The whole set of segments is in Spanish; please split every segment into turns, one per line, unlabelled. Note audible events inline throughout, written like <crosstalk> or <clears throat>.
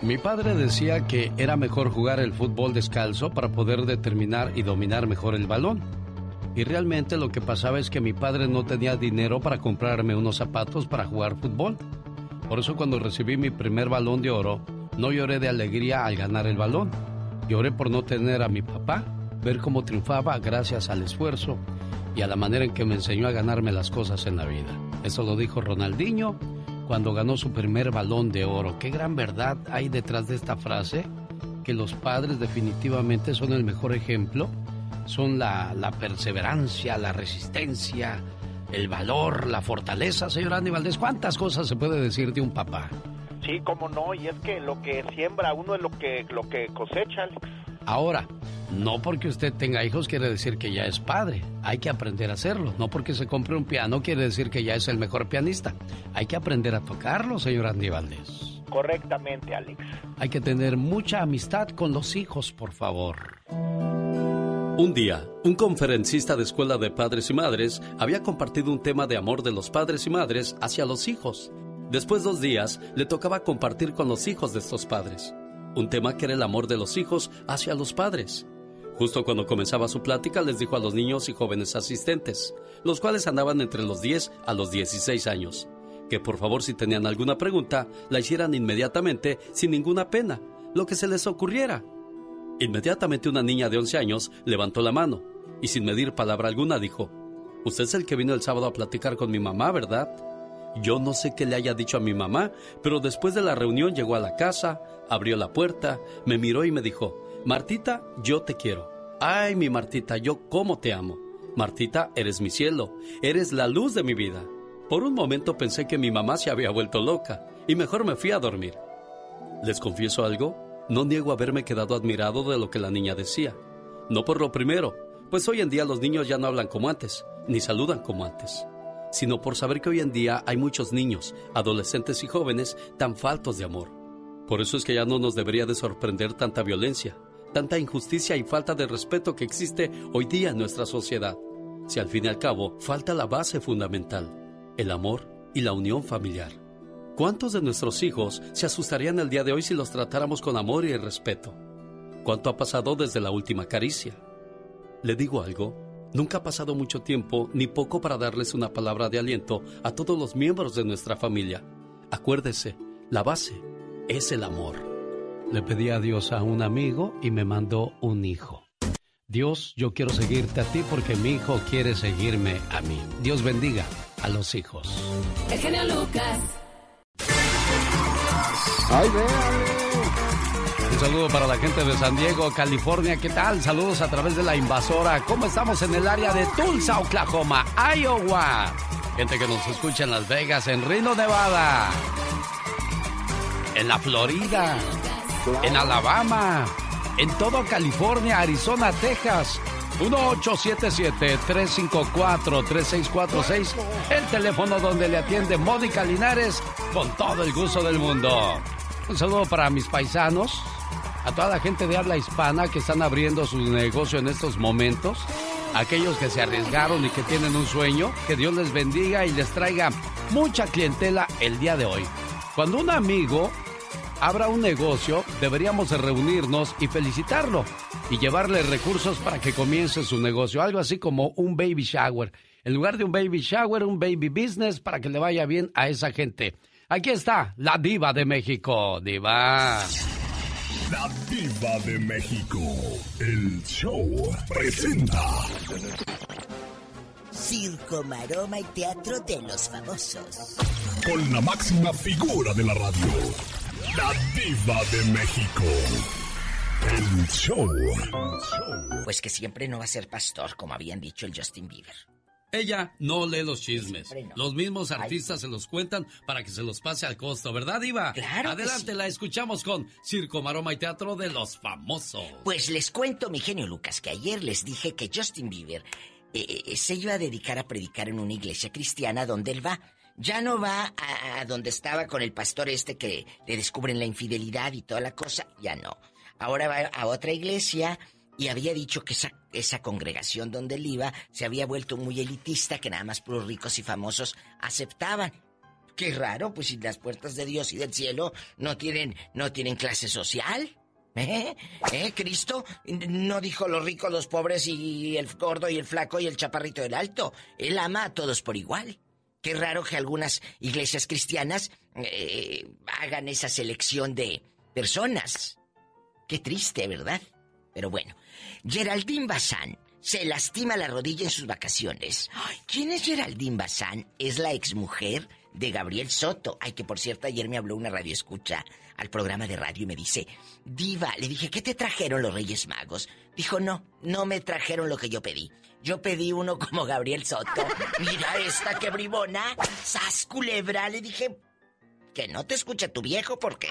Mi padre decía que era mejor jugar el fútbol descalzo para poder determinar y dominar mejor el balón. Y realmente lo que pasaba es que mi padre no tenía dinero para comprarme unos zapatos para jugar fútbol. Por eso cuando recibí mi primer balón de oro, no lloré de alegría al ganar el balón. Lloré por no tener a mi papá, ver cómo triunfaba gracias al esfuerzo y a la manera en que me enseñó a ganarme las cosas en la vida. Eso lo dijo Ronaldinho cuando ganó su primer balón de oro. Qué gran verdad hay detrás de esta frase, que los padres definitivamente son el mejor ejemplo, son la, perseverancia, la resistencia, el valor, la fortaleza, señor Andy. ¿Cuántas cosas se puede decir de un papá?
Sí, cómo no, y es que lo que siembra uno es lo que, lo que cosecha, Alex.
Ahora, no porque usted tenga hijos quiere decir que ya es padre. Hay que aprender a hacerlo. No porque se compre un piano quiere decir que ya es el mejor pianista. Hay que aprender a tocarlo, señor Andy Valdés.
Correctamente, Alex.
Hay que tener mucha amistad con los hijos, por favor.
Un día, un conferencista de escuela de padres y madres había compartido un tema de amor de los padres y madres hacia los hijos. Después de dos días, le tocaba compartir con los hijos de estos padres. Un tema que era el amor de los hijos hacia los padres. Justo cuando comenzaba su plática les dijo a los niños y jóvenes asistentes, los cuales andaban entre los 10 a los 16 años, que por favor si tenían alguna pregunta la hicieran inmediatamente sin ninguna pena, lo que se les ocurriera. Inmediatamente una niña de 11 años levantó la mano y sin medir palabra alguna dijo, Usted es el que vino el sábado a platicar con mi mamá, ¿verdad? Yo no sé qué le haya dicho a mi mamá, pero después de la reunión llegó a la casa, abrió la puerta, me miró y me dijo, Martita, yo te quiero. Ay, mi Martita, yo cómo te amo. Martita, eres mi cielo, eres la luz de mi vida. Por un momento pensé que mi mamá se había vuelto loca y mejor me fui a dormir. ¿Les confieso algo? No niego haberme quedado admirado de lo que la niña decía. No por lo primero, pues hoy en día los niños ya no hablan como antes, ni saludan como antes, sino por saber que hoy en día hay muchos niños, adolescentes y jóvenes tan faltos de amor. Por eso es que ya no nos debería de sorprender tanta violencia, tanta injusticia y falta de respeto que existe hoy día en nuestra sociedad. Si al fin y al cabo falta la base fundamental, el amor y la unión familiar. ¿Cuántos de nuestros hijos se asustarían el día de hoy si los tratáramos con amor y respeto? ¿Cuánto ha pasado desde la última caricia? Le digo algo, nunca ha pasado mucho tiempo ni poco para darles una palabra de aliento a todos los miembros de nuestra familia. Acuérdese, la base es el amor.
Le pedí a Dios a un amigo y me mandó un hijo. Dios, yo quiero seguirte a ti porque mi hijo quiere seguirme a mí. Dios bendiga a los hijos.
El genio Lucas.
¡Ay, Un saludo para la gente de San Diego, California. ¿Qué tal? Saludos a través de la invasora. ¿Cómo estamos en el área de Tulsa, Oklahoma, Iowa? Gente que nos escucha en Las Vegas, en Reno, Nevada. En la Florida. En Alabama. En todo California, Arizona, Texas. 1877-354-3646. El teléfono donde le atiende Mónica Linares con todo el gusto del mundo. Un saludo para mis paisanos, a toda la gente de habla hispana que están abriendo su negocio en estos momentos, aquellos que se arriesgaron y que tienen un sueño, que Dios les bendiga y les traiga mucha clientela el día de hoy. Cuando un amigo abra un negocio, deberíamos de reunirnos y felicitarlo. y llevarle recursos para que comience su negocio. Algo así como un baby shower. En lugar de un baby shower, un baby business para que le vaya bien a esa gente. Aquí está la diva de México, diva.
La diva de México, el show presenta.
Circo, maroma y teatro de los famosos.
Con la máxima figura de la radio, la diva de México. El show.
Pues que siempre no va a ser pastor, como habían dicho el Justin Bieber.
Ella no lee los chismes. Los mismos artistas se los cuentan para que se los pase al costo, ¿verdad, Diva?
Claro.
Adelante, la escuchamos con Circo, Maroma y Teatro de los Famosos.
Pues les cuento, mi genio Lucas, que ayer les dije que Justin Bieber eh, eh, se iba a dedicar a predicar en una iglesia cristiana donde él va. Ya no va a, donde estaba con el pastor este que le descubren la infidelidad y toda la cosa, ya no. Ahora va a otra iglesia y había dicho que esa, congregación donde él iba se había vuelto muy elitista, que nada más puros ricos y famosos aceptaban. Qué raro, pues si las puertas de Dios y del cielo no tienen, no tienen clase social. ¿Eh? ¿Eh? Cristo no dijo los ricos, los pobres y el gordo y el flaco y el chaparrito del alto. Él ama a todos por igual. Qué raro que algunas iglesias cristianas eh, hagan esa selección de personas. Qué triste, ¿verdad? Pero bueno, Geraldine Bazán se lastima la rodilla en sus vacaciones. ¿Quién es Geraldine Bazán? Es la exmujer de Gabriel Soto. Ay, que por cierto, ayer me habló una radio escucha al programa de radio y me dice, Diva, le dije, ¿qué te trajeron los Reyes Magos? Dijo, no, no me trajeron lo que yo pedí. Yo pedí uno <laughs> como Gabriel Soto. Mira esta que bribona. Sas culebra. Le dije, que no te escuche tu viejo porque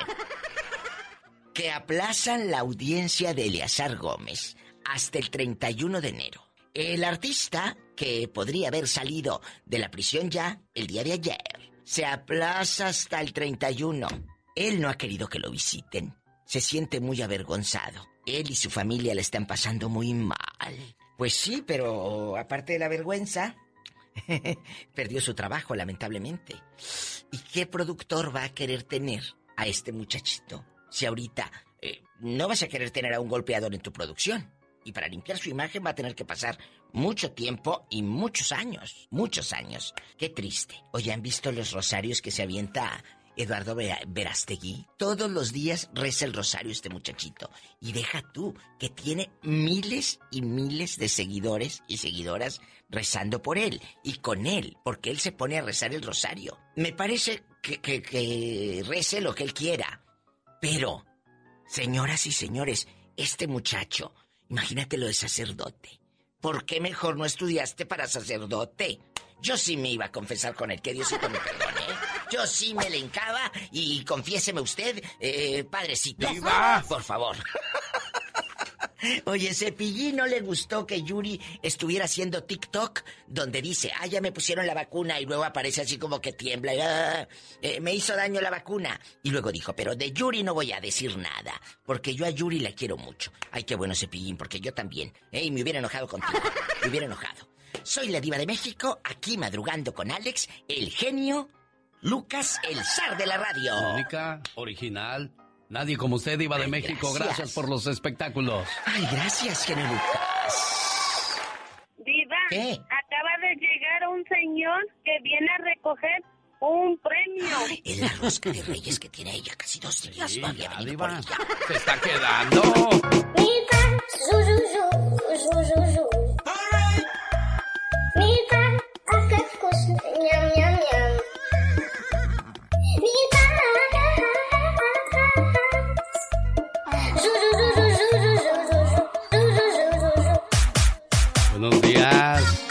que aplazan la audiencia de Eleazar Gómez hasta el 31 de enero. El artista, que podría haber salido de la prisión ya el día de ayer, se aplaza hasta el 31. Él no ha querido que lo visiten. Se siente muy avergonzado. Él y su familia le están pasando muy mal. Pues sí, pero aparte de la vergüenza, <laughs> perdió su trabajo, lamentablemente. ¿Y qué productor va a querer tener a este muchachito? si ahorita eh, no vas a querer tener a un golpeador en tu producción. Y para limpiar su imagen va a tener que pasar mucho tiempo y muchos años. Muchos años. Qué triste. Oye, ¿han visto los rosarios que se avienta Eduardo Verastegui? Todos los días reza el rosario este muchachito. Y deja tú, que tiene miles y miles de seguidores y seguidoras rezando por él. Y con él, porque él se pone a rezar el rosario. Me parece que, que, que rece lo que él quiera. Pero, señoras y señores, este muchacho, imagínate lo de sacerdote. ¿Por qué mejor no estudiaste para sacerdote? Yo sí me iba a confesar con él, que Diosito me perdone. Yo sí me le encaba y confiéseme usted, eh, padrecito. Por favor. <laughs> Oye, Cepillín no le gustó que Yuri estuviera haciendo TikTok donde dice, ah, ya me pusieron la vacuna y luego aparece así como que tiembla, ah, eh, me hizo daño la vacuna. Y luego dijo, pero de Yuri no voy a decir nada, porque yo a Yuri la quiero mucho. Ay, qué bueno Cepillín, porque yo también. Ey, me hubiera enojado contigo, me hubiera enojado. Soy la diva de México, aquí madrugando con Alex, el genio, Lucas, el zar de la radio.
Única, original, Nadie como usted, Iba de México. Gracias. por los espectáculos.
Ay, gracias, genio Lucas.
Diva, acaba de llegar un señor que viene a recoger un premio.
Ay, la rosca de reyes que tiene ella casi dos días. Sí, no
diva. Se está quedando. Buenos días.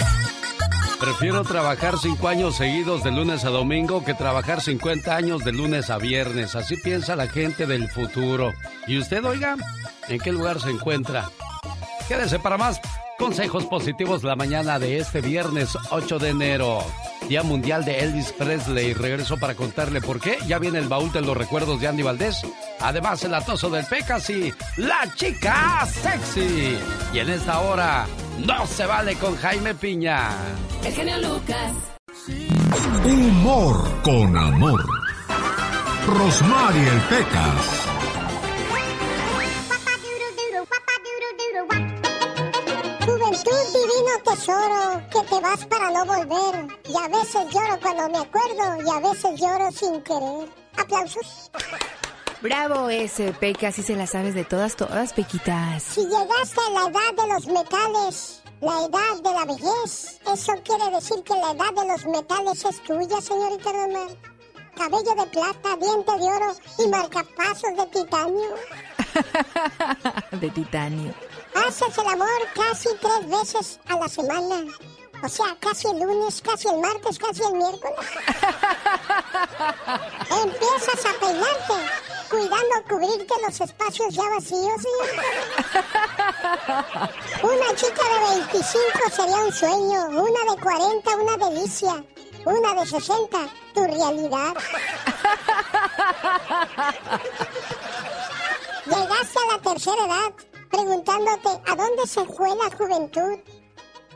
Prefiero trabajar cinco años seguidos de lunes a domingo que trabajar 50 años de lunes a viernes. Así piensa la gente del futuro. ¿Y usted, oiga? ¿En qué lugar se encuentra? Quédese para más consejos positivos la mañana de este viernes 8 de enero. Día Mundial de Elvis Presley. Regreso para contarle por qué. Ya viene el baúl de los recuerdos de Andy Valdés. Además, el atoso del Pecas y la chica sexy. Y en esta hora, no se vale con Jaime Piña.
El genio Lucas.
Humor con amor. Rosmarie el Pecas.
Tesoro que te vas para no volver. Y a veces lloro cuando me acuerdo y a veces lloro sin querer. Aplausos.
Bravo ese, Peca, si se la sabes de todas, todas, Pequitas.
Si llegaste a la edad de los metales, la edad de la vejez, eso quiere decir que la edad de los metales es tuya, señorita Román. Cabello de plata, diente de oro y marcapasos de titanio. <laughs>
de titanio.
Haces el amor casi tres veces a la semana. O sea, casi el lunes, casi el martes, casi el miércoles. <laughs> Empiezas a peinarte, cuidando cubrirte los espacios ya vacíos. Una chica de 25 sería un sueño, una de 40 una delicia, una de 60 tu realidad. <laughs> Llegaste a la tercera edad preguntándote a dónde se fue la juventud.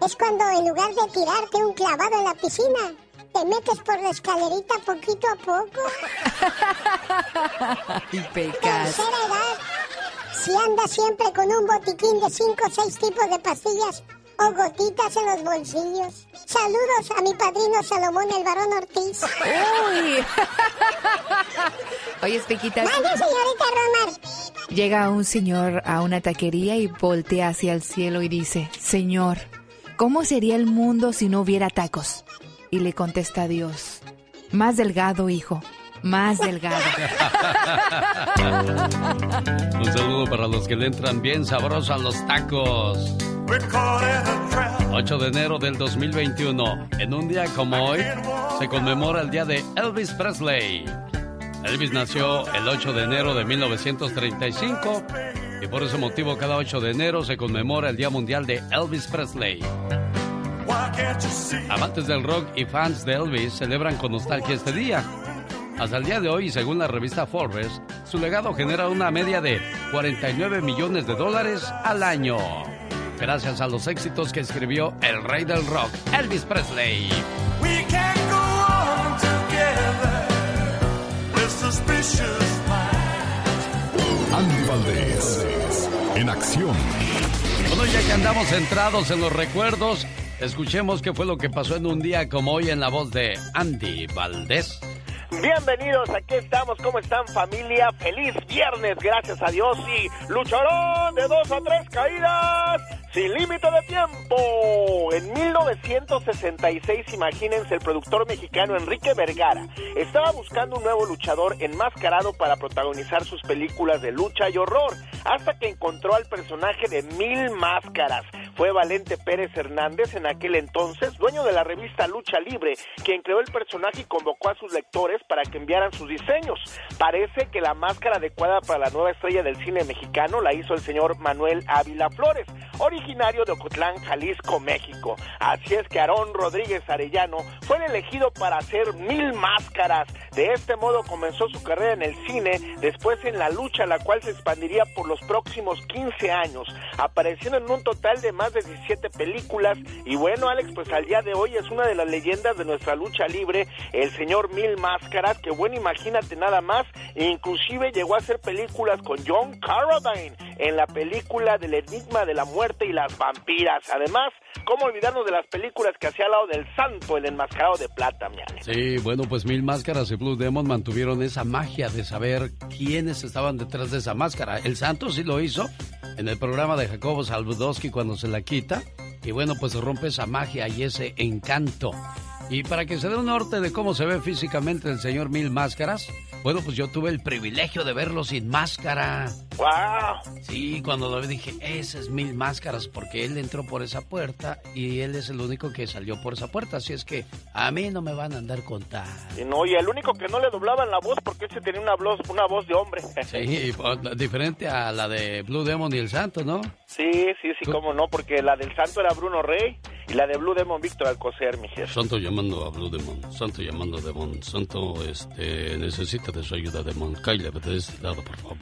Es cuando en lugar de tirarte un clavado en la piscina, te metes por la escalerita poquito a poco. <laughs>
y pecas.
Tercera edad. Si andas siempre con un botiquín de cinco o seis tipos de pastillas o gotitas en los bolsillos. Saludos a mi padrino Salomón, el varón Ortiz.
Uy. <laughs> Oye, Pequita.
Mande, señorita Romar.
Llega un señor a una taquería y voltea hacia el cielo y dice, Señor, ¿cómo sería el mundo si no hubiera tacos? Y le contesta Dios, más delgado, hijo, más delgado. <laughs>
Un saludo para los que le entran bien sabrosos a los tacos. 8 de enero del 2021. En un día como hoy, se conmemora el día de Elvis Presley. Elvis nació el 8 de enero de 1935 y por ese motivo cada 8 de enero se conmemora el Día Mundial de Elvis Presley. Amantes del rock y fans de Elvis celebran con nostalgia este día. Hasta el día de hoy, según la revista Forbes, su legado genera una media de 49 millones de dólares al año. Gracias a los éxitos que escribió el rey del rock, Elvis Presley.
Andy Valdés, en acción.
Bueno, ya que andamos centrados en los recuerdos, escuchemos qué fue lo que pasó en un día como hoy en la voz de Andy Valdés.
Bienvenidos, aquí estamos, ¿cómo están familia? Feliz viernes, gracias a Dios y lucharán de dos a tres caídas sin límite de tiempo. En 1966, imagínense, el productor mexicano Enrique Vergara estaba buscando un nuevo luchador enmascarado para protagonizar sus películas de lucha y horror, hasta que encontró al personaje de Mil Máscaras. Fue Valente Pérez Hernández en aquel entonces, dueño de la revista Lucha Libre, quien creó el personaje y convocó a sus lectores para que enviaran sus diseños. Parece que la máscara adecuada para la nueva estrella del cine mexicano la hizo el señor Manuel Ávila Flores, de Ocotlán, Jalisco, México. Así es que Aarón Rodríguez Arellano fue el elegido para hacer mil máscaras. De este modo comenzó su carrera en el cine, después en la lucha, la cual se expandiría por los próximos 15 años, apareciendo en un total de más de 17 películas. Y bueno, Alex, pues al día de hoy es una de las leyendas de nuestra lucha libre, el señor Mil Máscaras, que bueno, imagínate nada más, inclusive llegó a hacer películas con John Carradine en la película del Enigma de la Muerte y las Vampiras. Además, ¿cómo olvidarnos de las películas que hacía al lado del Santo, el enmascarado de plata, mi Alex?
Sí, bueno, pues Mil Máscaras y Blue Demon mantuvieron esa magia de saber quiénes estaban detrás de esa máscara. El Santo sí lo hizo en el programa de Jacobo Saludowski cuando se la quita. Y bueno, pues rompe esa magia y ese encanto. Y para que se dé un norte de cómo se ve físicamente el señor Mil Máscaras, bueno, pues yo tuve el privilegio de verlo sin máscara.
¡Wow!
Sí, cuando lo vi dije, ese es Mil Máscaras, porque él entró por esa puerta y él es el único que salió por esa puerta, así es que a mí no me van a andar contando.
Y no, y el único que no le doblaban la voz porque ese tenía una voz, una voz de hombre.
Sí, diferente a la de Blue Demon y el Santo, ¿no?
Sí, sí, sí, cómo no, porque la del Santo era Bruno Rey y la de Blue Demon Víctor Alcocer, mi jefe.
Santo llamando a Blue Demon, Santo llamando a Demon, Santo este, necesita de su ayuda, Demon. Cállate de este lado, por favor.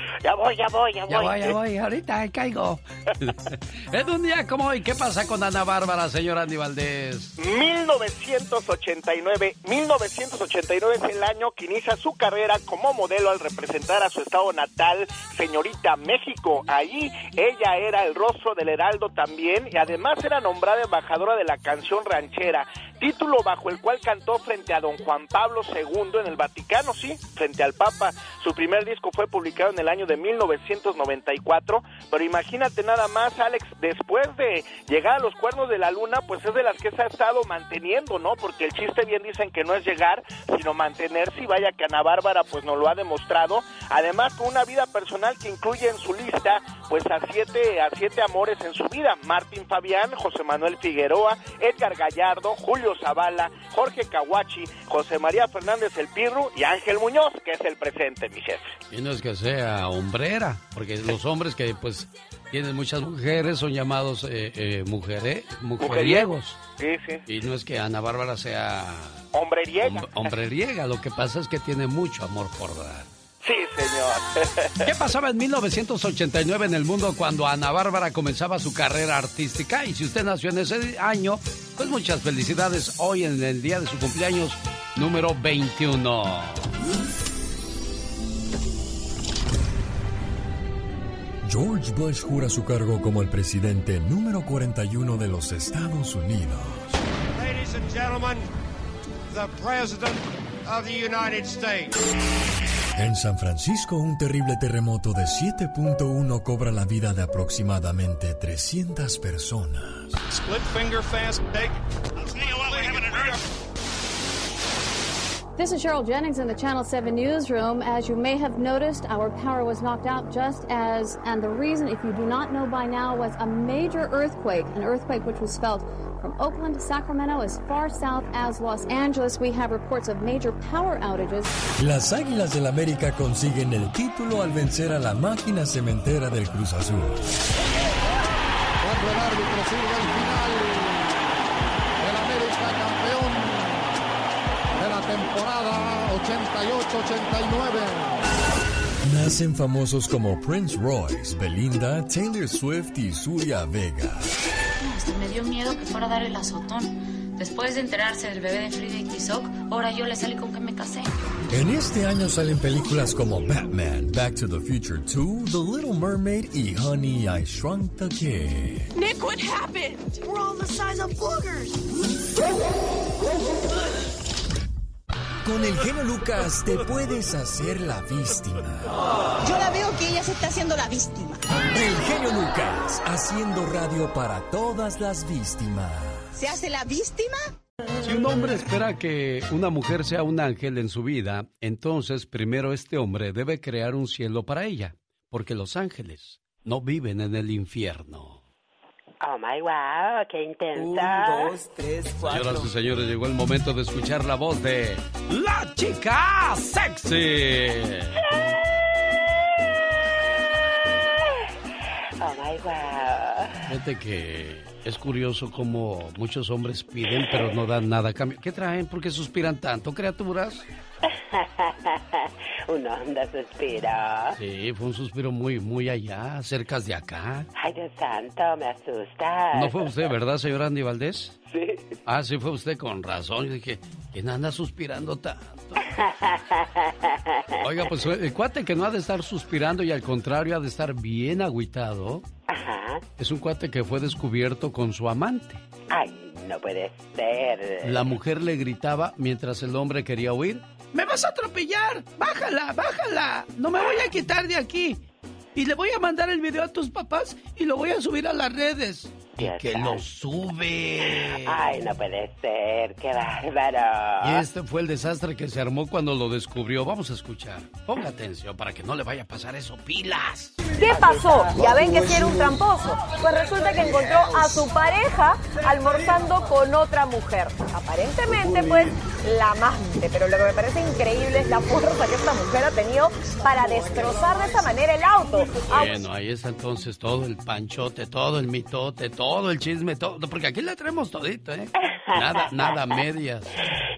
<laughs>
ya voy, ya voy, ya voy.
Ya voy, ya voy, ahorita caigo. <laughs> en un día como hoy, ¿qué pasa con Ana Bárbara, señor Andy Valdés?
1989, 1989 es el año que inicia su carrera como modelo al representar a su estado natal, señorita México. Ahí ella era el rostro del Heraldo también y además era nombrada nombrada embajadora de la canción ranchera, título bajo el cual cantó frente a don Juan Pablo II en el Vaticano, sí, frente al Papa. Su primer disco fue publicado en el año de 1994, pero imagínate nada más, Alex, después de llegar a los cuernos de la luna, pues es de las que se ha estado manteniendo, ¿no? Porque el chiste bien dicen que no es llegar, sino mantenerse y vaya que Ana Bárbara pues nos lo ha demostrado. Además, con una vida personal que incluye en su lista pues a siete, a siete amores en su vida. Martín Fabián, José Manuel Figueroa, Edgar Gallardo, Julio Zavala, Jorge Caguachi, José María Fernández El Pirru y Ángel Muñoz, que es el presente, mi jefe.
Y no es que sea hombrera, porque los hombres que pues tienen muchas mujeres son llamados eh, eh mujeriegos.
Sí, sí.
Y no es que Ana Bárbara sea...
Hombreriega.
hombreriega, lo que pasa es que tiene mucho amor por dar.
Sí, señor. <laughs>
¿Qué pasaba en 1989 en el mundo cuando Ana Bárbara comenzaba su carrera artística? Y si usted nació en ese año, pues muchas felicidades hoy en el día de su cumpleaños número 21.
George Bush jura su cargo como el presidente número 41 de los Estados Unidos.
Ladies and gentlemen, the President of the United States.
En San Francisco, un terrible terremoto de 7.1 cobra la vida de aproximadamente 300 personas.
Split finger fast take.
This is Cheryl Jennings in the Channel 7 newsroom. As you may have noticed, our power was knocked out just as, and the reason, if you do not know by now, was a major earthquake, an earthquake which was felt From Oakland to Sacramento, as far south as Los Angeles, we have reports of major power outages.
Las Águilas del América consiguen el título al vencer a la máquina cementera del Cruz Azul.
Cuando el árbitro sirve el final,
Nacen famosos como Prince Royce, Belinda, Taylor Swift y Surya Vega
me dio miedo que fuera a dar el azotón. Después de enterarse del bebé de Frida y Tizoc, ahora yo le salí con que me casé.
En este año salen películas como Batman, Back to the Future 2, The Little Mermaid y Honey, I Shrunk the Kid.
Nick, what happened? We're all the size of boogers.
Con el genio Lucas te puedes hacer la víctima.
Yo la veo que ella se está haciendo la víctima.
El genio Lucas, haciendo radio para todas las víctimas.
¿Se hace la víctima?
Si un hombre espera que una mujer sea un ángel en su vida, entonces primero este hombre debe crear un cielo para ella, porque los ángeles no viven en el infierno.
Oh my wow, qué intensa. Un, dos,
tres, cuatro. Señoras y señores, llegó el momento de escuchar la voz de la chica sexy.
Oh my wow.
Fíjate que es curioso cómo muchos hombres piden pero no dan nada a cambio. ¿Qué traen? ¿Por qué suspiran tanto, criaturas? <laughs>
un hondo suspiro.
Sí, fue un suspiro muy, muy allá, cerca de acá.
Ay, Dios santo, me asusta.
¿No fue usted, verdad, señor Andy Valdés?
Sí.
Ah, sí, fue usted con razón. Yo dije, ¿quién anda suspirando tanto? <laughs> Oiga, pues el cuate que no ha de estar suspirando y al contrario ha de estar bien agüitado.
Ajá.
Es un cuate que fue descubierto con su amante.
Ay, no puede ser.
La mujer le gritaba mientras el hombre quería huir ¡Me vas a atropellar! ¡Bájala, bájala! ¡No me voy a quitar de aquí! Y le voy a mandar el video a tus papás y lo voy a subir a las redes que lo sube.
Ay, no puede ser, qué bárbaro.
Y este fue el desastre que se armó cuando lo descubrió. Vamos a escuchar. Ponga atención para que no le vaya a pasar eso. ¡Pilas!
¿Qué pasó? Ya ven que si era un tramposo. Pues resulta que encontró a su pareja almorzando con otra mujer. Aparentemente, pues, la amante. Pero lo que me parece increíble es la fuerza que esta mujer ha tenido para destrozar de esa manera el auto.
Bueno, ahí está entonces todo el panchote, todo el mitote, todo todo el chisme, todo, porque aquí le traemos todito, ¿eh? Nada, <laughs> nada medias.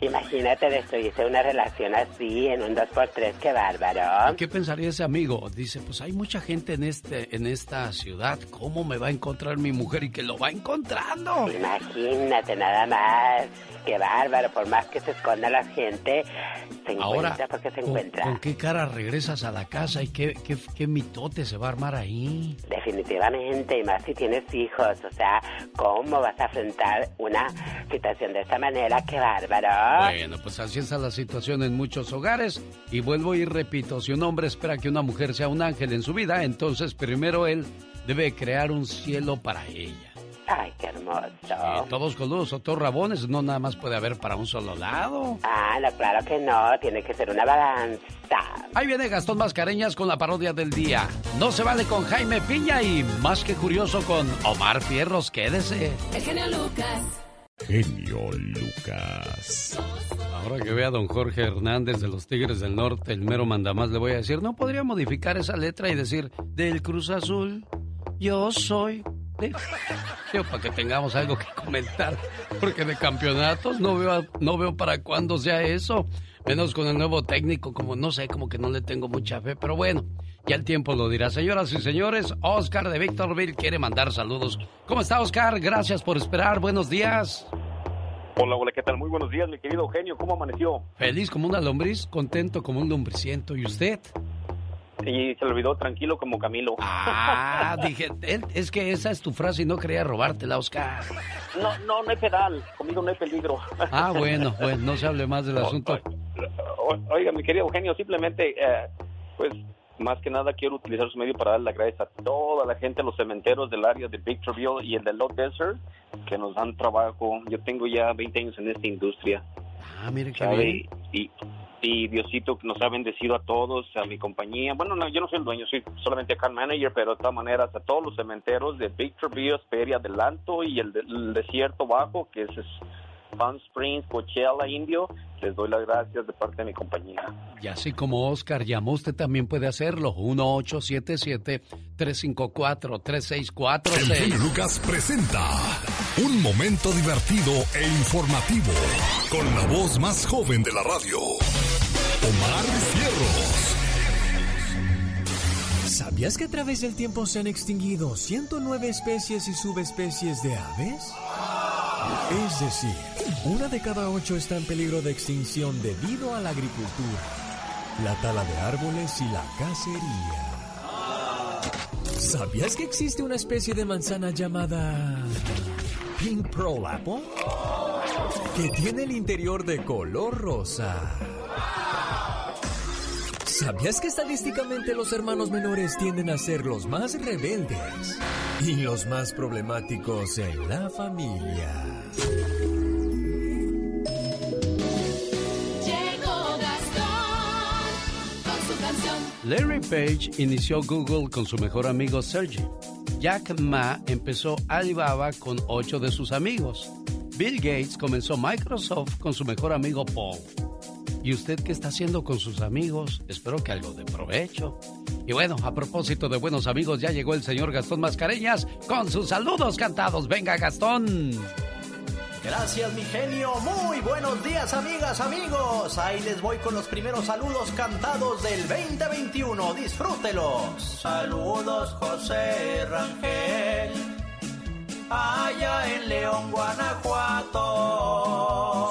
Imagínate destruirse una relación así en un 2x3, qué bárbaro.
¿Qué pensaría ese amigo? Dice, pues hay mucha gente en este en esta ciudad, ¿cómo me va a encontrar mi mujer y que lo va encontrando?
Imagínate nada más. Qué bárbaro, por más que se esconda la gente, se encuentra porque se encuentra.
¿Con qué cara regresas a la casa y qué, qué, qué mitote se va a armar ahí?
Definitivamente, y más si tienes hijos, o sea, ¿cómo vas a afrontar una situación de esta manera? ¡Qué bárbaro!
Bueno, pues así está la situación en muchos hogares. Y vuelvo y repito, si un hombre espera que una mujer sea un ángel en su vida, entonces primero él debe crear un cielo para ella.
Ay, qué hermoso.
todos coludos o todos rabones, no nada más puede haber para un solo lado.
Ah, no, claro que no, tiene que ser una balanza.
Ahí viene Gastón Mascareñas con la parodia del día. No se vale con Jaime Piña y más que curioso con Omar Fierros, quédese.
El genio Lucas.
Genio Lucas.
Ahora que vea a don Jorge Hernández de los Tigres del Norte, el mero mandamás, le voy a decir, ¿no podría modificar esa letra y decir, del Cruz Azul, yo soy para que tengamos algo que comentar, porque de campeonatos no veo, no veo para cuándo sea eso, menos con el nuevo técnico, como no sé, como que no le tengo mucha fe, pero bueno, ya el tiempo lo dirá. Señoras y señores, Oscar de Victorville quiere mandar saludos. ¿Cómo está Oscar? Gracias por esperar, buenos días.
Hola, hola, ¿qué tal? Muy buenos días, mi querido Eugenio, ¿cómo amaneció?
Feliz como una lombriz, contento como un lombriciento, ¿y usted?
Y se le olvidó tranquilo como Camilo.
Ah, dije, es que esa es tu frase y no quería robártela, Oscar.
No, no, no hay pedal, conmigo no hay peligro.
Ah, bueno, pues no se hable más del asunto.
oiga, mi querido Eugenio, simplemente, eh, pues, más que nada quiero utilizar su medio para dar las gracias a toda la gente, los cementeros del área de Victorville y el de Low Desert, que nos dan trabajo. Yo tengo ya 20 años en esta industria.
Ah, mire qué bien.
Y, y Diosito nos ha bendecido a todos, a mi compañía. Bueno, no, yo no soy el dueño, soy solamente account manager, pero de todas maneras a todos los cementeros de Victorville, Feria Adelanto y el, Desierto Bajo, que es, Palm Springs, Coachella, Indio, les doy las gracias de parte de mi compañía.
Y así como Oscar llamó, usted también puede hacerlo. 1877-354-3646.
El Lucas presenta un momento divertido e informativo con la voz más joven de la radio, Omar Fierros.
¿Sabías que a través del tiempo se han extinguido 109 especies y subespecies de aves? Es decir, una de cada ocho está en peligro de extinción debido a la agricultura, la tala de árboles y la cacería. ¿Sabías que existe una especie de manzana llamada Pink Pearl Apple? Que tiene el interior de color rosa. ¿Sabías que estadísticamente los hermanos menores tienden a ser los más rebeldes y los más problemáticos en la familia?
Larry Page inició Google con su mejor amigo Sergey. Jack Ma empezó Alibaba con ocho de sus amigos. Bill Gates comenzó Microsoft con su mejor amigo Paul. ¿Y usted qué está haciendo con sus amigos? Espero que algo de provecho. Y bueno, a propósito de buenos amigos, ya llegó el señor Gastón Mascareñas con sus saludos cantados. Venga, Gastón.
Gracias, mi genio. Muy buenos días, amigas, amigos. Ahí les voy con los primeros saludos cantados del 2021. Disfrútelos. Saludos, José Rangel. Allá en León, Guanajuato.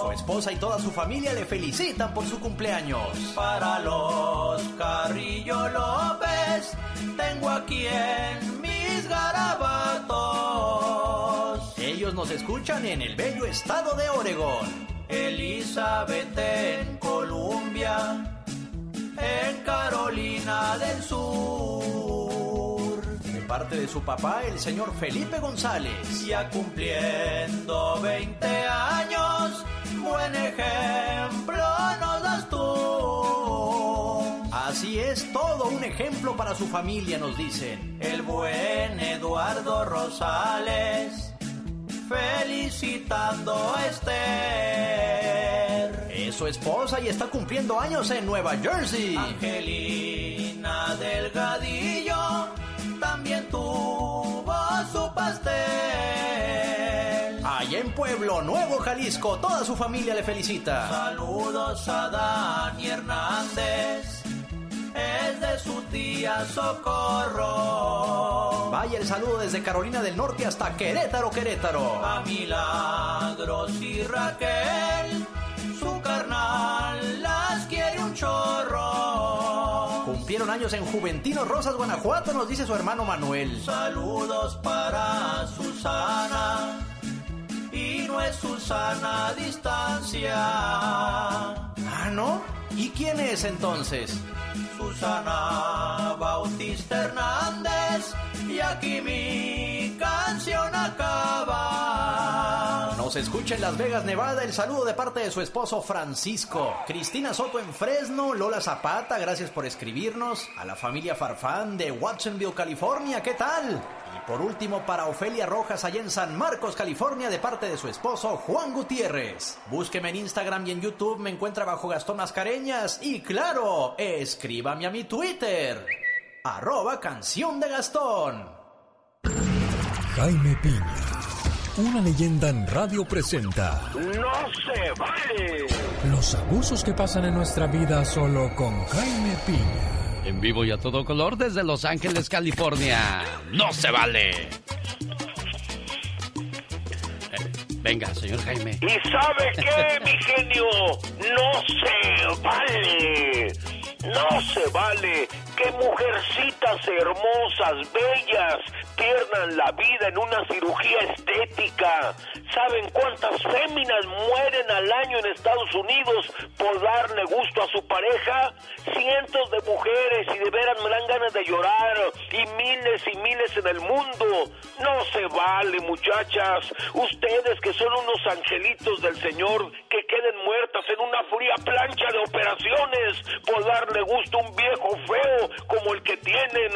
Su esposa y toda su familia le felicitan por su cumpleaños. Para los Carrillo López, tengo aquí en mis garabatos nos escuchan en el bello estado de Oregón. Elizabeth en Columbia, en Carolina del Sur. Parte de su papá, el señor Felipe González. Ya cumpliendo 20 años, buen ejemplo nos das tú. Así es, todo un ejemplo para su familia, nos dicen. El buen Eduardo Rosales felicitando a Esther. Es su esposa y está cumpliendo años en Nueva Jersey. Angelina Delgadillo también tuvo su pastel. Allá en Pueblo Nuevo, Jalisco, toda su familia le felicita. Saludos a Dani Hernández es de su tía Socorro. Vaya el saludo desde Carolina del Norte hasta Querétaro, Querétaro. A Milagros y Raquel, su carnal las quiere un chorro. Cumplieron años en Juventino Rosas, Guanajuato, nos dice su hermano Manuel. Saludos para Susana. Y no es Susana a distancia. Ah, ¿no? ¿Y quién es entonces? Susana Bautista Hernández. Y aquí mi canción acaba. Nos escucha en Las Vegas, Nevada. El saludo de parte de su esposo Francisco. Cristina Soto en Fresno. Lola Zapata, gracias por escribirnos. A la familia Farfán de Watsonville, California. ¿Qué tal? Y por último, para Ofelia Rojas, allá en San Marcos, California, de parte de su esposo Juan Gutiérrez. Búsqueme en Instagram y en YouTube, me encuentra bajo Gastón Mascareñas. Y claro, escríbame a mi Twitter. Arroba canción de Gastón.
Jaime Piña. Una leyenda en radio presenta.
¡No se vale!
Los abusos que pasan en nuestra vida solo con Jaime Piña.
En vivo y a todo color desde Los Ángeles, California. ¡No se vale! Eh, venga, señor Jaime.
¿Y sabe qué, mi genio? No se vale. No se vale que mujercitas hermosas, bellas, pierdan la vida en una cirugía estética. ¿Saben cuántas féminas mueren al año en Estados Unidos por darle gusto a su pareja? Cientos de mujeres y de veras me dan ganas de llorar y miles y miles en el mundo. No se vale, muchachas. Ustedes que son unos angelitos del Señor que queden muertas en una fría plancha de operaciones por darle gusto a un viejo feo como el que tienen.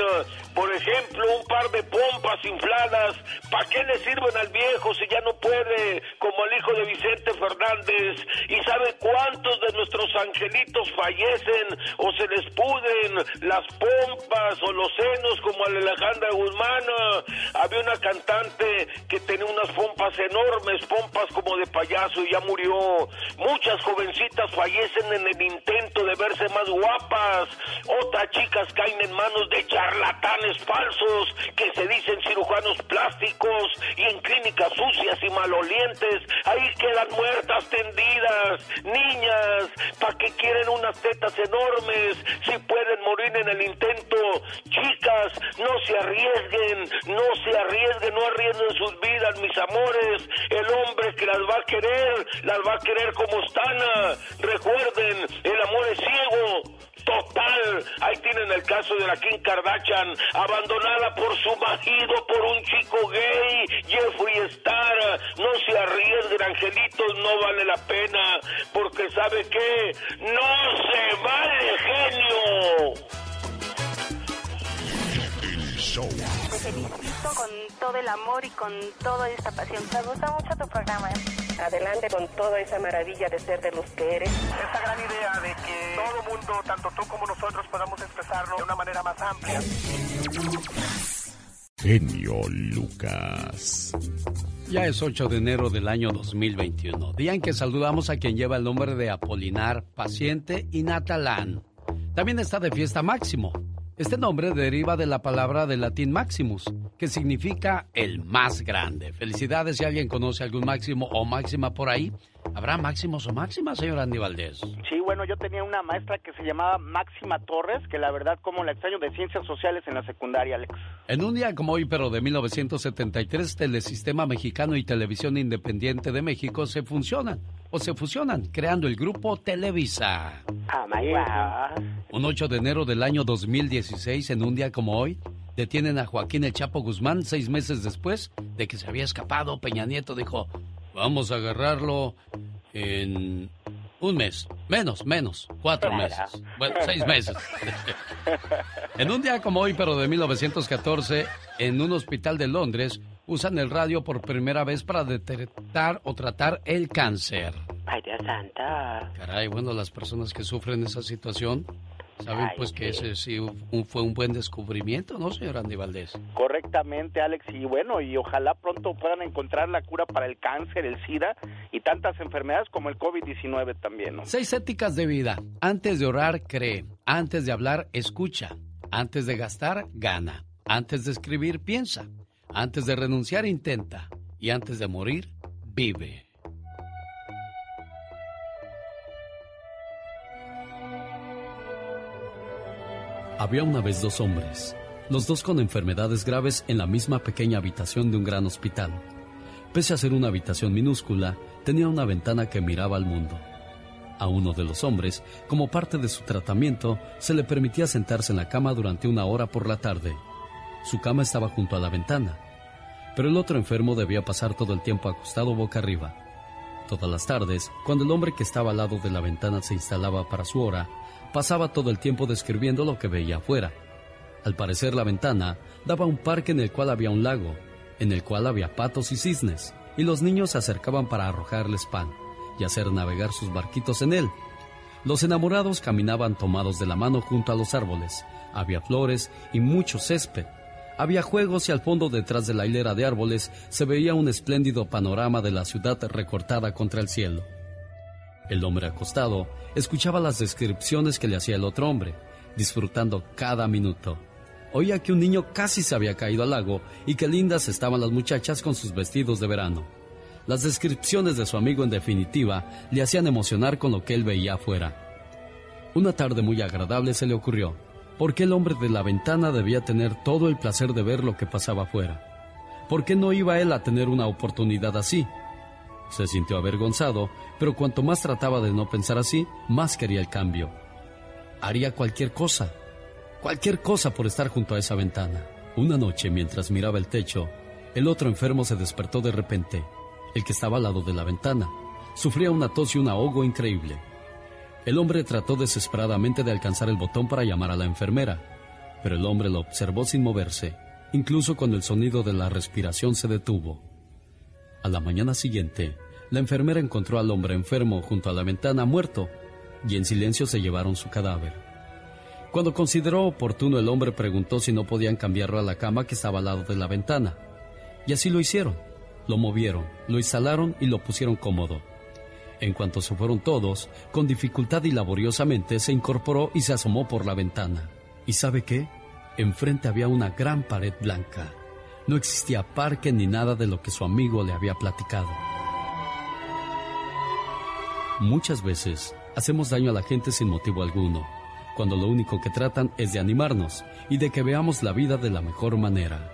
Por ejemplo, un par de pompas infladas. ¿Para qué le sirven al viejo si ya no puede? Como al hijo de Vicente Fernández. ¿Y sabe cuántos de nuestros angelitos fallecen o se les pudren las pompas o los senos como a Alejandra Guzmán? Había una cantante que tenía unas pompas enormes, pompas como de payaso y ya murió. Muchas jovencitas fallecen en el intento de verse más guapas. Otras chicas caen en manos de charlatanes falsos que se dicen cirujanos plásticos y en clínicas sucias y malolientes. Ahí quedan muertas tendidas. Niñas, ¿para qué quieren unas tetas enormes si pueden morir en el intento? Chicas, no se arriesguen, no se arriesguen, no arriesguen sus vidas, mis amores. El hombre que las va a querer, las va a querer como están. Recuerden, el amor es ciego. Total, ahí tienen el caso de la Kim Kardashian, abandonada por su marido, por un chico gay, Jeffree Star. No se arriesguen, angelitos, no vale la pena, porque ¿sabe qué? ¡No se vale, genio!
Con todo el amor y con toda esta pasión. Me gusta mucho tu programa. Adelante con toda esa maravilla de ser de los que eres.
Esa gran idea de que todo mundo, tanto tú como nosotros, podamos expresarlo de una manera más amplia.
Genio Lucas.
Ya es 8 de enero del año 2021, día en que saludamos a quien lleva el nombre de Apolinar, paciente y Natalán. También está de fiesta Máximo. Este nombre deriva de la palabra del latín maximus, que significa el más grande. Felicidades si alguien conoce algún máximo o máxima por ahí. ¿Habrá máximos o máximas, señor Andy Valdés?
Sí, bueno, yo tenía una maestra que se llamaba Máxima Torres, que la verdad como la extraño de ciencias sociales en la secundaria, Alex.
En un día como hoy, pero de 1973, Telesistema Mexicano y Televisión Independiente de México se funcionan o se fusionan, creando el grupo Televisa.
Oh my God.
Un 8 de enero del año 2016, en un día como hoy, detienen a Joaquín El Chapo Guzmán seis meses después de que se había escapado. Peña Nieto dijo, vamos a agarrarlo en un mes, menos, menos, cuatro meses. Bueno, seis meses. <laughs> en un día como hoy, pero de 1914, en un hospital de Londres, usan el radio por primera vez para detectar o tratar el cáncer.
Ay, Dios santo.
Caray, bueno, las personas que sufren esa situación saben pues que ese sí un- fue un buen descubrimiento, ¿no, señor Andy Valdés?
Correctamente, Alex, y bueno, y ojalá pronto puedan encontrar la cura para el cáncer, el SIDA y tantas enfermedades como el COVID-19 también, ¿no?
Seis éticas de vida. Antes de orar, cree. Antes de hablar, escucha. Antes de gastar, gana. Antes de escribir, piensa. Antes de renunciar, intenta. Y antes de morir, vive. Había una vez dos hombres, los dos con enfermedades graves en la misma pequeña habitación de un gran hospital. Pese a ser una habitación minúscula, tenía una ventana que miraba al mundo. A uno de los hombres, como parte de su tratamiento, se le permitía sentarse en la cama durante una hora por la tarde. Su cama estaba junto a la ventana, pero el otro enfermo debía pasar todo el tiempo acostado boca arriba. Todas las tardes, cuando el hombre que estaba al lado de la ventana se instalaba para su hora, pasaba todo el tiempo describiendo lo que veía afuera. Al parecer la ventana daba a un parque en el cual había un lago, en el cual había patos y cisnes, y los niños se acercaban para arrojarles pan y hacer navegar sus barquitos en él. Los enamorados caminaban tomados de la mano junto a los árboles. Había flores y mucho césped. Había juegos y al fondo detrás de la hilera de árboles se veía un espléndido panorama de la ciudad recortada contra el cielo. El hombre acostado escuchaba las descripciones que le hacía el otro hombre, disfrutando cada minuto. Oía que un niño casi se había caído al lago y que lindas estaban las muchachas con sus vestidos de verano. Las descripciones de su amigo en definitiva le hacían emocionar con lo que él veía afuera. Una tarde muy agradable se le ocurrió, ¿por qué el hombre de la ventana debía tener todo el placer de ver lo que pasaba afuera? ¿Por qué no iba él a tener una oportunidad así? Se sintió avergonzado, pero cuanto más trataba de no pensar así, más quería el cambio. Haría cualquier cosa, cualquier cosa por estar junto a esa ventana. Una noche, mientras miraba el techo, el otro enfermo se despertó de repente el que estaba al lado de la ventana. Sufría una tos y un ahogo increíble. El hombre trató desesperadamente de alcanzar el botón para llamar a la enfermera, pero el hombre lo observó sin moverse, incluso cuando el sonido de la respiración se detuvo. A la mañana siguiente, la enfermera encontró al hombre enfermo junto a la ventana muerto y en silencio se llevaron su cadáver. Cuando consideró oportuno el hombre preguntó si no podían cambiarlo a la cama que estaba al lado de la ventana. Y así lo hicieron. Lo movieron, lo instalaron y lo pusieron cómodo. En cuanto se fueron todos, con dificultad y laboriosamente se incorporó y se asomó por la ventana. ¿Y sabe qué? Enfrente había una gran pared blanca. No existía parque ni nada de lo que su amigo le había platicado. Muchas veces hacemos daño a la gente sin motivo alguno, cuando lo único que tratan es de animarnos y de que veamos la vida de la mejor manera.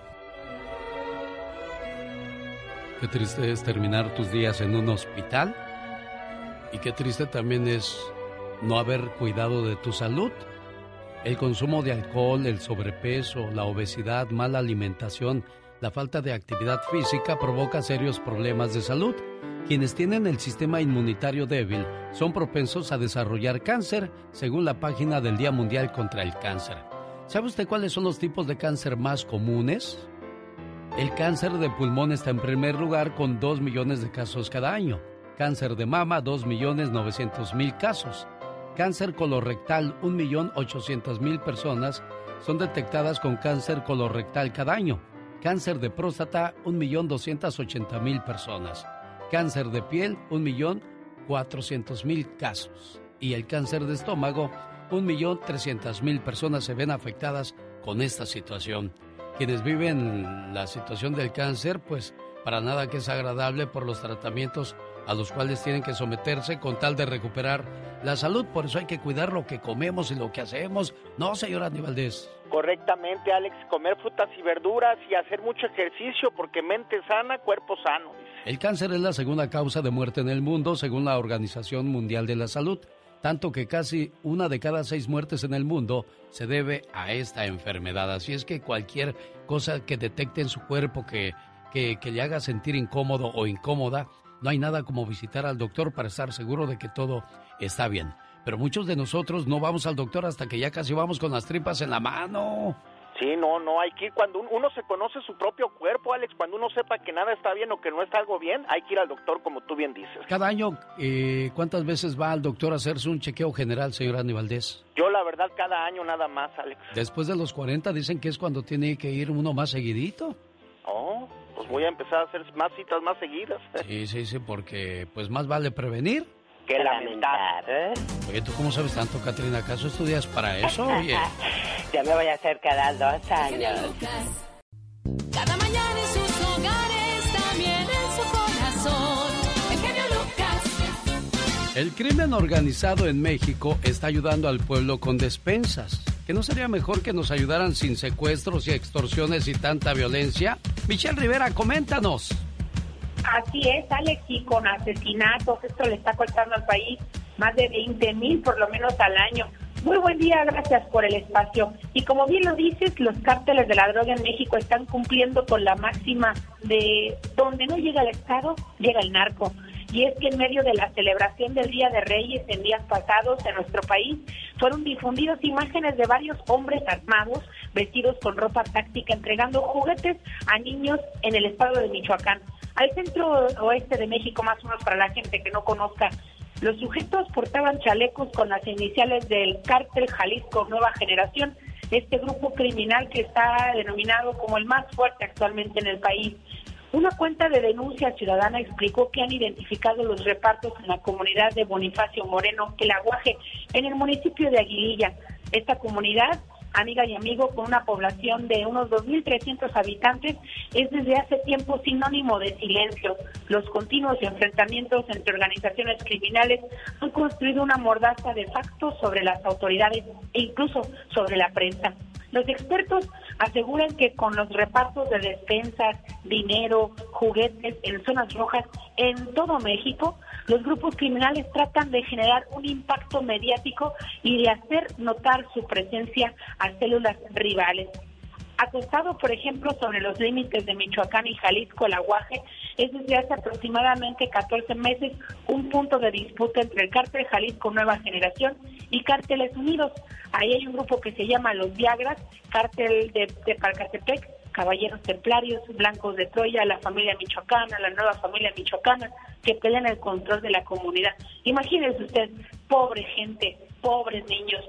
Qué triste es terminar tus días en un hospital y qué triste también es no haber cuidado de tu salud. El consumo de alcohol, el sobrepeso, la obesidad, mala alimentación, la falta de actividad física provoca serios problemas de salud. Quienes tienen el sistema inmunitario débil son propensos a desarrollar cáncer, según la página del Día Mundial contra el Cáncer. ¿Sabe usted cuáles son los tipos de cáncer más comunes? El cáncer de pulmón está en primer lugar con 2 millones de casos cada año. Cáncer de mama, 2 millones 900 mil casos. Cáncer colorectal, 1 millón 800 mil personas son detectadas con cáncer colorectal cada año. Cáncer de próstata, 1 millón 280 mil personas. Cáncer de piel, 1 millón 400 mil casos. Y el cáncer de estómago, 1 millón 300 mil personas se ven afectadas con esta situación quienes viven la situación del cáncer, pues para nada que es agradable por los tratamientos a los cuales tienen que someterse con tal de recuperar la salud. Por eso hay que cuidar lo que comemos y lo que hacemos. No, señora Aníbaldez.
Correctamente, Alex, comer frutas y verduras y hacer mucho ejercicio porque mente sana, cuerpo sano.
El cáncer es la segunda causa de muerte en el mundo según la Organización Mundial de la Salud tanto que casi una de cada seis muertes en el mundo se debe a esta enfermedad. Así es que cualquier cosa que detecte en su cuerpo que, que, le haga sentir incómodo o incómoda, no hay nada como visitar al doctor para estar seguro de que todo está bien. Pero muchos de nosotros no vamos al doctor hasta que ya casi vamos con las tripas en la mano.
Sí, no, no, hay que ir cuando uno se conoce su propio cuerpo, Alex, cuando uno sepa que nada está bien o que no está algo bien, hay que ir al doctor, como tú bien dices.
Cada año, eh, ¿cuántas veces va al doctor a hacerse un chequeo general, señor Aníbaldez?
Yo, la verdad, cada año nada más, Alex.
Después de los 40 dicen que es cuando tiene que ir uno más seguidito.
Oh, pues voy a empezar a hacer más citas más seguidas. <laughs>
Sí, sí, sí, porque pues más vale prevenir
que lamentar. ¿eh?
Oye, ¿tú cómo sabes tanto, Catrina? ¿Acaso estudias para eso? Oye. <laughs>
ya me voy a hacer cada dos años.
Cada mañana en sus hogares, también en su corazón. El genio Lucas.
El crimen organizado en México está ayudando al pueblo con despensas. ¿Que no sería mejor que nos ayudaran sin secuestros y extorsiones y tanta violencia? Michelle Rivera, coméntanos.
Así es, Alex, y con asesinatos, esto le está costando al país más de 20 mil por lo menos al año. Muy buen día, gracias por el espacio. Y como bien lo dices, los cárteles de la droga en México están cumpliendo con la máxima de donde no llega el Estado, llega el narco. Y es que en medio de la celebración del Día de Reyes en días pasados en nuestro país, fueron difundidas imágenes de varios hombres armados, vestidos con ropa táctica, entregando juguetes a niños en el estado de Michoacán. Al centro oeste de México, más o menos para la gente que no conozca los sujetos portaban chalecos con las iniciales del cártel Jalisco Nueva Generación, este grupo criminal que está denominado como el más fuerte actualmente en el país. Una cuenta de denuncia ciudadana explicó que han identificado los repartos en la comunidad de Bonifacio Moreno, El Aguaje, en el municipio de Aguililla. Esta comunidad amiga y amigo, con una población de unos 2.300 habitantes, es desde hace tiempo sinónimo de silencio. Los continuos enfrentamientos entre organizaciones criminales han construido una mordaza de facto sobre las autoridades e incluso sobre la prensa. Los expertos aseguran que con los repartos de despensas, dinero, juguetes en zonas rojas en todo México, los grupos criminales tratan de generar un impacto mediático y de hacer notar su presencia a células rivales. Acostado, por ejemplo, sobre los límites de Michoacán y Jalisco, el aguaje es desde hace aproximadamente 14 meses un punto de disputa entre el cártel Jalisco Nueva Generación y Cárteles Unidos. Ahí hay un grupo que se llama Los Viagras, cártel de, de Palcatepec, Caballeros Templarios, Blancos de Troya, la familia michoacana, la nueva familia michoacana, que pelean el control de la comunidad. Imagínense usted, pobre gente, pobres niños,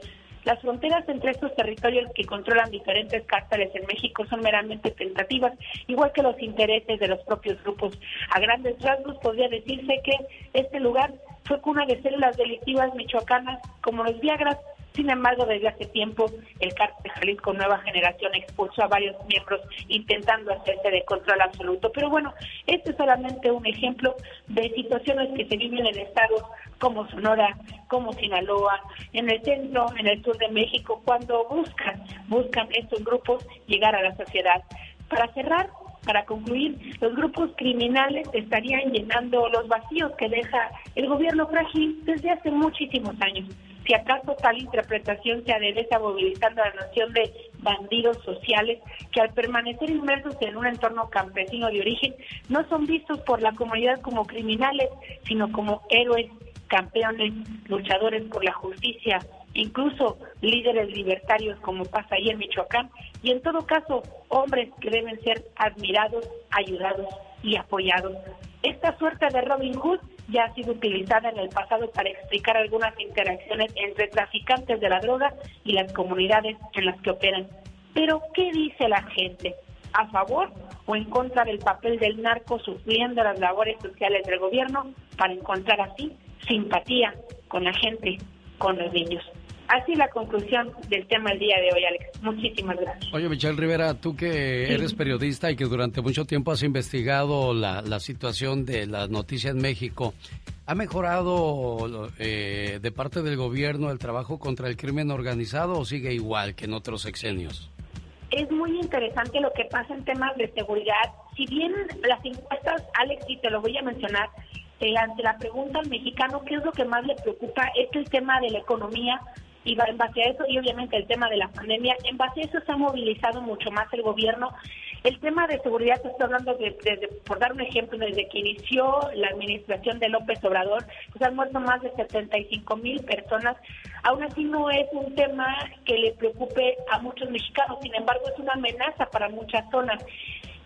las fronteras entre estos territorios que controlan diferentes cárteles en México son meramente tentativas, igual que los intereses de los propios grupos. A grandes rasgos podría decirse que este lugar fue cuna de células delictivas michoacanas como los Viagras, sin embargo, desde hace tiempo, el cártel Jalisco Nueva Generación expulsó a varios miembros intentando hacerse de control absoluto. Pero bueno, este es solamente un ejemplo de situaciones que se viven en estados como Sonora, como Sinaloa, en el centro, en el sur de México, cuando buscan, buscan estos grupos llegar a la sociedad. Para cerrar, para concluir, los grupos criminales estarían llenando los vacíos que deja el gobierno frágil desde hace muchísimos años. Si acaso tal interpretación se adereza movilizando la noción de bandidos sociales que al permanecer inmersos en un entorno campesino de origen no son vistos por la comunidad como criminales, sino como héroes, campeones, luchadores por la justicia, incluso líderes libertarios como pasa ahí en Michoacán, y en todo caso hombres que deben ser admirados, ayudados y apoyados. Esta suerte de Robin Hood ya ha sido utilizada en el pasado para explicar algunas interacciones entre traficantes de la droga y las comunidades en las que operan. Pero, ¿qué dice la gente? ¿A favor o en contra del papel del narco sufriendo las labores sociales del gobierno para encontrar así simpatía con la gente, con los niños? Así la conclusión del tema del día de hoy, Alex. Muchísimas gracias.
Oye, Michelle Rivera, tú que eres periodista y que durante mucho tiempo has investigado la, la situación de las noticias en México, ¿ha mejorado eh, de parte del gobierno el trabajo contra el crimen organizado o sigue igual que en otros sexenios?
Es muy interesante lo que pasa en temas de seguridad. Si bien las encuestas, Alex, y te lo voy a mencionar, ante la pregunta al mexicano, ¿qué es lo que más le preocupa? Es el tema de la economía, y en base a eso, y obviamente el tema de la pandemia, en base a eso se ha movilizado mucho más el gobierno. El tema de seguridad, estoy hablando de, por dar un ejemplo, desde que inició la administración de López Obrador, pues han muerto más de 75 mil personas. Aún así no es un tema que le preocupe a muchos mexicanos, sin embargo es una amenaza para muchas zonas.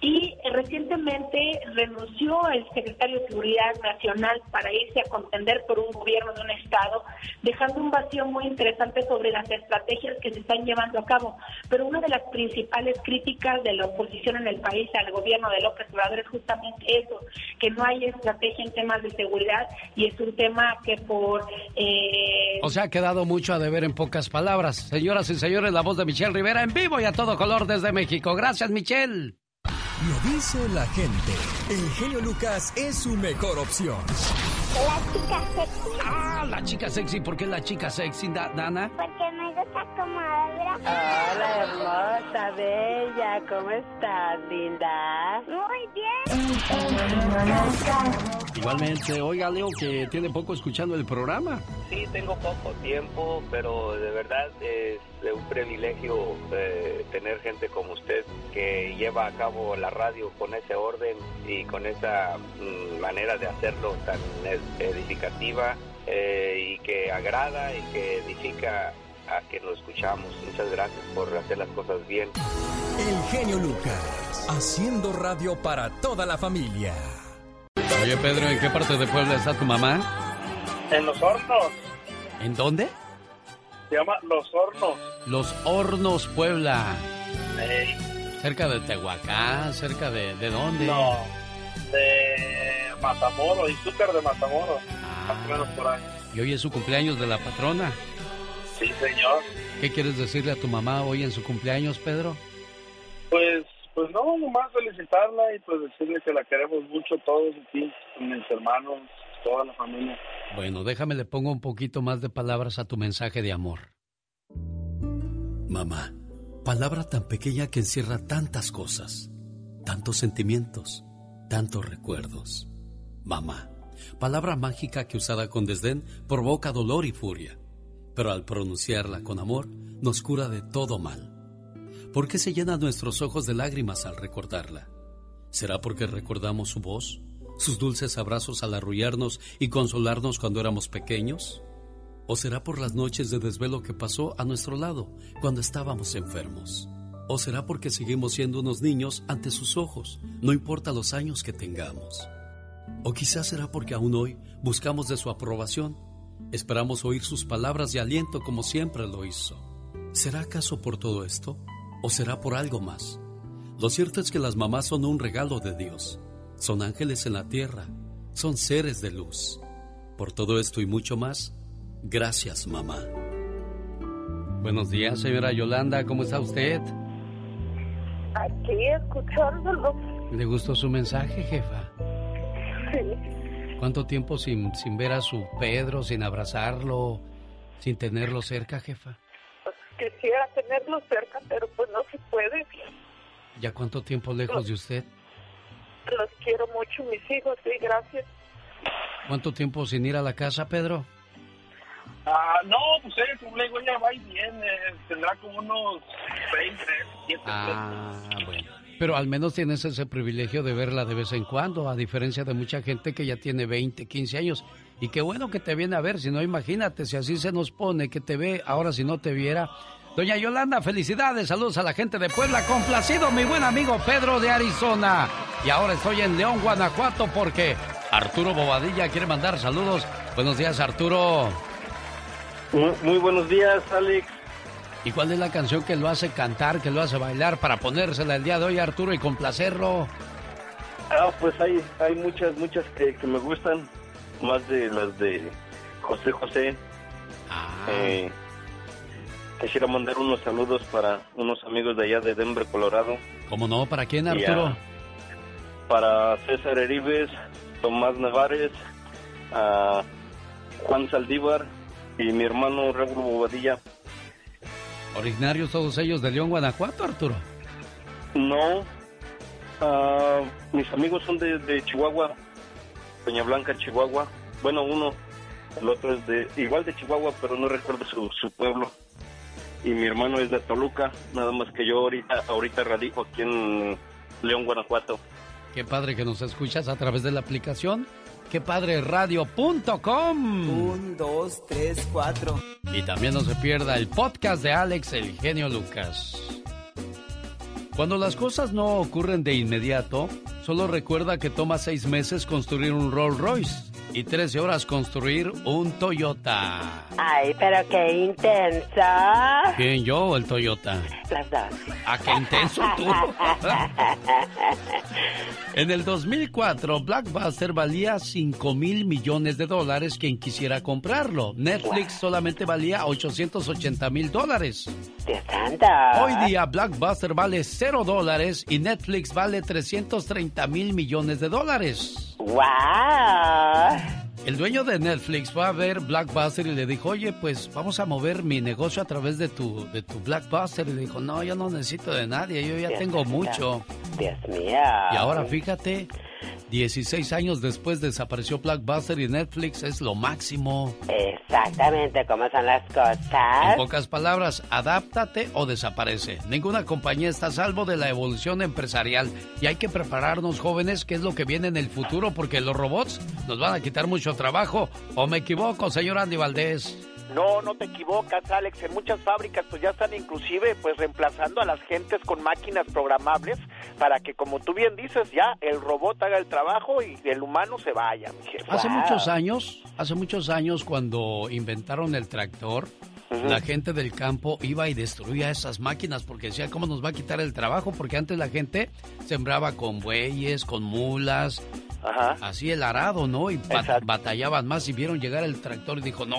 Y recientemente renunció el secretario de Seguridad Nacional para irse a contender por un gobierno de un Estado, dejando un vacío muy interesante sobre las estrategias que se están llevando a cabo. Pero una de las principales críticas de la oposición en el país al gobierno de López Obrador es justamente eso, que no hay estrategia en temas de seguridad y es un tema que por... Eh...
O sea, ha quedado mucho a deber en pocas palabras. Señoras y señores, la voz de Michelle Rivera en vivo y a todo color desde México. Gracias, Michelle.
Lo dice la gente. El genio Lucas es su mejor opción.
La chica sexy.
Ah, la chica sexy. ¿Por qué la chica sexy, Dana?
Porque me gusta cómo habla.
Hola, hermosa, bella. ¿Cómo estás, linda?
Muy bien.
Igualmente, oiga Leo que tiene poco escuchando el programa.
Sí, tengo poco tiempo, pero de verdad es un privilegio eh, tener gente como usted que lleva a cabo la radio con ese orden y con esa mm, manera de hacerlo tan edificativa eh, y que agrada y que edifica a que lo escuchamos. Muchas gracias por hacer las cosas bien.
El genio Lucas, haciendo radio para toda la familia.
Oye Pedro, ¿en qué parte de Puebla está tu mamá?
En Los Hornos.
¿En dónde?
Se llama Los Hornos.
Los Hornos, Puebla.
Ey.
Cerca de Tehuacán, cerca de... ¿De dónde?
No, de Matamoros, Izúcar de Matamoros. Más o menos por ahí.
Y hoy es su cumpleaños de la patrona.
Sí, señor.
¿Qué quieres decirle a tu mamá hoy en su cumpleaños, Pedro?
Pues, pues no, nomás felicitarla y pues decirle que la queremos mucho todos aquí, mis hermanos, toda la familia.
Bueno, déjame le pongo un poquito más de palabras a tu mensaje de amor. Mamá, palabra tan pequeña que encierra tantas cosas, tantos sentimientos, tantos recuerdos. Mamá, palabra mágica que usada con desdén provoca dolor y furia, pero al pronunciarla con amor nos cura de todo mal. ¿Por qué se llenan nuestros ojos de lágrimas al recordarla? ¿Será porque recordamos su voz, sus dulces abrazos al arrullarnos y consolarnos cuando éramos pequeños? ¿O será por las noches de desvelo que pasó a nuestro lado cuando estábamos enfermos? ¿O será porque seguimos siendo unos niños ante sus ojos, no importa los años que tengamos? ¿O quizás será porque aún hoy buscamos de su aprobación? Esperamos oír sus palabras de aliento como siempre lo hizo. ¿Será acaso por todo esto? ¿O será por algo más? Lo cierto es que las mamás son un regalo de Dios. Son ángeles en la tierra. Son seres de luz. Por todo esto y mucho más, gracias mamá. Buenos días, señora Yolanda. ¿Cómo está usted?
Aquí escuchándolo.
¿Le gustó su mensaje, jefa?
Sí.
¿Cuánto tiempo sin, sin ver a su Pedro, sin abrazarlo, sin tenerlo cerca, jefa?
Pues quisiera tenerlo cerca, pero pues no se puede.
¿Ya cuánto tiempo lejos de usted?
Los quiero mucho, mis hijos, sí, gracias.
¿Cuánto tiempo sin ir a la casa, Pedro?
Ah, no, pues eh, como le digo, ella va y viene, tendrá como unos 6, 7
Ah, bueno. Pero al menos tienes ese privilegio de verla de vez en cuando, a diferencia de mucha gente que ya tiene 20, 15 años. Y qué bueno que te viene a ver, si no, imagínate, si así se nos pone, que te ve, ahora si no te viera. Doña Yolanda, felicidades, saludos a la gente de Puebla, complacido mi buen amigo Pedro de Arizona. Y ahora estoy en León, Guanajuato, porque Arturo Bobadilla quiere mandar saludos. Buenos días, Arturo.
Muy, buenos días, Alex.
¿Y cuál es la canción que lo hace cantar, que lo hace bailar para ponérsela el día de hoy, Arturo, y complacerlo?
Ah, pues hay, hay muchas, muchas que, que me gustan, más de las de José José.
Ah.
Eh, quisiera mandar unos saludos para unos amigos de allá de Denver, Colorado.
¿Cómo no? ¿Para quién, Arturo?
para César Heribes, Tomás Nevares, a Juan Saldívar y mi hermano Raúl Bobadilla.
Originarios todos ellos de León, Guanajuato, Arturo.
No, ah, mis amigos son de, de Chihuahua, Peña Blanca, Chihuahua. Bueno, uno, el otro es de igual de Chihuahua, pero no recuerdo su, su pueblo. Y mi hermano es de Toluca, nada más que yo ahorita ahorita radico aquí en León, Guanajuato.
Qué padre que nos escuchas a través de la aplicación. Qué padre radio.com.
Un, dos, tres, cuatro.
Y también no se pierda el podcast de Alex, el genio Lucas. Cuando las cosas no ocurren de inmediato, solo recuerda que toma seis meses construir un Rolls Royce y 13 horas construir un Toyota.
Ay, pero qué intensa.
¿Quién, yo o el Toyota?
Las dos.
¿A qué intenso tú? <laughs> En el 2004, Blackbuster valía 5 mil millones de dólares quien quisiera comprarlo. Netflix solamente valía 880 mil dólares.
Dios santo.
Hoy día Blackbuster vale 0 dólares y Netflix vale 330 mil millones de dólares.
¡Wow!
El dueño de Netflix fue a ver Blackbuster y le dijo, oye, pues vamos a mover mi negocio a través de tu, de tu Blackbuster. Y le dijo, no, yo no necesito de nadie, yo ya tengo mucho.
Dios mío.
Y ahora fíjate, 16 años después desapareció Blackbuster y Netflix es lo máximo.
Exactamente, ¿cómo son las cosas?
En pocas palabras, adáptate o desaparece. Ninguna compañía está a salvo de la evolución empresarial y hay que prepararnos jóvenes qué es lo que viene en el futuro porque los robots nos van a quitar mucho trabajo. ¿O me equivoco, señor Andy Valdés?
No, no te equivocas, Alex. En muchas fábricas pues ya están inclusive pues reemplazando a las gentes con máquinas programables para que como tú bien dices ya el robot haga el trabajo y el humano se vaya. Mi jefe.
Hace muchos años, hace muchos años cuando inventaron el tractor, la gente del campo iba y destruía esas máquinas porque decía, ¿cómo nos va a quitar el trabajo? Porque antes la gente sembraba con bueyes, con mulas, así el arado, ¿no? Y ba- batallaban más y vieron llegar el tractor y dijo, no,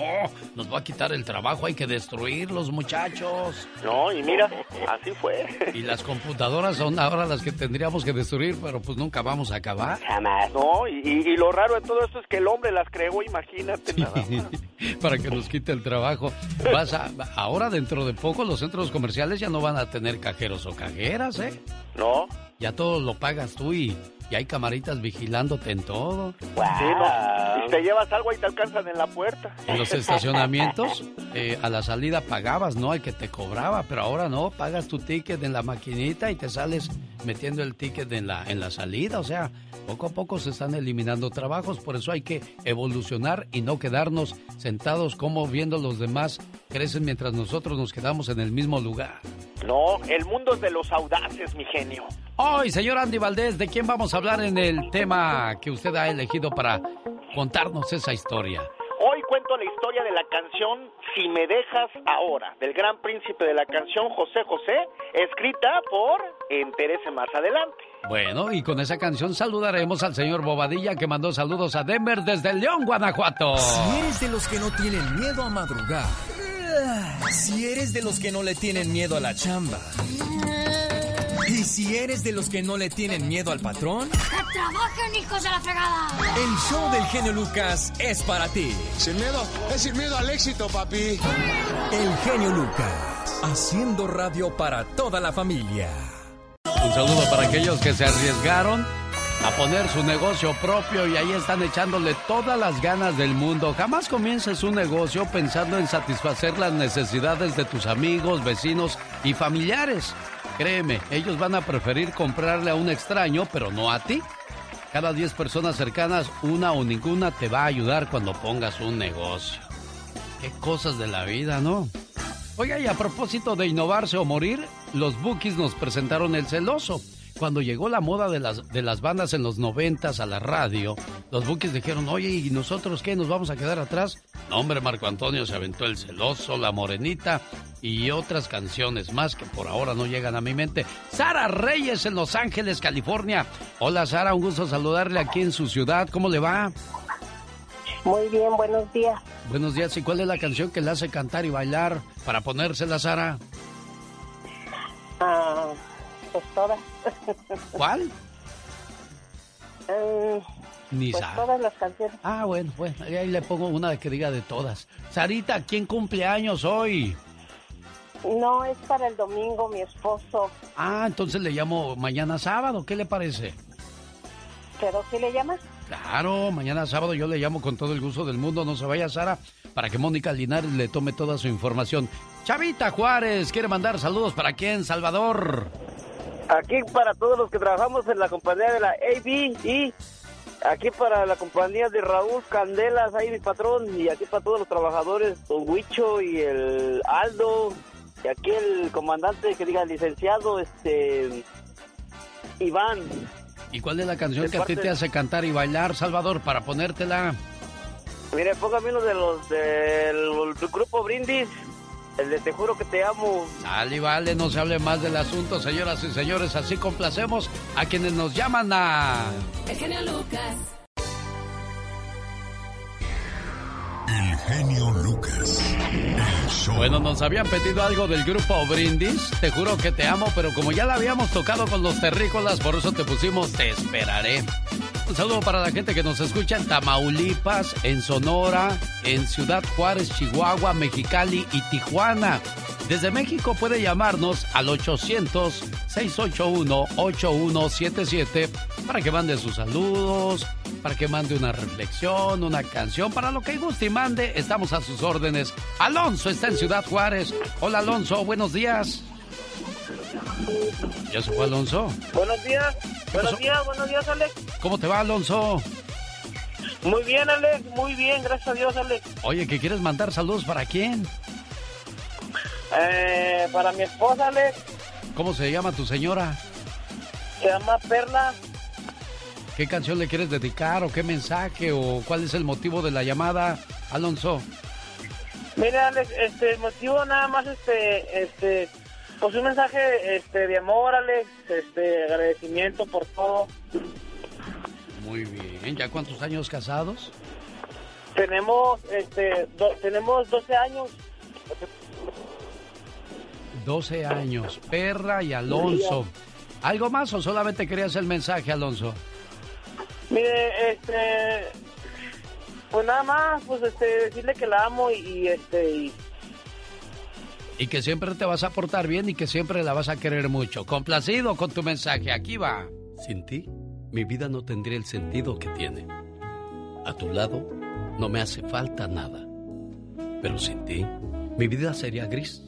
nos va a quitar el trabajo, hay que destruirlos, muchachos.
No, y mira, así fue.
Y las computadoras son ahora las que tendríamos que destruir, pero pues nunca vamos a acabar.
Jamás.
No, y, y- y lo raro de todo esto es que el hombre las creó, imagínate nada más. <laughs>
para que nos quite el trabajo. Vas a- ahora dentro de poco los centros comerciales ya no van a tener cajeros o cajeras, ¿eh?
No.
Ya todo lo pagas tú y, y hay camaritas vigilándote en todo.
Sí, no. Si te llevas algo y te alcanzan en la puerta.
En los estacionamientos, eh, a la salida pagabas, ¿no? El que te cobraba, pero ahora no, pagas tu ticket en la maquinita y te sales metiendo el ticket en la, en la salida. O sea, poco a poco se están eliminando trabajos, por eso hay que evolucionar y no quedarnos sentados como viendo los demás crecen mientras nosotros nos quedamos en el mismo lugar.
No, el mundo es de los audaces, mi genio.
Hoy, señor Andy Valdés, ¿de quién vamos a hablar en el tema que usted ha elegido para contarnos esa historia?
Hoy cuento la historia de la canción Si me dejas ahora, del gran príncipe de la canción José José, escrita por Enterese más adelante.
Bueno, y con esa canción saludaremos al señor Bobadilla que mandó saludos a Denver desde León, Guanajuato.
Si eres de los que no tienen miedo a madrugar, si eres de los que no le tienen miedo a la chamba, y si eres de los que no le tienen miedo al patrón,
¡Que trabajen, hijos de la fregada!
el show del genio Lucas es para ti.
Sin miedo, es sin miedo al éxito, papi.
El genio Lucas, haciendo radio para toda la familia.
Un saludo para aquellos que se arriesgaron a poner su negocio propio y ahí están echándole todas las ganas del mundo. Jamás comiences un negocio pensando en satisfacer las necesidades de tus amigos, vecinos y familiares. Créeme, ellos van a preferir comprarle a un extraño, pero no a ti. Cada 10 personas cercanas, una o ninguna te va a ayudar cuando pongas un negocio. Qué cosas de la vida, ¿no? Oiga, y a propósito de innovarse o morir, los Bookies nos presentaron El Celoso. Cuando llegó la moda de las, de las bandas en los noventas a la radio, los Bookies dijeron, oye, ¿y nosotros qué? ¿Nos vamos a quedar atrás? No, hombre, Marco Antonio se aventó El Celoso, La Morenita y otras canciones más que por ahora no llegan a mi mente. Sara Reyes en Los Ángeles, California. Hola, Sara, un gusto saludarle aquí en su ciudad. ¿Cómo le va?
Muy bien, buenos días.
Buenos días. ¿Y cuál es la canción que le hace cantar y bailar para ponérsela, Sara?
Ah, pues todas.
¿Cuál?
Mm,
Ni
pues todas las canciones.
Ah, bueno, pues ahí le pongo una que diga de todas. Sarita, ¿quién cumple años hoy?
No, es para el domingo, mi esposo.
Ah, entonces le llamo mañana sábado, ¿qué le parece?
¿Pero sí le llamas?
Claro, mañana sábado yo le llamo con todo el gusto del mundo, no se vaya Sara, para que Mónica Linares le tome toda su información. Chavita Juárez, quiere mandar saludos para quién, Salvador.
Aquí para todos los que trabajamos en la compañía de la AB y aquí para la compañía de Raúl Candelas, ahí mi patrón, y aquí para todos los trabajadores, Don Huicho y el Aldo, y aquí el comandante que diga licenciado, este, Iván.
¿Y cuál es la canción
De
que a ti te hace cantar y bailar, Salvador, para ponértela?
Mire, póngame uno de los del grupo Brindis, Te juro que te amo.
Sale y vale, no se hable más del asunto, señoras y señores, así complacemos a quienes nos llaman a...
El genio Lucas.
El genio Lucas.
Bueno, nos habían pedido algo del grupo Brindis. Te juro que te amo, pero como ya la habíamos tocado con los terrícolas, por eso te pusimos Te esperaré. Un saludo para la gente que nos escucha en Tamaulipas, en Sonora, en Ciudad Juárez, Chihuahua, Mexicali y Tijuana. Desde México puede llamarnos al 800-681-8177 para que mande sus saludos, para que mande una reflexión, una canción, para lo que guste y mande. Estamos a sus órdenes. Alonso está en Ciudad Juárez. Hola Alonso, buenos días. ¿Ya se fue Alonso?
Buenos días. Buenos
pasó?
días, buenos días, Alex.
¿Cómo te va Alonso?
Muy bien, Alex. Muy bien, gracias a Dios, Alex.
Oye, ¿que quieres mandar saludos para quién?
Eh, para mi esposa, Alex,
¿Cómo se llama tu señora?
se llama Perla.
¿Qué canción le quieres dedicar o qué mensaje o cuál es el motivo de la llamada, Alonso?
Mire, Alex, este, el motivo nada más, este, este, pues un mensaje, este, de amor, Alex, este, agradecimiento por todo.
Muy bien. ¿Ya cuántos años casados?
Tenemos, este, do- tenemos 12 años.
12 años. Perra y Alonso. ¿Algo más o solamente querías el mensaje, Alonso?
Mire, este, pues nada más, pues, este, decirle que la amo y, y, este, y,
Y que siempre te vas a portar bien y que siempre la vas a querer mucho. Complacido con tu mensaje. Aquí va. Sin ti, mi vida no tendría el sentido que tiene. A tu lado, no me hace falta nada. Pero sin ti, mi vida sería gris,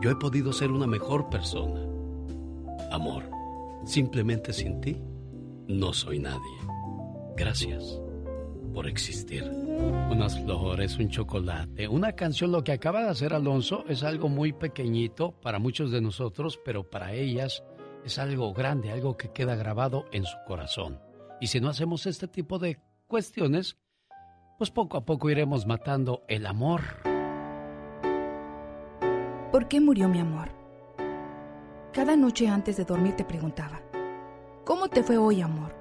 yo he podido ser una mejor persona. Amor, simplemente sin ti, no soy nadie. Gracias por existir. Unas flores, un chocolate, una canción. Lo que acaba de hacer Alonso es algo muy pequeñito para muchos de nosotros, pero para ellas es algo grande, algo que queda grabado en su corazón. Y si no hacemos este tipo de cuestiones, pues poco a poco iremos matando el amor.
¿Por qué murió mi amor? Cada noche antes de dormir te preguntaba, ¿cómo te fue hoy, amor?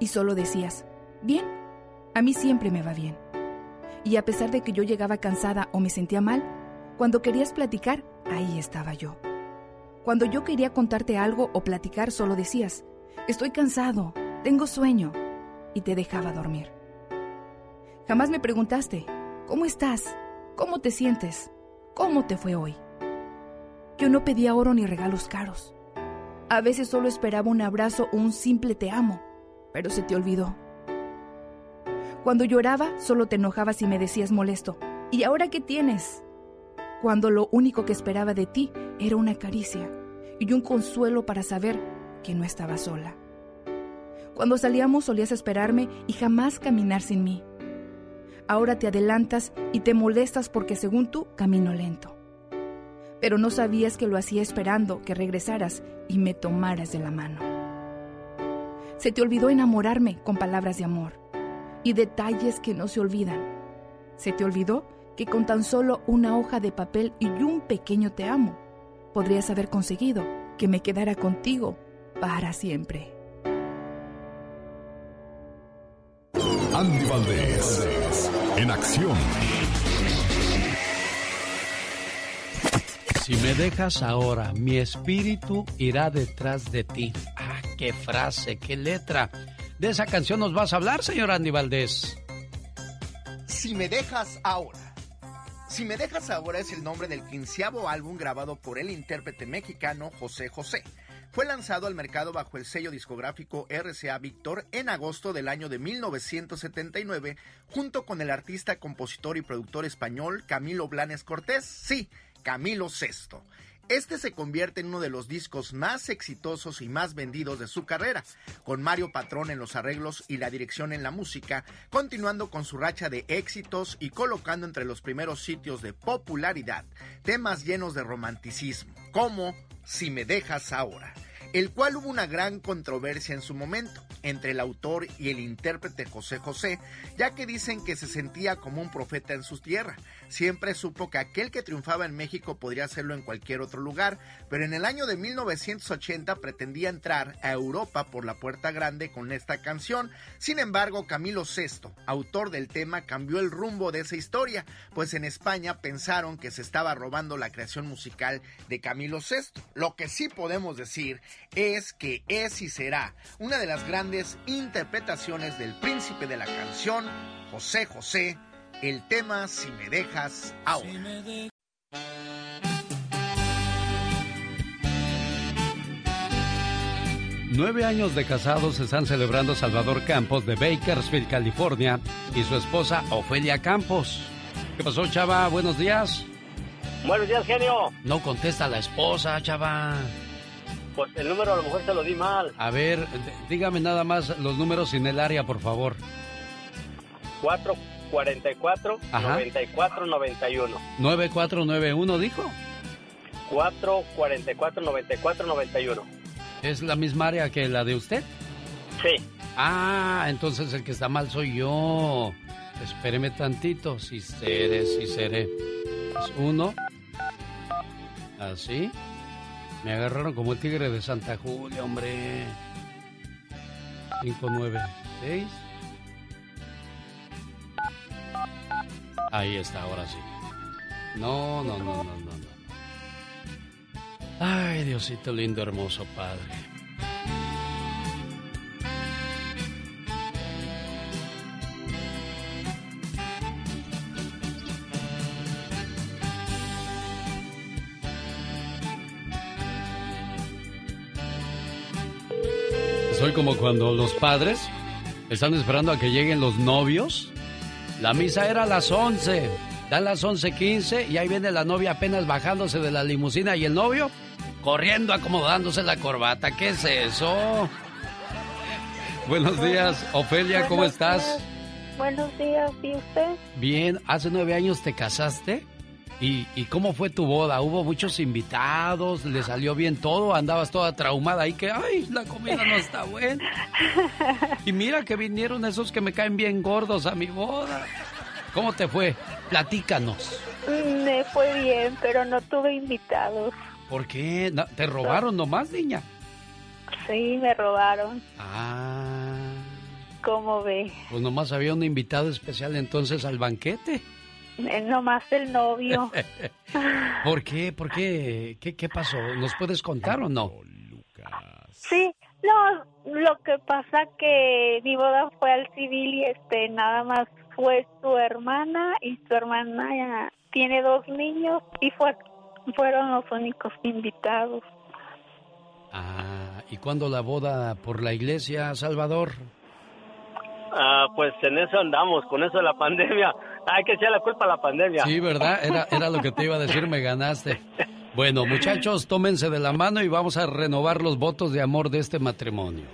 Y solo decías, bien, a mí siempre me va bien. Y a pesar de que yo llegaba cansada o me sentía mal, cuando querías platicar, ahí estaba yo. Cuando yo quería contarte algo o platicar, solo decías, estoy cansado, tengo sueño, y te dejaba dormir. Jamás me preguntaste, ¿cómo estás? ¿Cómo te sientes? ¿Cómo te fue hoy? Yo no pedía oro ni regalos caros. A veces solo esperaba un abrazo o un simple te amo, pero se te olvidó. Cuando lloraba, solo te enojabas y me decías molesto. ¿Y ahora qué tienes? Cuando lo único que esperaba de ti era una caricia y un consuelo para saber que no estaba sola. Cuando salíamos solías esperarme y jamás caminar sin mí. Ahora te adelantas y te molestas porque según tú camino lento. Pero no sabías que lo hacía esperando que regresaras y me tomaras de la mano. Se te olvidó enamorarme con palabras de amor y detalles que no se olvidan. Se te olvidó que con tan solo una hoja de papel y un pequeño te amo, podrías haber conseguido que me quedara contigo para siempre.
Andy Valdés, en acción.
Si me dejas ahora, mi espíritu irá detrás de ti. Ah, qué frase, qué letra. De esa canción nos vas a hablar, señor Andy Valdés.
Si me dejas ahora. Si me dejas ahora es el nombre del quinceavo álbum grabado por el intérprete mexicano José José. Fue lanzado al mercado bajo el sello discográfico RCA Victor en agosto del año de 1979 junto con el artista, compositor y productor español Camilo Blanes Cortés, sí, Camilo VI. Este se convierte en uno de los discos más exitosos y más vendidos de su carrera, con Mario Patrón en los arreglos y la dirección en la música, continuando con su racha de éxitos y colocando entre los primeros sitios de popularidad temas llenos de romanticismo, como Si me dejas ahora el cual hubo una gran controversia en su momento entre el autor y el intérprete José José, ya que dicen que se sentía como un profeta en su tierra. Siempre supo que aquel que triunfaba en México podría hacerlo en cualquier otro lugar, pero en el año de 1980 pretendía entrar a Europa por la puerta grande con esta canción. Sin embargo, Camilo VI, autor del tema, cambió el rumbo de esa historia, pues en España pensaron que se estaba robando la creación musical de Camilo VI. Lo que sí podemos decir es que es y será una de las grandes interpretaciones del príncipe de la canción, José José, el tema Si me dejas ahora.
Nueve años de casados están celebrando Salvador Campos de Bakersfield, California, y su esposa Ofelia Campos. ¿Qué pasó, chava? Buenos días.
Buenos días, genio.
No contesta la esposa, chava.
Pues el número a lo mejor se lo di mal.
A ver, dígame nada más los números sin el área, por favor.
444 9491.
9491 dijo.
444 9491.
¿Es la misma área que la de usted?
Sí.
Ah, entonces el que está mal soy yo. Espéreme tantito. Si seré, si seré. Es uno. Así. Me agarraron como el tigre de Santa Julia, hombre. 5, 9, 6. Ahí está, ahora sí. No, no, no, no, no, no. Ay, Diosito lindo, hermoso Padre. Soy como cuando los padres están esperando a que lleguen los novios. La misa era a las 11. Dan las 11.15 y ahí viene la novia apenas bajándose de la limusina y el novio corriendo acomodándose la corbata. ¿Qué es eso? Buenos días, Ofelia, ¿cómo estás?
Buenos días, ¿y usted?
Bien, hace nueve años te casaste. ¿Y, ¿Y cómo fue tu boda? ¿Hubo muchos invitados? ¿Le salió bien todo? ¿Andabas toda traumada y que, ay, la comida no está buena? Y mira que vinieron esos que me caen bien gordos a mi boda. ¿Cómo te fue? Platícanos.
Me fue bien, pero no tuve invitados.
¿Por qué? ¿Te robaron nomás, niña?
Sí, me robaron.
Ah,
¿Cómo ve?
pues nomás había un invitado especial entonces al banquete.
Eh, Nomás el novio. <laughs>
¿Por qué? ¿Por qué? ¿Qué, qué pasó? ¿Nos puedes contar o no?
Sí, no, lo que pasa que mi boda fue al civil y este nada más fue su hermana y su hermana ya tiene dos niños y fue, fueron los únicos invitados.
Ah, ¿y cuándo la boda por la iglesia, Salvador?
Ah, pues en eso andamos, con eso de la <laughs> pandemia. Hay que echar la culpa a la pandemia.
Sí, ¿verdad? Era, era lo que te iba a decir, me ganaste. Bueno, muchachos, tómense de la mano y vamos a renovar los votos de amor de este matrimonio.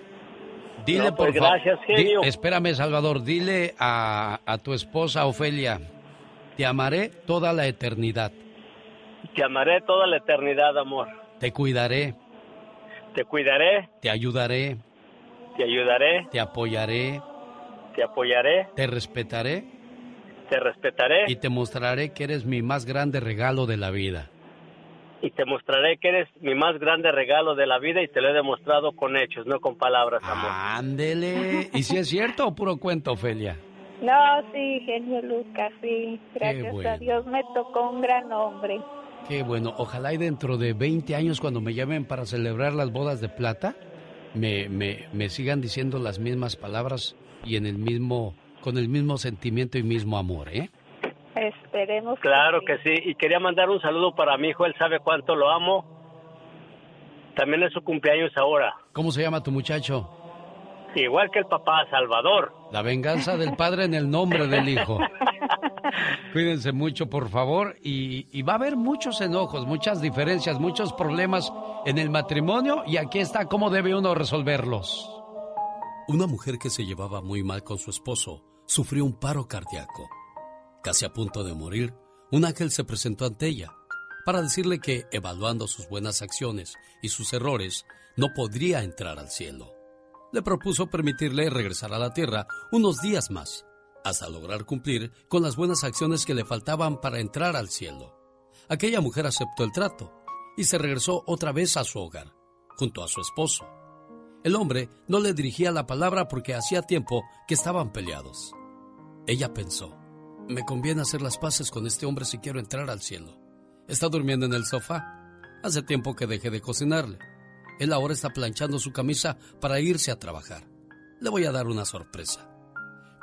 Dile,
No,
por
pues,
favor.
gracias, genio.
Espérame, Salvador. Dile a, a tu esposa, Ofelia, te amaré toda la eternidad.
Te amaré toda la eternidad, amor.
Te cuidaré,
Te cuidaré,
te ayudaré,
te ayudaré,
te apoyaré,
te apoyaré,
te respetaré
te respetaré
y te mostraré que eres mi más grande regalo de la vida.
y te mostraré que eres mi más grande regalo de la vida y te lo he demostrado con hechos, no con palabras, amor.
Ándele. ¿Y si es cierto o puro cuento, Ofelia?
No, sí, genio Lucas, sí. Gracias
bueno.
a Dios me tocó un gran hombre.
Qué bueno. Ojalá y dentro de 20 años, cuando me llamen para celebrar las bodas de plata, me, me, me sigan diciendo las mismas palabras y en el mismo, con el mismo sentimiento y mismo amor, ¿eh?
Esperemos.
Claro que sí, y quería mandar un saludo para mi hijo, él sabe cuánto lo amo. También es su cumpleaños ahora,
¿Cómo se llama tu muchacho?
igual que el papá Salvador.
La venganza del padre en el nombre del hijo. <laughs> Cuídense mucho, por favor, y, y, va a haber muchos enojos, muchas diferencias, muchos problemas en el matrimonio y aquí está cómo debe uno resolverlos. Una mujer que se llevaba muy mal con su esposo sufrió un paro cardíaco. Casi a punto de morir, un ángel se presentó ante ella para decirle que, evaluando sus buenas acciones y sus errores, no podría entrar al cielo. Le propuso permitirle regresar a la tierra unos días más, hasta lograr cumplir con las buenas acciones que le faltaban para entrar al cielo. Aquella mujer aceptó el trato y se regresó otra vez a su hogar, junto a su esposo. El hombre no le dirigía la palabra porque hacía tiempo que estaban peleados. Ella pensó, me conviene hacer las paces con este hombre si quiero entrar al cielo. Está durmiendo en el sofá. Hace tiempo que dejé de cocinarle. Él ahora está planchando su camisa para irse a trabajar. Le voy a dar una sorpresa.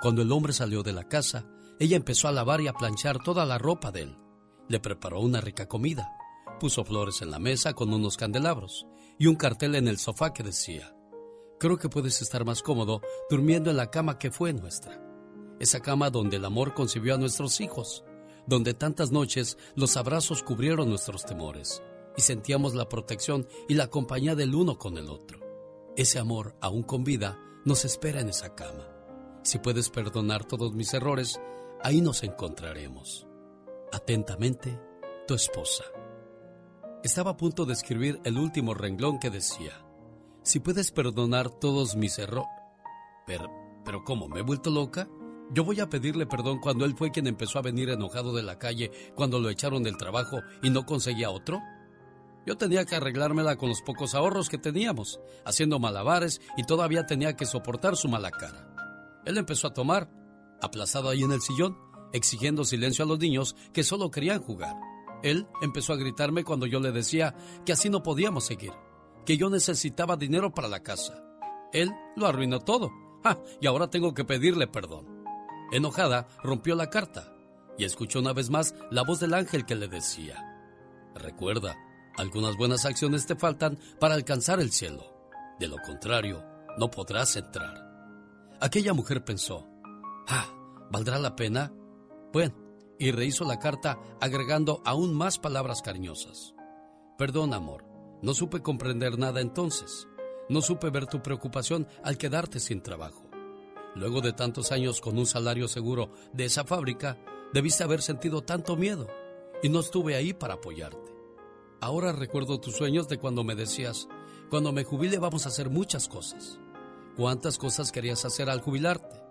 Cuando el hombre salió de la casa, ella empezó a lavar y a planchar toda la ropa de él. Le preparó una rica comida. Puso flores en la mesa con unos candelabros y un cartel en el sofá que decía, Creo que puedes estar más cómodo durmiendo en la cama que fue nuestra. Esa cama donde el amor concibió a nuestros hijos, donde tantas noches los abrazos cubrieron nuestros temores y sentíamos la protección y la compañía del uno con el otro. Ese amor, aún con vida, nos espera en esa cama. Si puedes perdonar todos mis errores, ahí nos encontraremos. Atentamente, tu esposa. Estaba a punto de escribir el último renglón que decía, si puedes perdonar todos mis errores. Pero, pero ¿cómo? ¿Me he vuelto loca? Yo voy a pedirle perdón cuando él fue quien empezó a venir enojado de la calle cuando lo echaron del trabajo y no conseguía otro. Yo tenía que arreglármela con los pocos ahorros que teníamos, haciendo malabares y todavía tenía que soportar su mala cara. Él empezó a tomar, aplazado ahí en el sillón, exigiendo silencio a los niños que solo querían jugar. Él empezó a gritarme cuando yo le decía que así no podíamos seguir, que yo necesitaba dinero para la casa. Él lo arruinó todo. Ah, y ahora tengo que pedirle perdón. Enojada, rompió la carta y escuchó una vez más la voz del ángel que le decía, Recuerda, algunas buenas acciones te faltan para alcanzar el cielo. De lo contrario, no podrás entrar. Aquella mujer pensó, Ah, ¿valdrá la pena? Bueno, y rehizo la carta agregando aún más palabras cariñosas. Perdón, amor, no supe comprender nada entonces. No supe ver tu preocupación al quedarte sin trabajo. Luego de tantos años con un salario seguro de esa fábrica, debiste haber sentido tanto miedo y no estuve ahí para apoyarte. Ahora recuerdo tus sueños de cuando me decías, cuando me jubile vamos a hacer muchas cosas. ¿Cuántas cosas querías hacer al jubilarte?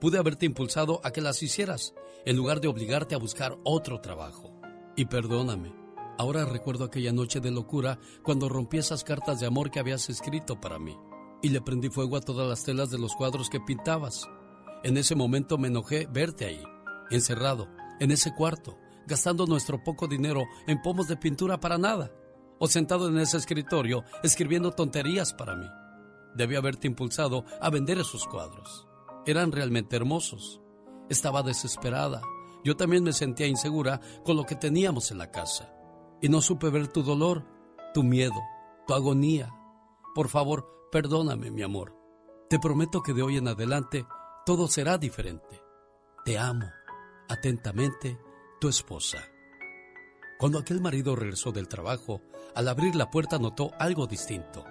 Pude haberte impulsado a que las hicieras en lugar de obligarte a buscar otro trabajo. Y perdóname, ahora recuerdo aquella noche de locura cuando rompí esas cartas de amor que habías escrito para mí y le prendí fuego a todas las telas de los cuadros que pintabas. En ese momento me enojé verte ahí, encerrado, en ese cuarto, gastando nuestro poco dinero en pomos de pintura para nada, o sentado en ese escritorio escribiendo tonterías para mí. Debí haberte impulsado a vender esos cuadros. Eran realmente hermosos. Estaba desesperada. Yo también me sentía insegura con lo que teníamos en la casa. Y no supe ver tu dolor, tu miedo, tu agonía. Por favor, Perdóname, mi amor. Te prometo que de hoy en adelante todo será diferente. Te amo. Atentamente, tu esposa. Cuando aquel marido regresó del trabajo, al abrir la puerta notó algo distinto.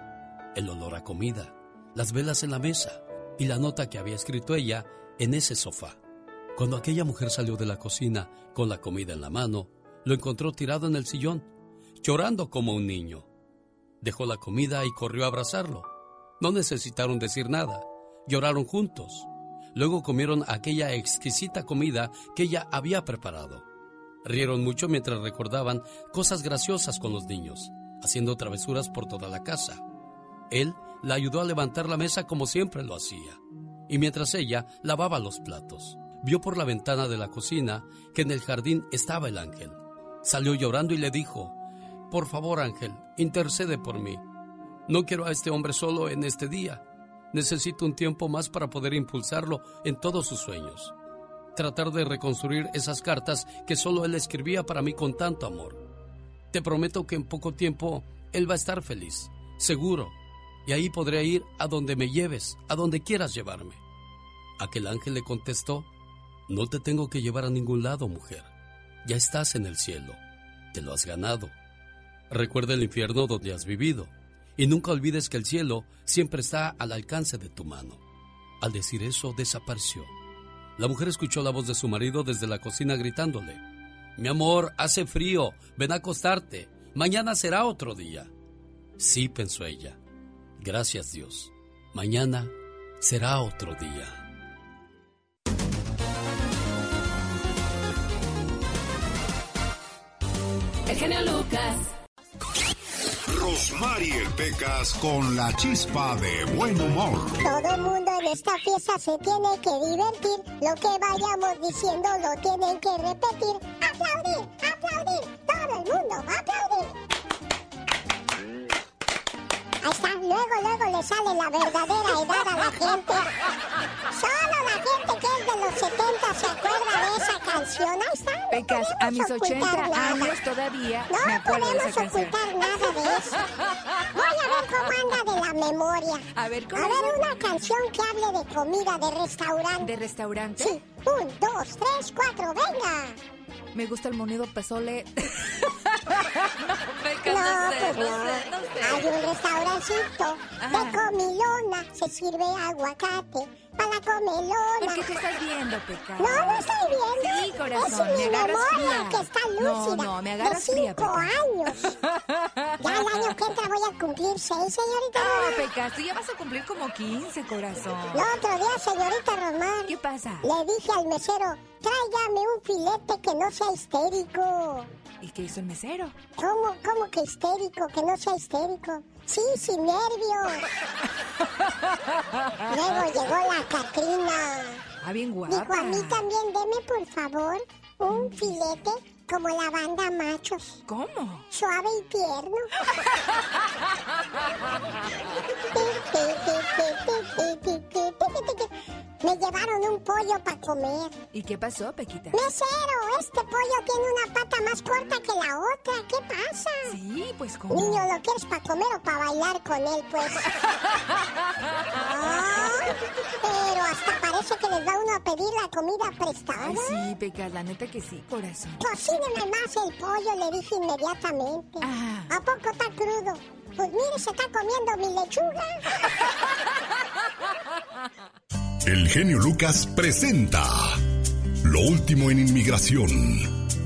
El olor a comida, las velas en la mesa y la nota que había escrito ella en ese sofá. Cuando aquella mujer salió de la cocina con la comida en la mano, lo encontró tirado en el sillón, llorando como un niño. Dejó la comida y corrió a abrazarlo. No necesitaron decir nada. Lloraron juntos. Luego comieron aquella exquisita comida que ella había preparado. Rieron mucho mientras recordaban cosas graciosas con los niños, haciendo travesuras por toda la casa. Él la ayudó a levantar la mesa como siempre lo hacía. Y mientras ella lavaba los platos, vio por la ventana de la cocina que en el jardín estaba el ángel. Salió llorando y le dijo, Por favor, ángel, intercede por mí. No quiero a este hombre solo en este día. Necesito un tiempo más para poder impulsarlo en todos sus sueños. Tratar de reconstruir esas cartas que solo él escribía para mí con tanto amor. Te prometo que en poco tiempo él va a estar feliz, seguro, y ahí podré ir a donde me lleves, a donde quieras llevarme. Aquel ángel le contestó, No te tengo que llevar a ningún lado, mujer. Ya estás en el cielo. Te lo has ganado. Recuerda el infierno donde has vivido. Y nunca olvides que el cielo siempre está al alcance de tu mano. Al decir eso, desapareció. La mujer escuchó la voz de su marido desde la cocina gritándole, Mi amor, hace frío, ven a acostarte, mañana será otro día. Sí, pensó ella. Gracias Dios. Mañana será otro día.
El genio Lucas.
Rosmarie Pecas con la chispa de buen humor.
Todo el mundo en esta fiesta se tiene que divertir. Lo que vayamos diciendo lo tienen que repetir. ¡Aplaudir! ¡Aplaudir! Todo el mundo va a aplaudir. Ahí está, luego, luego le sale la verdadera edad a la gente. Solo la gente que es de los 70 se acuerda de esa canción. Ahí está.
Pecas, a mis 80 años todavía
no
me acuerdo de esa
podemos ocultar nada de eso. Voy a ver cómo anda de la memoria.
A ver, ¿cómo
A ver,
es?
una canción que hable de comida, de restaurante.
¿De restaurante?
Sí. Un, dos, tres, cuatro, venga.
Me gusta el monido pozole. <laughs>
No, pues no. Hay un restaurancito de comilona. Se sirve aguacate para la comelona.
¿Por qué te estás viendo, Pecas?
No, no estoy viendo.
Sí, corazón,
es
me
mi
agarras
memoria
fría.
que está lúcida.
No, no, me agarras
de
fría,
cinco años. Ya el año que entra voy a cumplir seis, señorita
Ah,
Romar.
Pecas, tú ya vas a cumplir como 15, corazón.
El otro día, señorita Romar.
¿Qué pasa?
Le dije al mesero, tráigame un filete que no sea histérico.
¿Y qué hizo el mesero?
¿Cómo, cómo que histérico? Que no sea histérico. Sí, sin nervios. Luego llegó la Catrina.
Ah, bien guapa.
Dijo, a mí también deme, por favor, un filete como la banda machos.
¿Cómo?
Suave y tierno. Me llevaron un pollo para comer.
¿Y qué pasó, Pequita?
Mesero, este pollo tiene una pata más corta que la otra. ¿Qué pasa?
Sí, pues ¿cómo?
Niño, ¿lo quieres para comer o para bailar con él, pues? Ay, <laughs> pero hasta parece que les va uno a pedir la comida prestada.
Ay, sí, Pecas, la neta que sí, corazón.
Cocíneme más el pollo, le dije inmediatamente.
Ah.
¿A poco está crudo? Pues mire, se está comiendo mi lechuga. <laughs>
El genio Lucas presenta Lo último en inmigración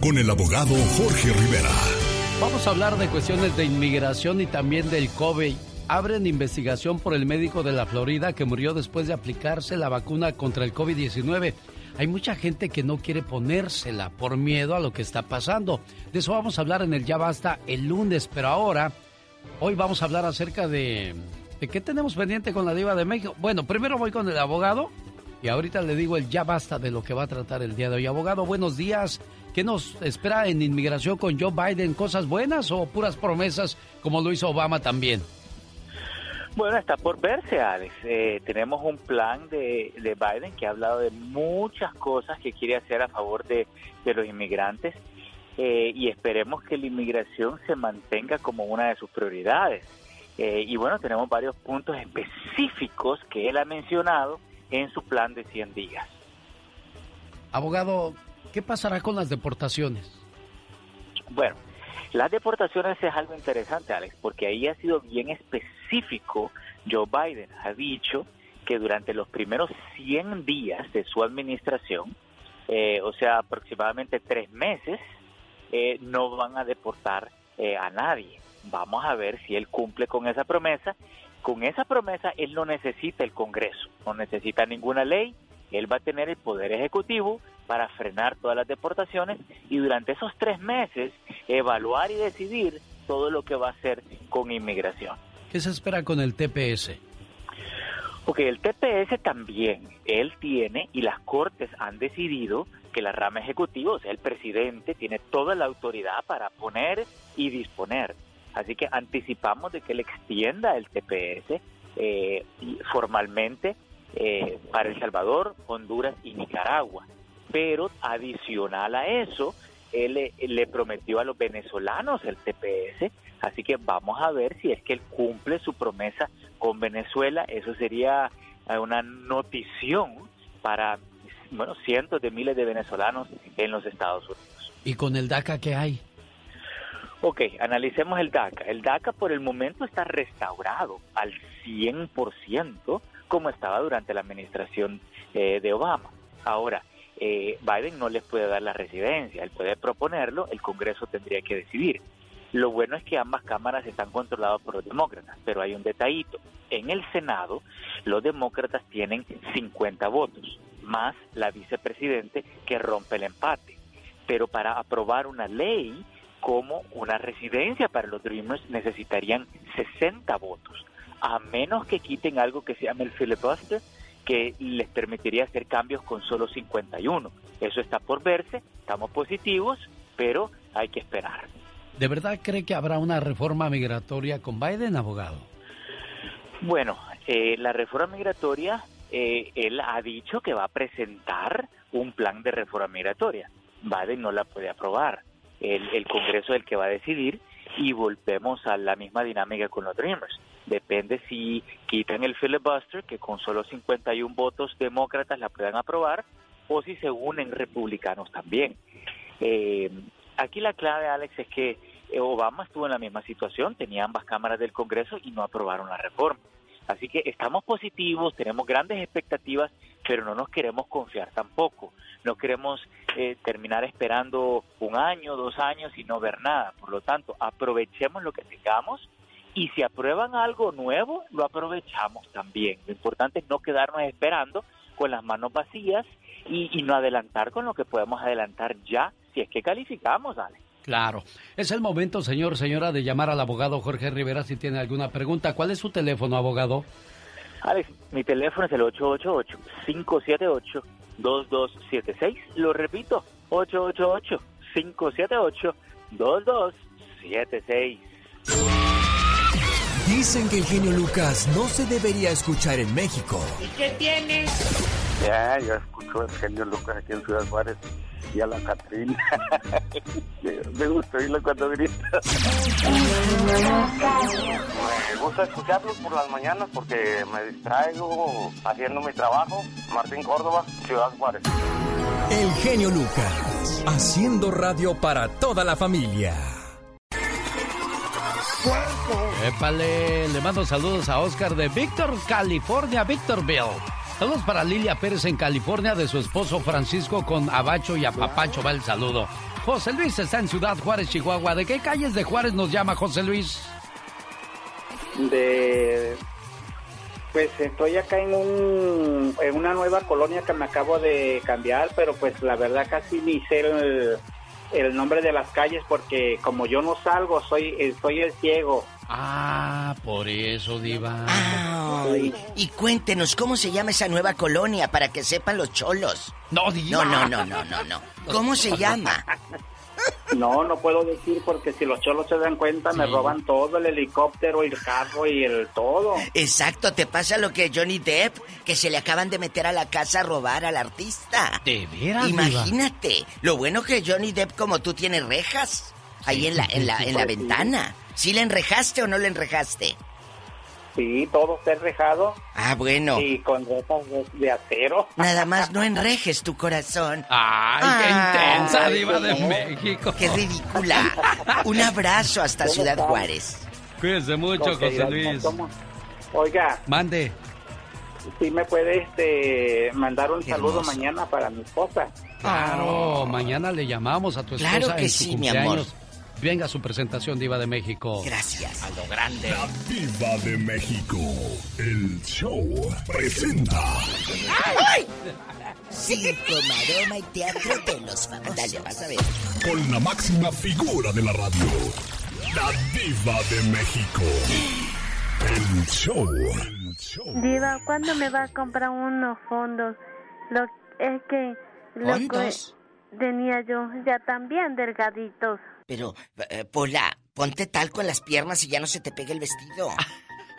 con el abogado Jorge Rivera.
Vamos a hablar de cuestiones de inmigración y también del COVID. Abren investigación por el médico de la Florida que murió después de aplicarse la vacuna contra el COVID-19. Hay mucha gente que no quiere ponérsela por miedo a lo que está pasando. De eso vamos a hablar en el Ya Basta el lunes, pero ahora, hoy vamos a hablar acerca de... ¿De qué tenemos pendiente con la diva de México? Bueno, primero voy con el abogado y ahorita le digo el ya basta de lo que va a tratar el día de hoy. Abogado, buenos días. ¿Qué nos espera en inmigración con Joe Biden? ¿Cosas buenas o puras promesas como lo hizo Obama también?
Bueno, está por verse, Alex. Eh, tenemos un plan de, de Biden que ha hablado de muchas cosas que quiere hacer a favor de, de los inmigrantes eh, y esperemos que la inmigración se mantenga como una de sus prioridades. Eh, y bueno, tenemos varios puntos específicos que él ha mencionado en su plan de 100 días.
Abogado, ¿qué pasará con las deportaciones?
Bueno, las deportaciones es algo interesante, Alex, porque ahí ha sido bien específico. Joe Biden ha dicho que durante los primeros 100 días de su administración, eh, o sea, aproximadamente tres meses, eh, no van a deportar eh, a nadie. Vamos a ver si él cumple con esa promesa. Con esa promesa él no necesita el Congreso, no necesita ninguna ley, él va a tener el poder ejecutivo para frenar todas las deportaciones y durante esos tres meses evaluar y decidir todo lo que va a hacer con inmigración.
¿Qué se espera con el TPS?
Ok, el TPS también, él tiene y las cortes han decidido que la rama ejecutiva, o sea, el presidente, tiene toda la autoridad para poner y disponer. Así que anticipamos de que él extienda el TPS eh, formalmente eh, para El Salvador, Honduras y Nicaragua. Pero adicional a eso, él le, le prometió a los venezolanos el TPS, así que vamos a ver si es que él cumple su promesa con Venezuela. Eso sería eh, una notición para bueno, cientos de miles de venezolanos en los Estados Unidos.
¿Y con el DACA qué hay?
Ok, analicemos el DACA. El DACA por el momento está restaurado al 100% como estaba durante la administración eh, de Obama. Ahora, eh, Biden no les puede dar la residencia, él puede proponerlo, el Congreso tendría que decidir. Lo bueno es que ambas cámaras están controladas por los demócratas, pero hay un detallito. En el Senado, los demócratas tienen 50 votos, más la vicepresidente que rompe el empate. Pero para aprobar una ley como una residencia para los Dreamers necesitarían 60 votos, a menos que quiten algo que se llama el filibuster, que les permitiría hacer cambios con solo 51. Eso está por verse, estamos positivos, pero hay que esperar.
¿De verdad cree que habrá una reforma migratoria con Biden, abogado?
Bueno, eh, la reforma migratoria, eh, él ha dicho que va a presentar un plan de reforma migratoria. Biden no la puede aprobar. El, el Congreso es el que va a decidir y volvemos a la misma dinámica con los Dreamers. Depende si quitan el filibuster, que con solo 51 votos demócratas la puedan aprobar, o si se unen republicanos también. Eh, aquí la clave, Alex, es que Obama estuvo en la misma situación, tenía ambas cámaras del Congreso y no aprobaron la reforma. Así que estamos positivos, tenemos grandes expectativas, pero no nos queremos confiar tampoco. No queremos eh, terminar esperando un año, dos años y no ver nada. Por lo tanto, aprovechemos lo que tengamos y si aprueban algo nuevo, lo aprovechamos también. Lo importante es no quedarnos esperando con las manos vacías y, no adelantar con lo que podemos adelantar ya, si es que calificamos, Alex.
Claro. Es el momento, señor, señora, de llamar al abogado Jorge Rivera si tiene alguna pregunta. ¿Cuál es su teléfono, abogado?
Alex, mi teléfono es el 888-578-2276. Lo repito, 888-578-2276.
Dicen que el genio Lucas no se debería escuchar en México.
¿Y qué tiene?
Ya, yo escucho el genio Lucas aquí en Ciudad Juárez y a la Catrina. <laughs> me gusta oírlo cuando grita. me gusta escucharlos por las mañanas porque me distraigo haciendo mi trabajo. Martín Córdoba, Ciudad Juárez.
El genio Lucas, haciendo radio para toda la familia.
Épale, le mando saludos a Oscar de Víctor, California, Victorville. Saludos para Lilia Pérez en California, de su esposo Francisco con Abacho y a Papacho va el saludo. José Luis está en Ciudad Juárez, Chihuahua. ¿De qué calles de Juárez nos llama José Luis?
De. Pues estoy acá en, un, en una nueva colonia que me acabo de cambiar, pero pues la verdad casi ni sé el, el nombre de las calles porque como yo no salgo, soy, soy el ciego.
Ah, por eso, Diva.
y cuéntenos, ¿cómo se llama esa nueva colonia para que sepan los cholos?
No,
Diva. No, no, no, no, no, no. ¿Cómo se llama? <laughs>
No, no puedo decir porque si los cholos se dan cuenta me roban todo, el helicóptero, el carro y el todo.
Exacto, te pasa lo que Johnny Depp, que se le acaban de meter a la casa a robar al artista.
¿De veras?
Imagínate, lo bueno que Johnny Depp como tú tiene rejas ahí en la en la en la pues ventana. ¿Sí le enrejaste o no le enrejaste?
Sí, todo está enrejado.
Ah, bueno.
Y con rejas de acero.
Nada más no <laughs> enrejes tu corazón.
¡Ay, qué intensa, diva de México!
¡Qué ridícula! Un abrazo hasta Ciudad Juárez.
Cuídense mucho, José Luis.
Oiga.
Mande.
Sí me puede este, mandar un saludo mañana para mi esposa.
Claro, mañana le llamamos a tu esposa
claro que
en su
sí,
cumpleaños.
mi amor.
Venga su presentación, Diva de México.
Gracias.
A lo grande.
La Diva de México. El show presenta.
¡Ay! Circo, maroma y teatro de los famosos. Dale, vas a ver.
Con la máxima figura de la radio. La Diva de México. El show.
Diva, ¿cuándo me va a comprar unos fondos? Lo es que lo que tenía yo ya también delgaditos.
Pero, eh, Pola, ponte talco en las piernas y ya no se te pegue el vestido. <laughs>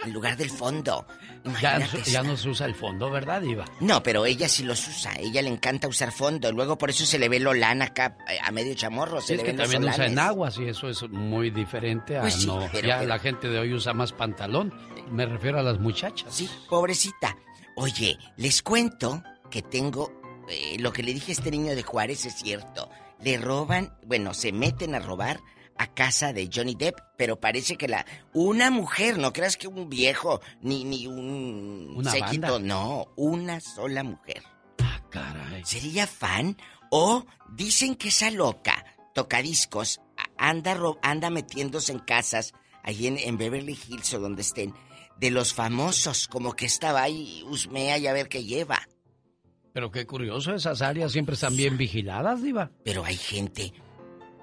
En lugar del fondo.
Ya, ya no se usa el fondo, ¿verdad, Diva?
No, pero ella sí los usa. Ella le encanta usar fondo. Luego por eso se le ve lo lana acá eh, a medio chamorro. Se
Sí, es que
ven
también usa
solanes.
enaguas y eso es muy diferente a
Pues sí,
no.
pero-
ya
pero-
la gente de hoy usa más pantalón. Me refiero a las muchachas.
Sí, pobrecita. Oye, les cuento que tengo eh, lo que le dije a este niño de Juárez es cierto. Le roban, bueno, se meten a robar a casa de Johnny Depp, pero parece que la una mujer, no creas que un viejo ni ni un
Una
séquito,
banda.
no, una sola mujer.
Ah, caray.
¿Sería fan o dicen que esa loca tocadiscos anda ro- anda metiéndose en casas ahí en, en Beverly Hills o donde estén de los famosos, como que estaba ahí husmea y a ver qué lleva.
Pero qué curioso, esas áreas siempre están bien vigiladas, Diva.
Pero hay gente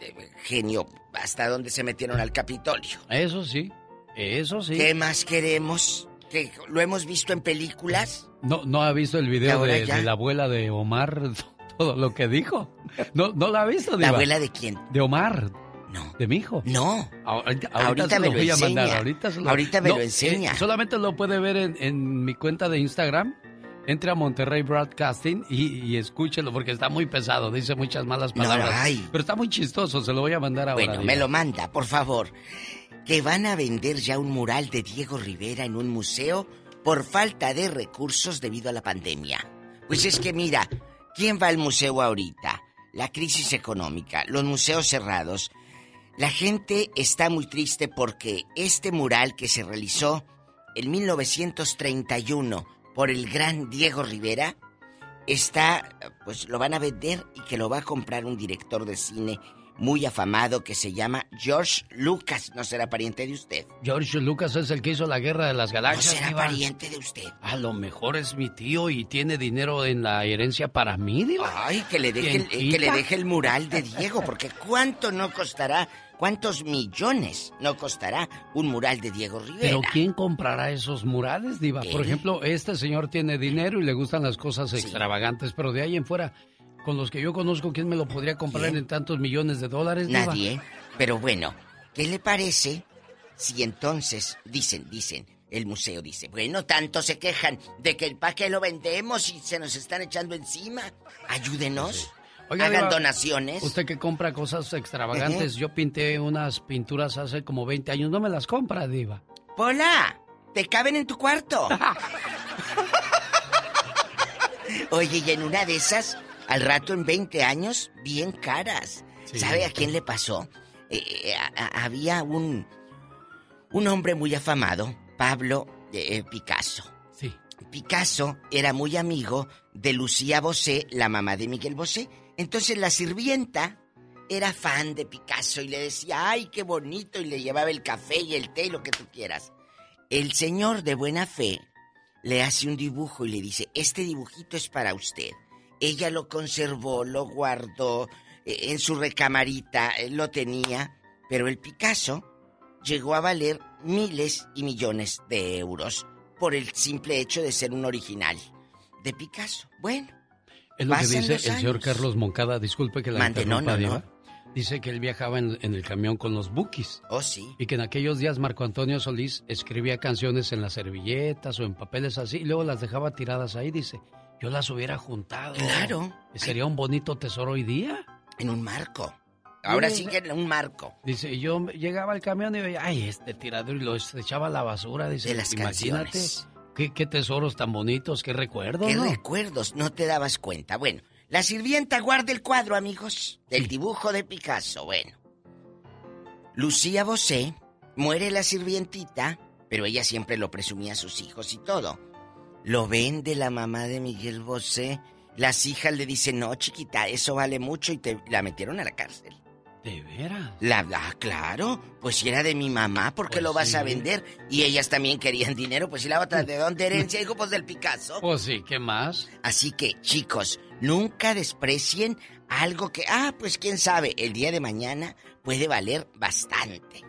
eh, genio hasta donde se metieron al Capitolio.
Eso sí, eso sí.
¿Qué más queremos? ¿Que lo hemos visto en películas?
¿No, ¿No ha visto el
¿Y
video de, la abuela de Omar? <laughs> Todo lo que dijo. ¿No, no la ha visto,
¿La
Diva?
abuela de quién?
De Omar.
No.
¿De mi hijo?
No.
Ahorita,
me
lo voy a mandar.
enseña.
Ahorita, lo-
Ahorita me
No,
lo enseña.
eh, solamente lo puede ver en, en mi cuenta de Instagram. Entre a Monterrey Broadcasting y, y escúchelo porque está muy pesado. Dice muchas malas
No,
palabras.
ay.
Pero está muy chistoso. Se lo voy a mandar ahora.
Bueno, me lo manda, por favor. Que van a vender ya un mural de Diego Rivera en un museo por falta de recursos debido a la pandemia. Pues es que mira, ¿quién va al museo ahorita? La crisis económica, los museos cerrados. La gente está muy triste porque este mural que se realizó en 1931 por el gran Diego Rivera está, pues lo van a vender y que lo va a comprar un director de cine muy afamado que se llama George Lucas. ¿No será pariente de usted?
George Lucas es el que hizo la guerra de las
¿No
galaxias.
será
Diva?
pariente de usted?
A lo mejor es mi tío y tiene dinero en la herencia para mí, Diva.
Ay, que le deje, el,
¿Quién
que le deje el mural de Diego, porque ¿cuánto no costará? ¿Cuántos millones no costará un mural de Diego Rivera?
Pero ¿quién comprará esos murales, Diva? Por ejemplo, este señor tiene dinero y le gustan las cosas extravagantes, pero de ahí en fuera, con los que yo conozco, ¿quién me lo podría comprar
¿Quién?
en tantos millones de dólares, Diva?
Nadie. Pero bueno, ¿qué le parece si entonces dicen, dicen, el museo dice, bueno, tanto se quejan de que para qué lo vendemos y se nos están echando encima? Ayúdenos.
Oiga,
Hagan
Diva,
donaciones.
Usted que compra cosas extravagantes, yo pinté unas pinturas hace como 20 años, no me las compra, Diva.
Pola, ¿te caben en tu cuarto? <laughs> Oye, y en una de esas, al rato en 20 años, bien caras.
Sí.
¿Sabe a quién le pasó? Eh, eh, a- a- había un, un hombre muy afamado, Pablo eh, Picasso.
Sí.
Picasso era muy amigo de Lucía Bosé, la mamá de Miguel Bosé. Entonces la sirvienta era fan de Picasso y le decía, ay, qué bonito, y le llevaba el café y el té y lo que tú quieras. El señor de buena fe le hace un dibujo y le dice, este dibujito es para usted. Ella lo conservó, lo guardó eh, en su recamarita, eh, lo tenía, pero el Picasso llegó a valer miles y millones de euros por el simple hecho de ser un original de Picasso. Bueno,
Es lo que dice el señor. Carlos Moncada, disculpe que la
Mande, no,
interrumpa,
no.
Dice que él viajaba en, en el camión con los bookies.
oh sí.
Y que en aquellos días Marco Antonio Solís escribía canciones en las servilletas o en papeles así y luego las dejaba tiradas ahí. Dice, yo las hubiera juntado.
Claro.
Sería un bonito tesoro hoy día.
En un marco. Ahora sí que en un marco.
Dice, y yo llegaba al camión y veía, ay, este tirador y lo echaba a la basura. Dice,
De las
imagínate,
canciones.
Qué, qué tesoros tan bonitos, qué recuerdos,
¿Qué
¿no?
recuerdos? No te dabas cuenta. Bueno, la sirvienta guarda el cuadro, amigos, del dibujo de Picasso. Bueno. Lucía Bosé muere la sirvientita, pero ella siempre lo presumía a sus hijos y todo. Lo vende la mamá de Miguel Bosé. Las hijas le dicen, no, chiquita, eso vale mucho y te la metieron a la cárcel.
¿De veras?
La, la, claro, pues si era de mi mamá, ¿por qué
Pues
lo vas a vender? Y ellas también querían dinero, pues si la otra, ¿de dónde herencia? <laughs> Dijo, pues del Picasso.
Pues sí, ¿qué más?
Así que, chicos, nunca desprecien algo que, ah, pues quién sabe, el día de mañana puede valer bastante.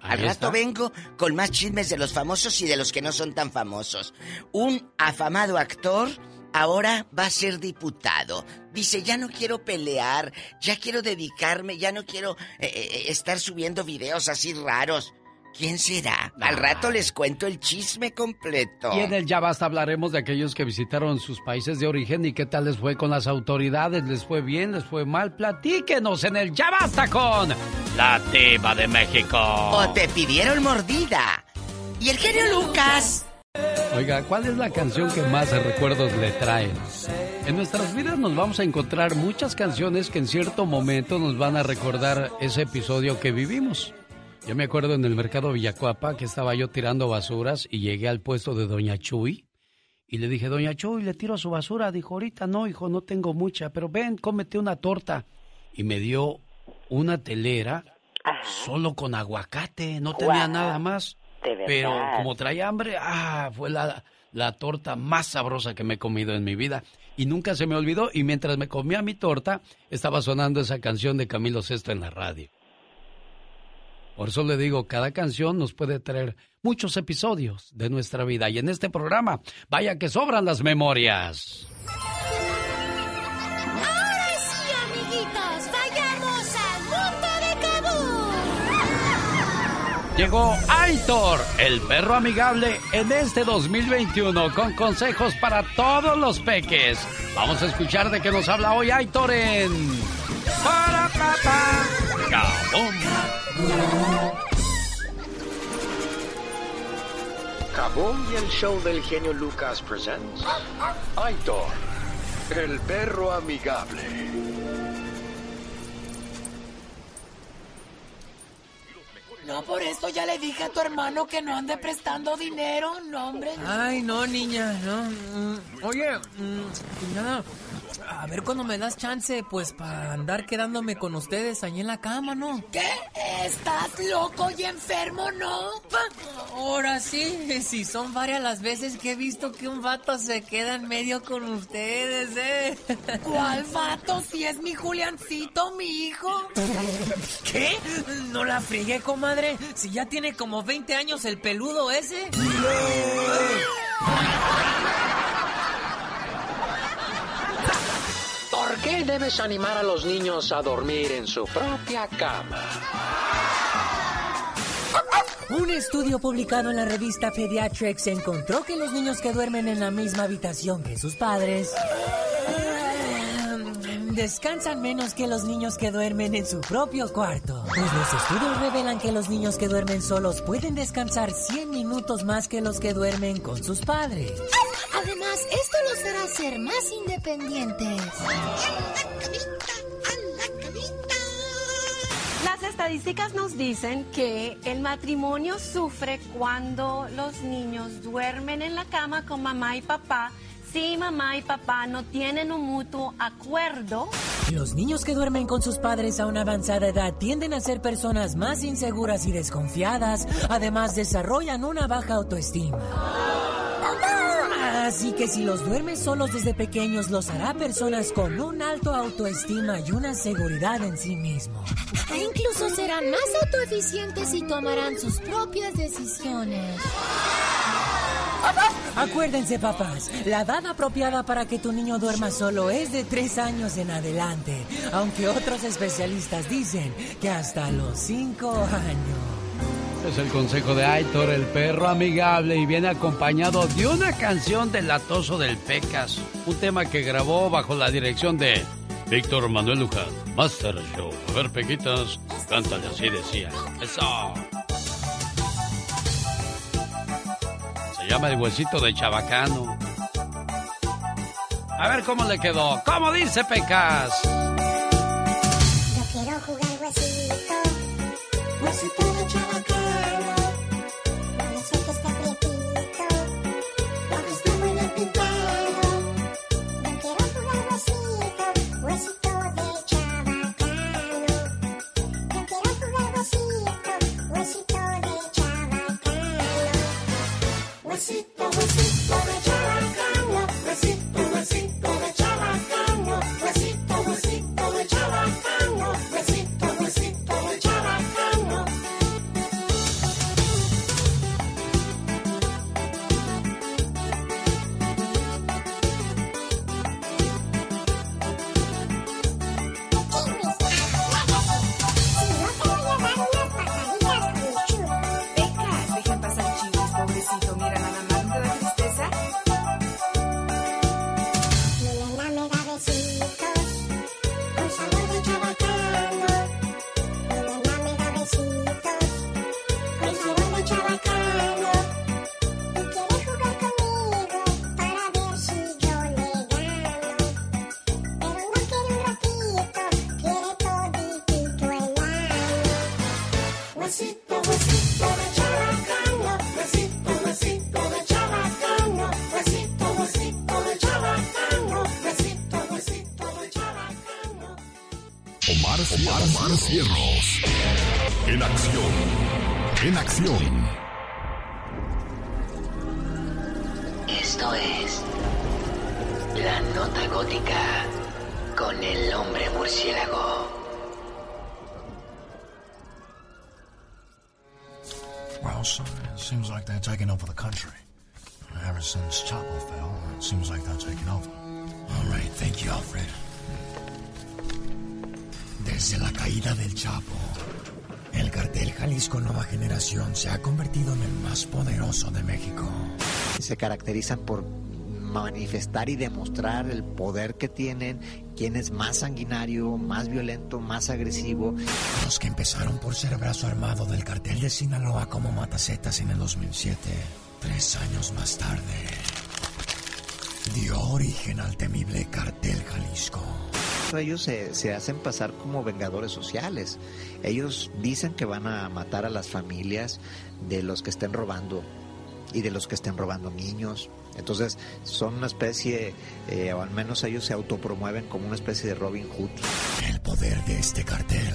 Al rato
está.
vengo con más chismes de los famosos y de los que no son tan famosos. Un afamado actor ahora va a ser diputado. Dice, ya no quiero pelear, ya quiero dedicarme, ya no quiero eh, eh, estar subiendo videos así raros. ¿Quién será? Al rato les cuento el chisme completo.
Y en el Ya Basta hablaremos de aquellos que visitaron sus países de origen y qué tal les fue con las autoridades. ¿Les fue bien? ¿Les fue mal? Platíquenos en el Ya Basta con la Diva de México.
O te pidieron mordida. Y el genio Lucas.
Oiga, ¿cuál es la canción que más recuerdos le trae? En nuestras vidas nos vamos a encontrar muchas canciones que en cierto momento nos van a recordar ese episodio que vivimos. Yo me acuerdo en el mercado Villacuapa que estaba yo tirando basuras y llegué al puesto de Doña Chuy y le dije, Doña Chuy, le tiro su basura. Dijo, ahorita no, hijo, no tengo mucha, pero ven, cómete una torta. Y me dio una telera solo con aguacate, no tenía nada más. Pero como traía hambre, ah, fue la, la torta más sabrosa que me he comido en mi vida. Y nunca se me olvidó. Y mientras me comía mi torta, estaba sonando esa canción de Camilo Sesto en la radio. Por eso le digo, cada canción nos puede traer muchos episodios de nuestra vida. Y en este programa, vaya que sobran las memorias. Llegó Aitor, el perro amigable, en este 2021 con consejos para todos los peques. Vamos a escuchar de qué nos habla hoy Aitor en... Para papá,
Kabum y el show del genio Lucas presents Aitor, el perro amigable.
No, por eso ya le dije a tu hermano que no ande prestando dinero, no, hombre.
Ay, no, niña, no. Mm, Oye, mm, nada. A ver cuando me das chance, pues para andar quedándome con ustedes ahí en la cama, ¿no?
¿Qué? ¿Estás loco y enfermo, no?
Ahora sí, <laughs> sí, son varias las veces que he visto que un vato se queda en medio con ustedes, ¿eh? <laughs>
¿Cuál vato? Si es mi Juliancito, mi hijo.
¿Qué? No la friegue, comadre. Si ya tiene como 20 años el peludo ese.
¿Por qué debes animar a los niños a dormir en su propia cama?
Un estudio publicado en la revista Pediatrics encontró que los niños que duermen en la misma habitación que sus padres descansan menos que los niños que duermen en su propio cuarto. Pues los estudios revelan que los niños que duermen solos pueden descansar 100 minutos más que los que duermen con sus padres.
Además, esto los hará ser más independientes.
Las estadísticas nos dicen que el matrimonio sufre cuando los niños duermen en la cama con mamá y papá si mamá y papá no tienen un mutuo acuerdo.
Los niños que duermen con sus padres a una avanzada edad tienden a ser personas más inseguras y desconfiadas. Además, desarrollan una baja autoestima. Así que si los duermes solos desde pequeños, los hará personas con un alto autoestima y una seguridad en sí mismos.
E incluso serán más autoeficientes y tomarán sus propias decisiones.
Acuérdense, papás, la edad apropiada para que tu niño duerma solo es de tres años en adelante, aunque otros especialistas dicen que hasta los cinco años.
Es el consejo de Aitor, el perro amigable, y viene acompañado de una canción del Latoso del Pecas, un tema que grabó bajo la dirección de Víctor Manuel Luján, Master Show. A ver, Pequitas, cántale así decía. Eso. Llama el huesito de chabacano. A ver cómo le quedó. ¿Cómo dice Pecas?
Yo quiero jugar huesito, huesito de chabacano.
Acción.
Esto es La Nota Gótica con el hombre murciélago.
Well, son, it seems like they're taking over the country. Ever since Chapo fell, it seems like they're taking over. All right, thank you, Alfred.
Desde la caída del Chapo, el cartel Jalisco Nueva Generación se ha convertido en el más poderoso de México.
Se caracterizan por manifestar y demostrar el poder que tienen, quién es más sanguinario, más violento, más agresivo.
Los que empezaron por ser brazo armado del cartel de Sinaloa como Matacetas en el 2007, tres años más tarde, dio origen al temible cartel Jalisco.
Ellos se, se hacen pasar como vengadores sociales. Ellos dicen que van a matar a las familias de los que estén robando y de los que estén robando niños. Entonces son una especie, eh, o al menos ellos se autopromueven como una especie de Robin Hood.
El poder de este cartel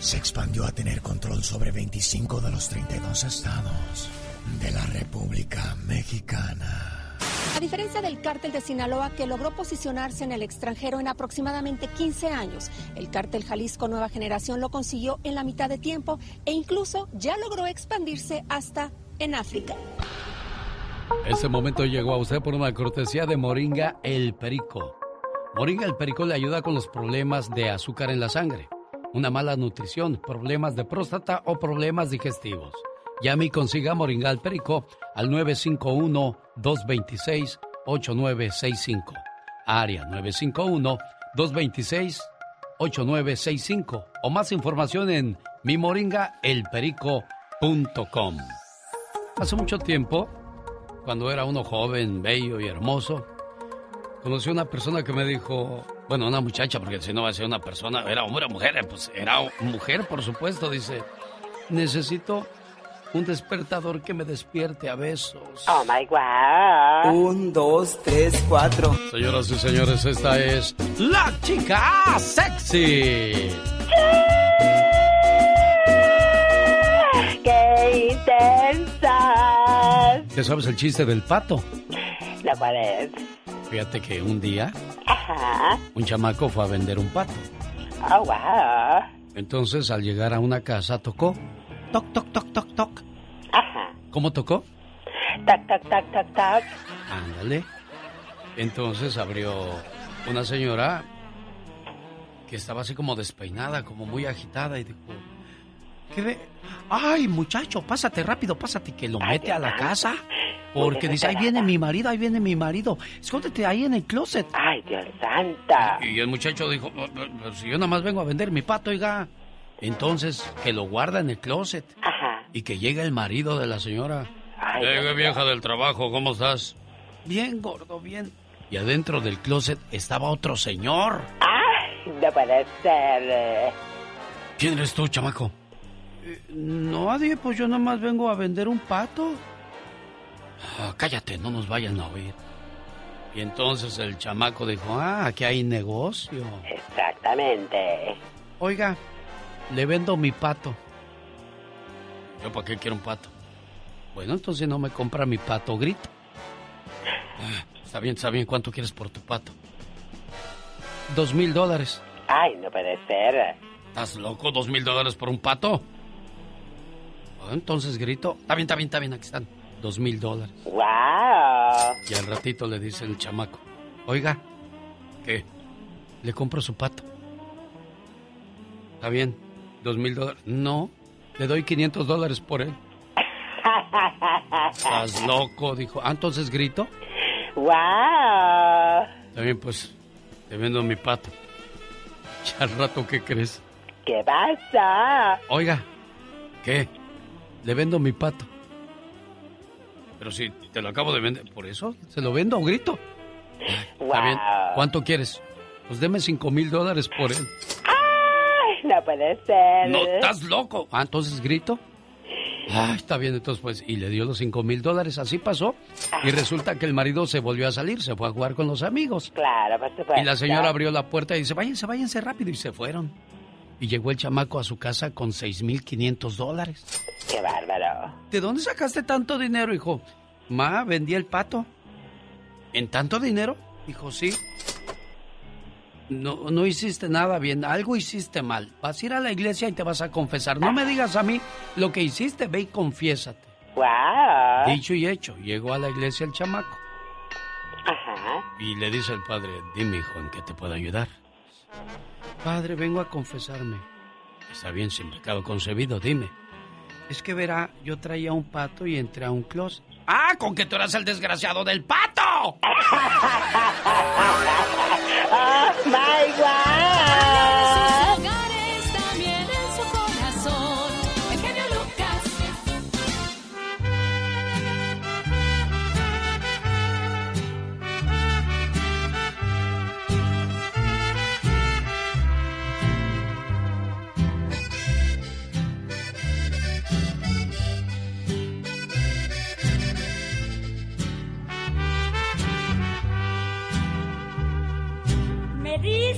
se expandió a tener control sobre 25 de los 32 estados de la República Mexicana.
A diferencia del cártel de Sinaloa que logró posicionarse en el extranjero en aproximadamente 15 años, el cártel Jalisco Nueva Generación lo consiguió en la mitad de tiempo e incluso ya logró expandirse hasta en África.
Este momento llegó a usted por una cortesía de Moringa El Perico. Moringa El Perico le ayuda con los problemas de azúcar en la sangre, una mala nutrición, problemas de próstata o problemas digestivos. Llame y consiga Moringa El Perico al 951-226-8965. Área 951-226-8965. O más información en mimoringaelperico.com. Hace mucho tiempo, cuando era uno joven, bello y hermoso, conocí a una persona que me dijo, bueno, una muchacha, porque si no va a ser una persona, era hombre o mujer, pues era mujer, por supuesto, dice, necesito un despertador que me despierte a besos.
Oh my God.
Un, dos, tres, cuatro.
Señoras y señores, esta es la chica sexy.
¡Qué intensa!
¿Te sabes el chiste del pato?
¿La cual es?
Fíjate que un día
Ajá.
un chamaco fue a vender un pato.
Oh, wow.
Entonces al llegar a una casa tocó. Toc, toc, toc, toc, toc.
Ajá.
¿Cómo tocó?
Tac, tac, tac, tac, tac.
Ándale. Entonces abrió una señora que estaba así como despeinada, como muy agitada y dijo, ¿qué ve? Ay, muchacho, pásate rápido, pásate, que lo mete a la casa. Porque dice, ahí viene mi marido, ahí viene mi marido. Escóndete ahí en el closet.
Ay, Dios santa.
Y el muchacho dijo, "Oh, pero si yo nada más vengo a vender mi pato, oiga. Entonces, que lo guarda en el closet.
Ajá.
Y que llega el marido de la señora.
Ay, Dios
vieja del trabajo, ¿cómo estás? Bien, gordo, bien. Y adentro del closet estaba otro señor.
Ay, no puede ser.
¿Quién eres tú, chamaco? nadie, pues yo nada más vengo a vender un pato. Ah, cállate, no nos vayan a oír. Y entonces el chamaco dijo, ah, aquí hay negocio.
Exactamente.
Oiga, le vendo mi pato. ¿Yo para qué quiero un pato? Bueno, entonces no me compra mi pato, grito. Ah, está bien, está bien, ¿cuánto quieres por tu pato? Dos mil dólares.
Ay, no puede ser.
¿Estás loco? ¿Dos mil dólares por un pato? Entonces grito, está bien, está bien, está bien, aquí están. Dos mil dólares.
Wow.
Y al ratito le dice el chamaco, oiga, ¿qué? Le compro su pato. Está bien, dos mil dólares. No, le doy 500 dólares por él. ¿Estás <laughs> loco? Dijo. Ah, entonces grito.
Wow.
También pues, te vendo mi pato. <laughs> Y al rato, ¿qué crees?
¿Qué pasa?
Oiga, ¿qué? Le vendo mi pato. Pero si te lo acabo de vender, ¿por eso? ¿Se lo vendo o grito? Está bien. ¿Cuánto quieres? Pues deme cinco mil dólares por él.
Ay, <laughs> no puede ser.
No, estás loco. Ah, entonces grito. Ah, está bien, entonces pues, y le dio los cinco mil dólares, así pasó. Y resulta que el marido se volvió a salir, se fue a jugar con los amigos.
Claro, por supuesto.
Y la señora abrió la puerta y dice, váyanse, váyanse rápido, y se fueron. Y llegó el chamaco a su casa con 6.500 dólares.
¡Qué bárbaro!
¿De dónde sacaste tanto dinero, hijo? Ma, vendí el pato. ¿En tanto dinero? Dijo, sí. No, no hiciste nada bien, algo hiciste mal. Vas a ir a la iglesia y te vas a confesar. No me digas a mí lo que hiciste, ve y confiésate.
¡Wow!
Dicho y hecho, llegó a la iglesia el chamaco.
Ajá.
Y le dice el padre, dime hijo, ¿en qué te puedo ayudar? Padre, vengo a confesarme. Está bien, sin pecado concebido, dime. Es que verá, yo traía un pato y entré a un closet. ¡Ah, con que tú eras el desgraciado del pato! <laughs>
¡Oh,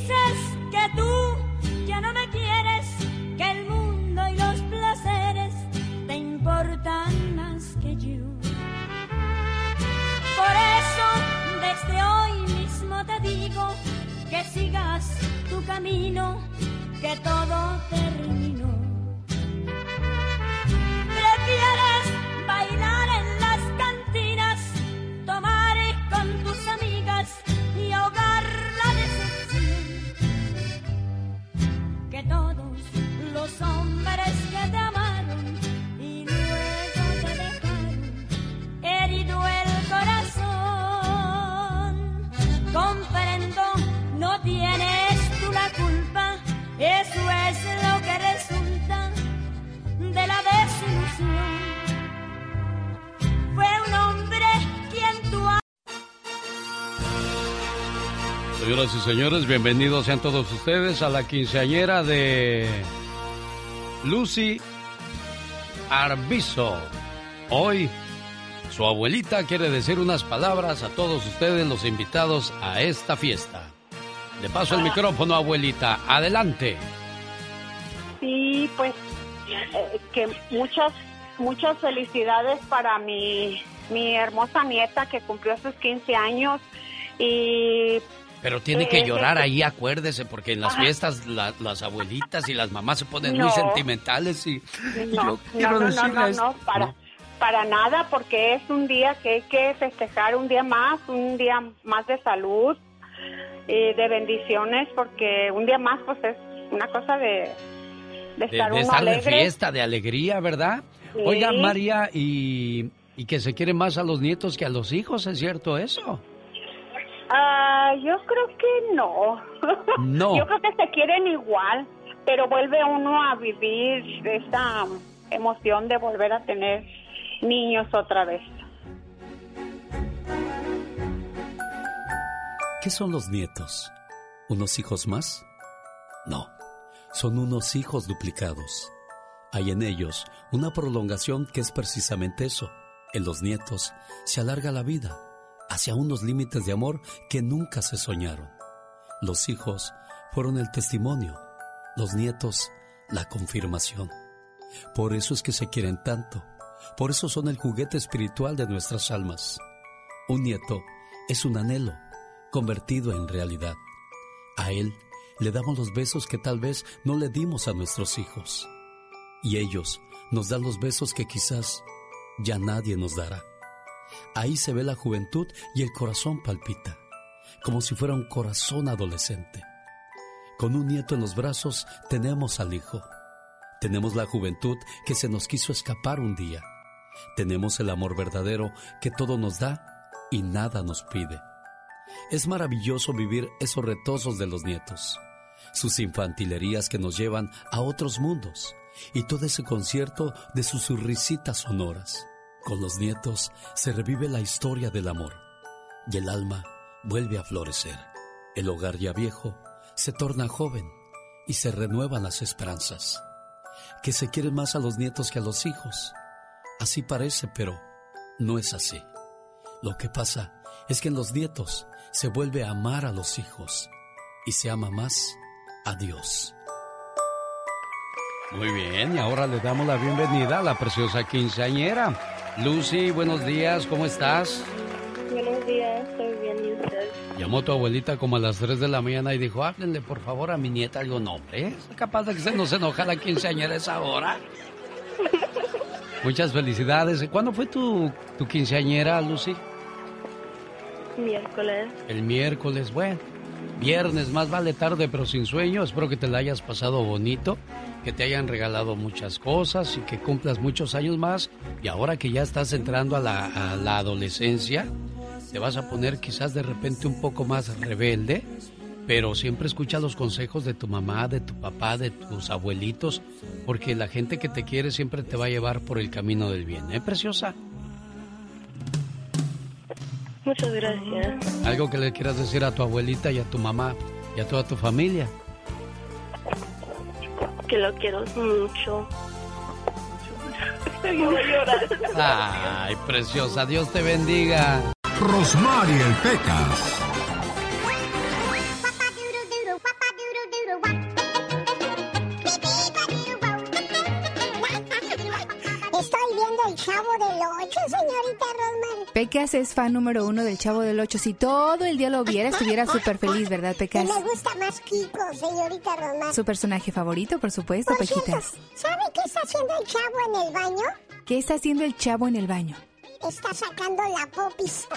dices que tú ya no me quieres, que el mundo y los placeres te importan más que yo. Por eso, desde hoy mismo te digo que sigas tu camino, que todo terminó.
Señoras y señores, bienvenidos sean todos ustedes a la quinceañera de Lucy Arbizo. Hoy, su abuelita quiere decir unas palabras a todos ustedes, los invitados a esta fiesta. Le paso el micrófono, abuelita. Adelante.
Sí, pues eh, que muchas muchas felicidades para mi mi hermosa nieta que cumplió sus 15 años y
Pero tiene que llorar ahí, acuérdese, porque en las fiestas la- las abuelitas y las mamás se ponen muy sentimentales y
no,
yo quiero
no, no, no, para para nada porque es un día que hay que festejar un día más, un día más de salud y de bendiciones porque un día más pues es una cosa de de
de,
estar
de
uno
estar de fiesta, de alegría, ¿verdad?
Sí.
Oiga, María, y, y que se quiere más a los nietos que a los hijos, ¿es cierto eso?
Ah, yo creo que no.
No. <laughs>
Yo creo que se quieren igual, pero vuelve uno a vivir esa emoción de volver a tener niños otra vez.
¿Qué son los nietos? ¿Unos hijos más? No, son unos hijos duplicados. Hay en ellos una prolongación que es precisamente eso. En los nietos se alarga la vida hacia unos límites de amor que nunca se soñaron. Los hijos fueron el testimonio, los nietos la confirmación. Por eso es que se quieren tanto, por eso son el juguete espiritual de nuestras almas. Un nieto es un anhelo convertido en realidad. A él le damos los besos que tal vez no le dimos a nuestros hijos. Y ellos nos dan los besos que quizás ya nadie nos dará. Ahí se ve la juventud y el corazón palpita, como si fuera un corazón adolescente. Con un nieto en los brazos tenemos al hijo. Tenemos la juventud que se nos quiso escapar un día. Tenemos el amor verdadero que todo nos da y nada nos pide. Es maravilloso vivir esos retosos de los nietos, sus infantilerías que nos llevan a otros mundos y todo ese concierto de sus risitas sonoras. Con los nietos se revive la historia del amor y el alma vuelve a florecer. El hogar ya viejo se torna joven y se renuevan las esperanzas. Que se quieren más a los nietos que a los hijos. Así parece, pero no es así. Lo que pasa es que en los nietos se vuelve a amar a los hijos y se ama más a Dios. Muy bien, y ahora le damos la bienvenida a la preciosa quinceañera. Lucy, buenos días, ¿cómo estás?
Buenos días, estoy bien, ¿y usted?
Llamó tu abuelita como a las 3 de la mañana y dijo, háblenle por favor a mi nieta algo nombre. ¿Es capaz de que se nos enoja la quinceañera esa hora? <laughs> Muchas felicidades. ¿Cuándo fue tu, tu quinceañera, Lucy?
Miércoles.
El miércoles, bueno. Viernes, más vale tarde pero sin sueño. Espero que te la hayas pasado bonito, que te hayan regalado muchas cosas y que cumplas muchos años más. Y ahora que ya estás entrando a la, adolescencia, te vas a poner quizás de repente un poco más rebelde, pero siempre escucha los consejos de tu mamá, de tu papá, de tus abuelitos, porque la gente que te quiere siempre te va a llevar por el camino del bien, ¿eh, preciosa?
Muchas gracias.
Algo que le quieras decir a tu abuelita y a tu mamá y a toda tu familia.
Que lo quiero mucho.
Ay, preciosa, Dios te bendiga.
Rosmarie el Pecas.
Pecas es fan número uno del Chavo del Ocho. Si todo el día lo viera, estuviera súper feliz, ¿verdad, Pecas?
me gusta más Kiko, señorita Rosmar.
Su personaje favorito, por supuesto,
Por cierto. ¿sabe qué está haciendo el chavo en el baño?
¿Qué está haciendo el chavo en el baño?
Está sacando la popis. <laughs>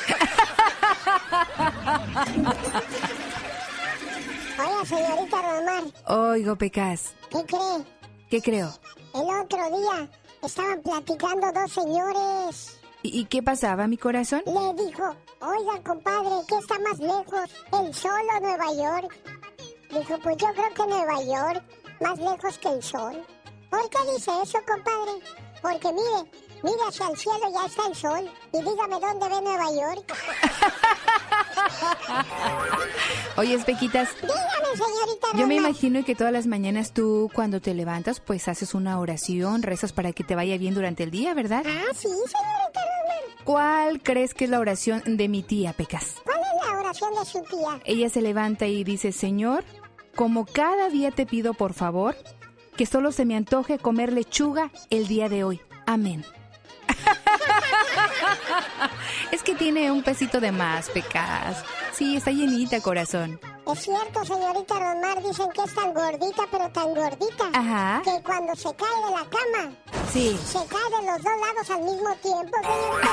Oiga, señorita Rosmar,
Oigo, Pecas.
¿qué cree?
¿Qué creo?
El otro día estaban platicando dos señores.
¿Y, qué pasaba, mi corazón?
Le dijo, oiga, compadre, ¿qué está más lejos? ¿El sol o Nueva York? Dijo, pues yo creo que Nueva York, más lejos que el sol. ¿Por qué dice eso, compadre? Porque mire, mire hacia el cielo, ya está el sol. Y dígame dónde ve Nueva York. <laughs>
Oye, Pequitas.
Dígame, señorita
Yo me imagino que todas las mañanas tú, cuando te levantas, pues haces una oración, rezas para que te vaya bien durante el día, ¿verdad?
Ah, sí, señorita.
¿Cuál crees que es la oración de mi tía, Pecas?
¿Cuál es la oración de su tía?
Ella se levanta y dice, Señor, como cada día te pido por favor, que solo se me antoje comer lechuga el día de hoy. Amén. <laughs> es que tiene un pesito de más, Pecas. Sí, está llenita, corazón.
Es cierto, señorita Rosmar, dicen que es tan gordita, pero tan gordita.
Ajá.
Que cuando se cae de la cama,
Sí.
se cae de los dos lados al mismo tiempo, señorita.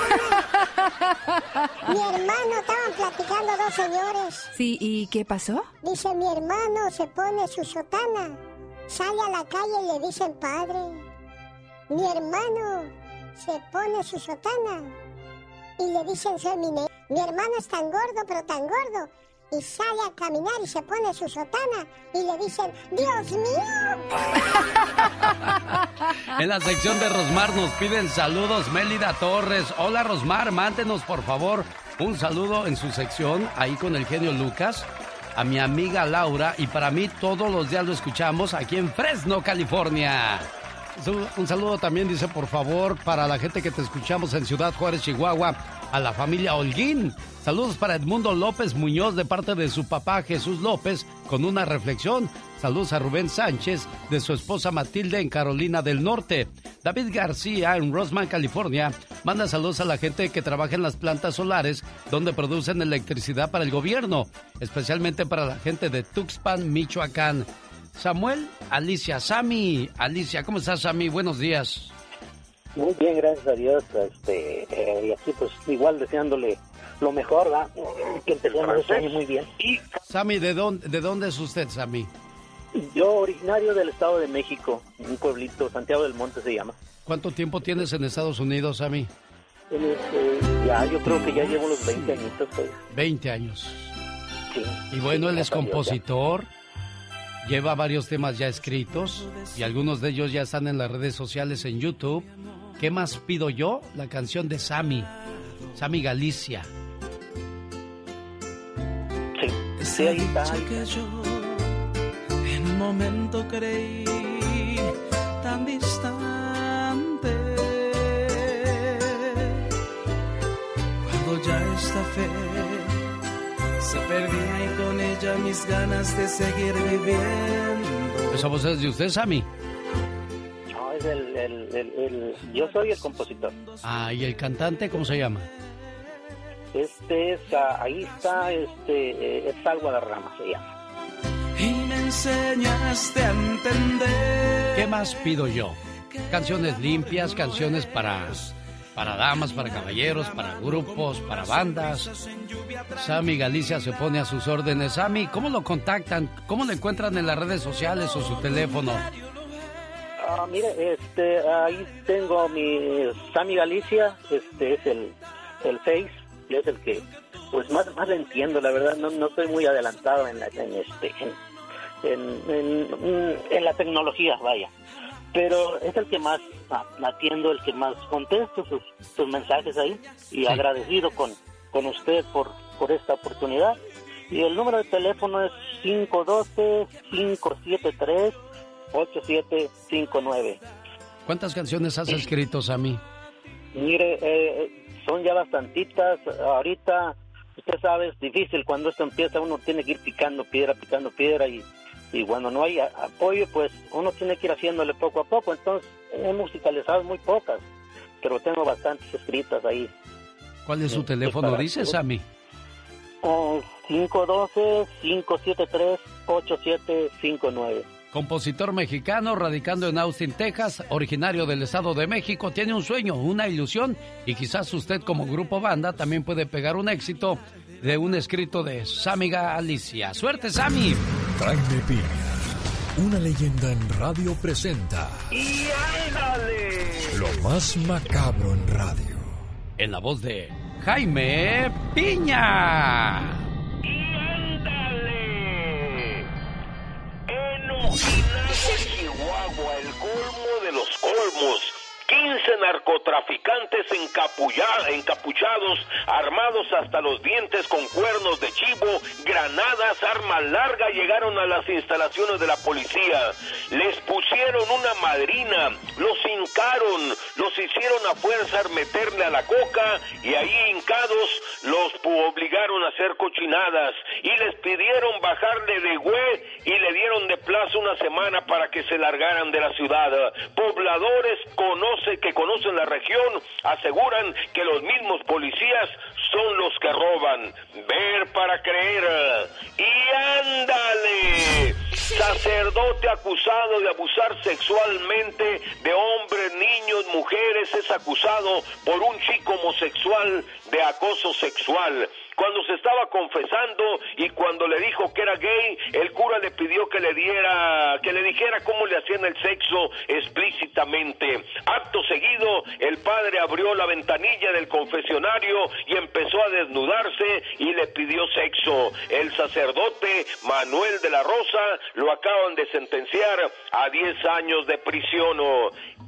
Mi hermano, estaban platicando dos señores.
Sí, ¿y qué pasó?
Dice, mi hermano se pone su sotana, sale a la calle y le dicen, padre, mi hermano se pone su sotana y le dicen, soy mi ne- Mi hermano es tan gordo, pero tan gordo. Y sale a caminar y se pone su sotana y le dicen, Dios mío. <laughs>
En la sección de Rosmar nos piden saludos Mélida Torres. Hola Rosmar, mántenos por favor un saludo en su sección ahí con el genio Lucas. A mi amiga Laura y para mí todos los días lo escuchamos aquí en Fresno, California. Un saludo también dice por favor para la gente que te escuchamos en Ciudad Juárez, Chihuahua, a la familia Holguín. Saludos para Edmundo López Muñoz de parte de su papá Jesús López con una reflexión. Saludos a Rubén Sánchez de su esposa Matilde en Carolina del Norte. David García en Rosman, California, manda saludos a la gente que trabaja en las plantas solares donde producen electricidad para el gobierno, especialmente para la gente de Tuxpan, Michoacán. Samuel, Alicia, Sami, Alicia, ¿cómo estás, Sami? Buenos días.
Muy bien, gracias a Dios. Este, eh, y aquí, pues, igual deseándole lo mejor, ¿verdad? Que empecemos este año muy bien. Y
Sami, ¿de dónde, ¿de dónde es usted, Sami?
yo, originario del Estado de México, un pueblito, Santiago del Monte se llama.
¿Cuánto tiempo tienes en Estados Unidos, Sami?
Él es, eh, ya, yo creo que ya llevo los 20 añitos, pues.
20 años.
Sí.
Y bueno, él es
ya.
Lleva varios temas ya escritos y algunos de ellos ya están en las redes sociales en YouTube. ¿Qué más pido yo? La canción de Sammy, Sammy Galicia.
Sí, ahí está. ahí
que yo en un momento creí tan distante. Cuando ya esta fe se perdía y con ella mis ganas de seguir viviendo.
¿Esa voz es de usted, Sammy?
es el, el- el- el- yo soy el compositor.
Ah, ¿y el cantante cómo se llama?
Este es, ah, ahí está, este, eh, es Sal Guadarrama se llama.
Y me enseñaste a entender.
¿Qué más pido yo? Canciones limpias, canciones para, para damas, para caballeros, para grupos, para bandas. Sammy Galicia se pone a sus órdenes. Sammy, ¿cómo lo contactan? ¿Cómo lo encuentran en las redes sociales o su teléfono?
Ah, mire, este, ahí tengo mi Sammy Galicia, este es el, el Face, es el que, pues más, más le entiendo, la verdad, no, no estoy muy adelantado en la, en este, en, en, en- en la tecnología, vaya. Pero es el que más atiendo, el que más contesto sus, sus mensajes ahí y agradecido con, con usted por, por esta oportunidad. Y el número de teléfono es 512-573-8759.
¿Cuántas canciones has escrito, Sammy?
Mire, eh, son ya bastantitas. Ahorita, usted sabe, es difícil cuando esto empieza, uno tiene que ir picando piedra, picando piedra y, y cuando no hay apoyo, pues uno tiene que ir haciéndole poco a poco. Entonces, he musicalizado muy pocas, pero tengo bastantes escritas ahí.
¿Cuál es su teléfono,
para-
dice Sammy?
Eh, 512-573-8759.
Compositor mexicano, radicando en Austin, Texas, originario del Estado de México, tiene un sueño, una ilusión y quizás usted como grupo banda también puede pegar un éxito de un escrito de Sammy Galicia. ¡Suerte, Sammy!
Jaime Piña, una leyenda en radio presenta
¡Y ándale!
lo más macabro en radio.
En la voz de Jaime Piña.
¡Ándale! En Okinawa, Chihuahua, el colmo de los colmos. 15 narcotraficantes encapuchados, armados hasta los dientes con cuernos de chivo, granadas, arma larga, llegaron a las instalaciones de la policía. Les pusieron una madrina, los hincaron, los hicieron a fuerza meterle a la coca y ahí hincados los obligaron a hacer cochinadas y les pidieron bajarle de güey y le dieron de plazo una semana para que se largaran de la ciudad. Pobladores que conocen la región aseguran que los mismos policías son los que roban. Ver para creer. Y ándale. Sacerdote acusado de abusar sexualmente de hombres, niños, mujeres es acusado por un chico homosexual de acoso sexual. Cuando se estaba confesando y cuando le dijo que era gay, el cura le pidió que le diera, que le dijera cómo le hacían el sexo explícitamente. Acto seguido, el padre abrió la ventanilla del confesionario y empezó a desnudarse y le pidió sexo. El sacerdote Manuel de la Rosa lo acaban de sentenciar a 10 años de prisión.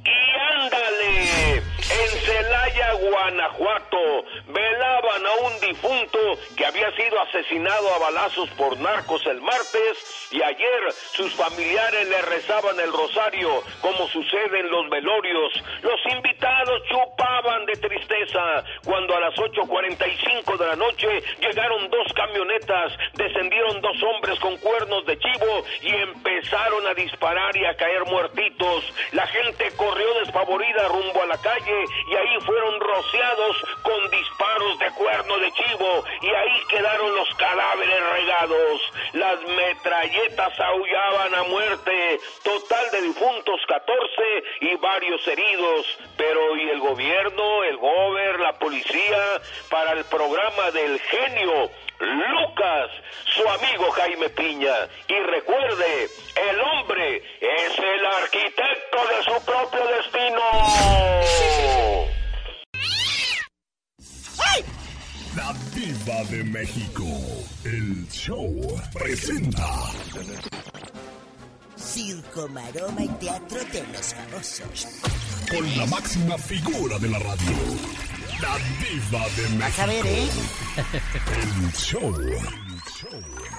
Y ándale, en Celaya, Guanajuato, velaban a un difunto que había sido asesinado a balazos por narcos el martes y ayer sus familiares le rezaban el rosario como sucede en los velorios. Los invitados chupaban de tristeza cuando a las 8.45 de la noche llegaron dos camionetas, descendieron dos hombres con cuernos de chivo y empezaron a disparar a caer muertitos. La gente corrió despavorida rumbo a la calle y ahí fueron rociados con disparos de cuerno de chivo y ahí quedaron los cadáveres regados. Las metralletas aullaban a muerte. Total de difuntos 14 y varios heridos. Pero ¿y el gobierno, el gober, la policía para el programa del genio? Lucas, su amigo Jaime Piña. Y recuerde, el hombre es el arquitecto de su propio destino.
La Diva de México, el show presenta
Circo, maroma y teatro de los famosos.
con la máxima figura de la radio, la Diva de México.
Vas a ver, ¿eh?
El show.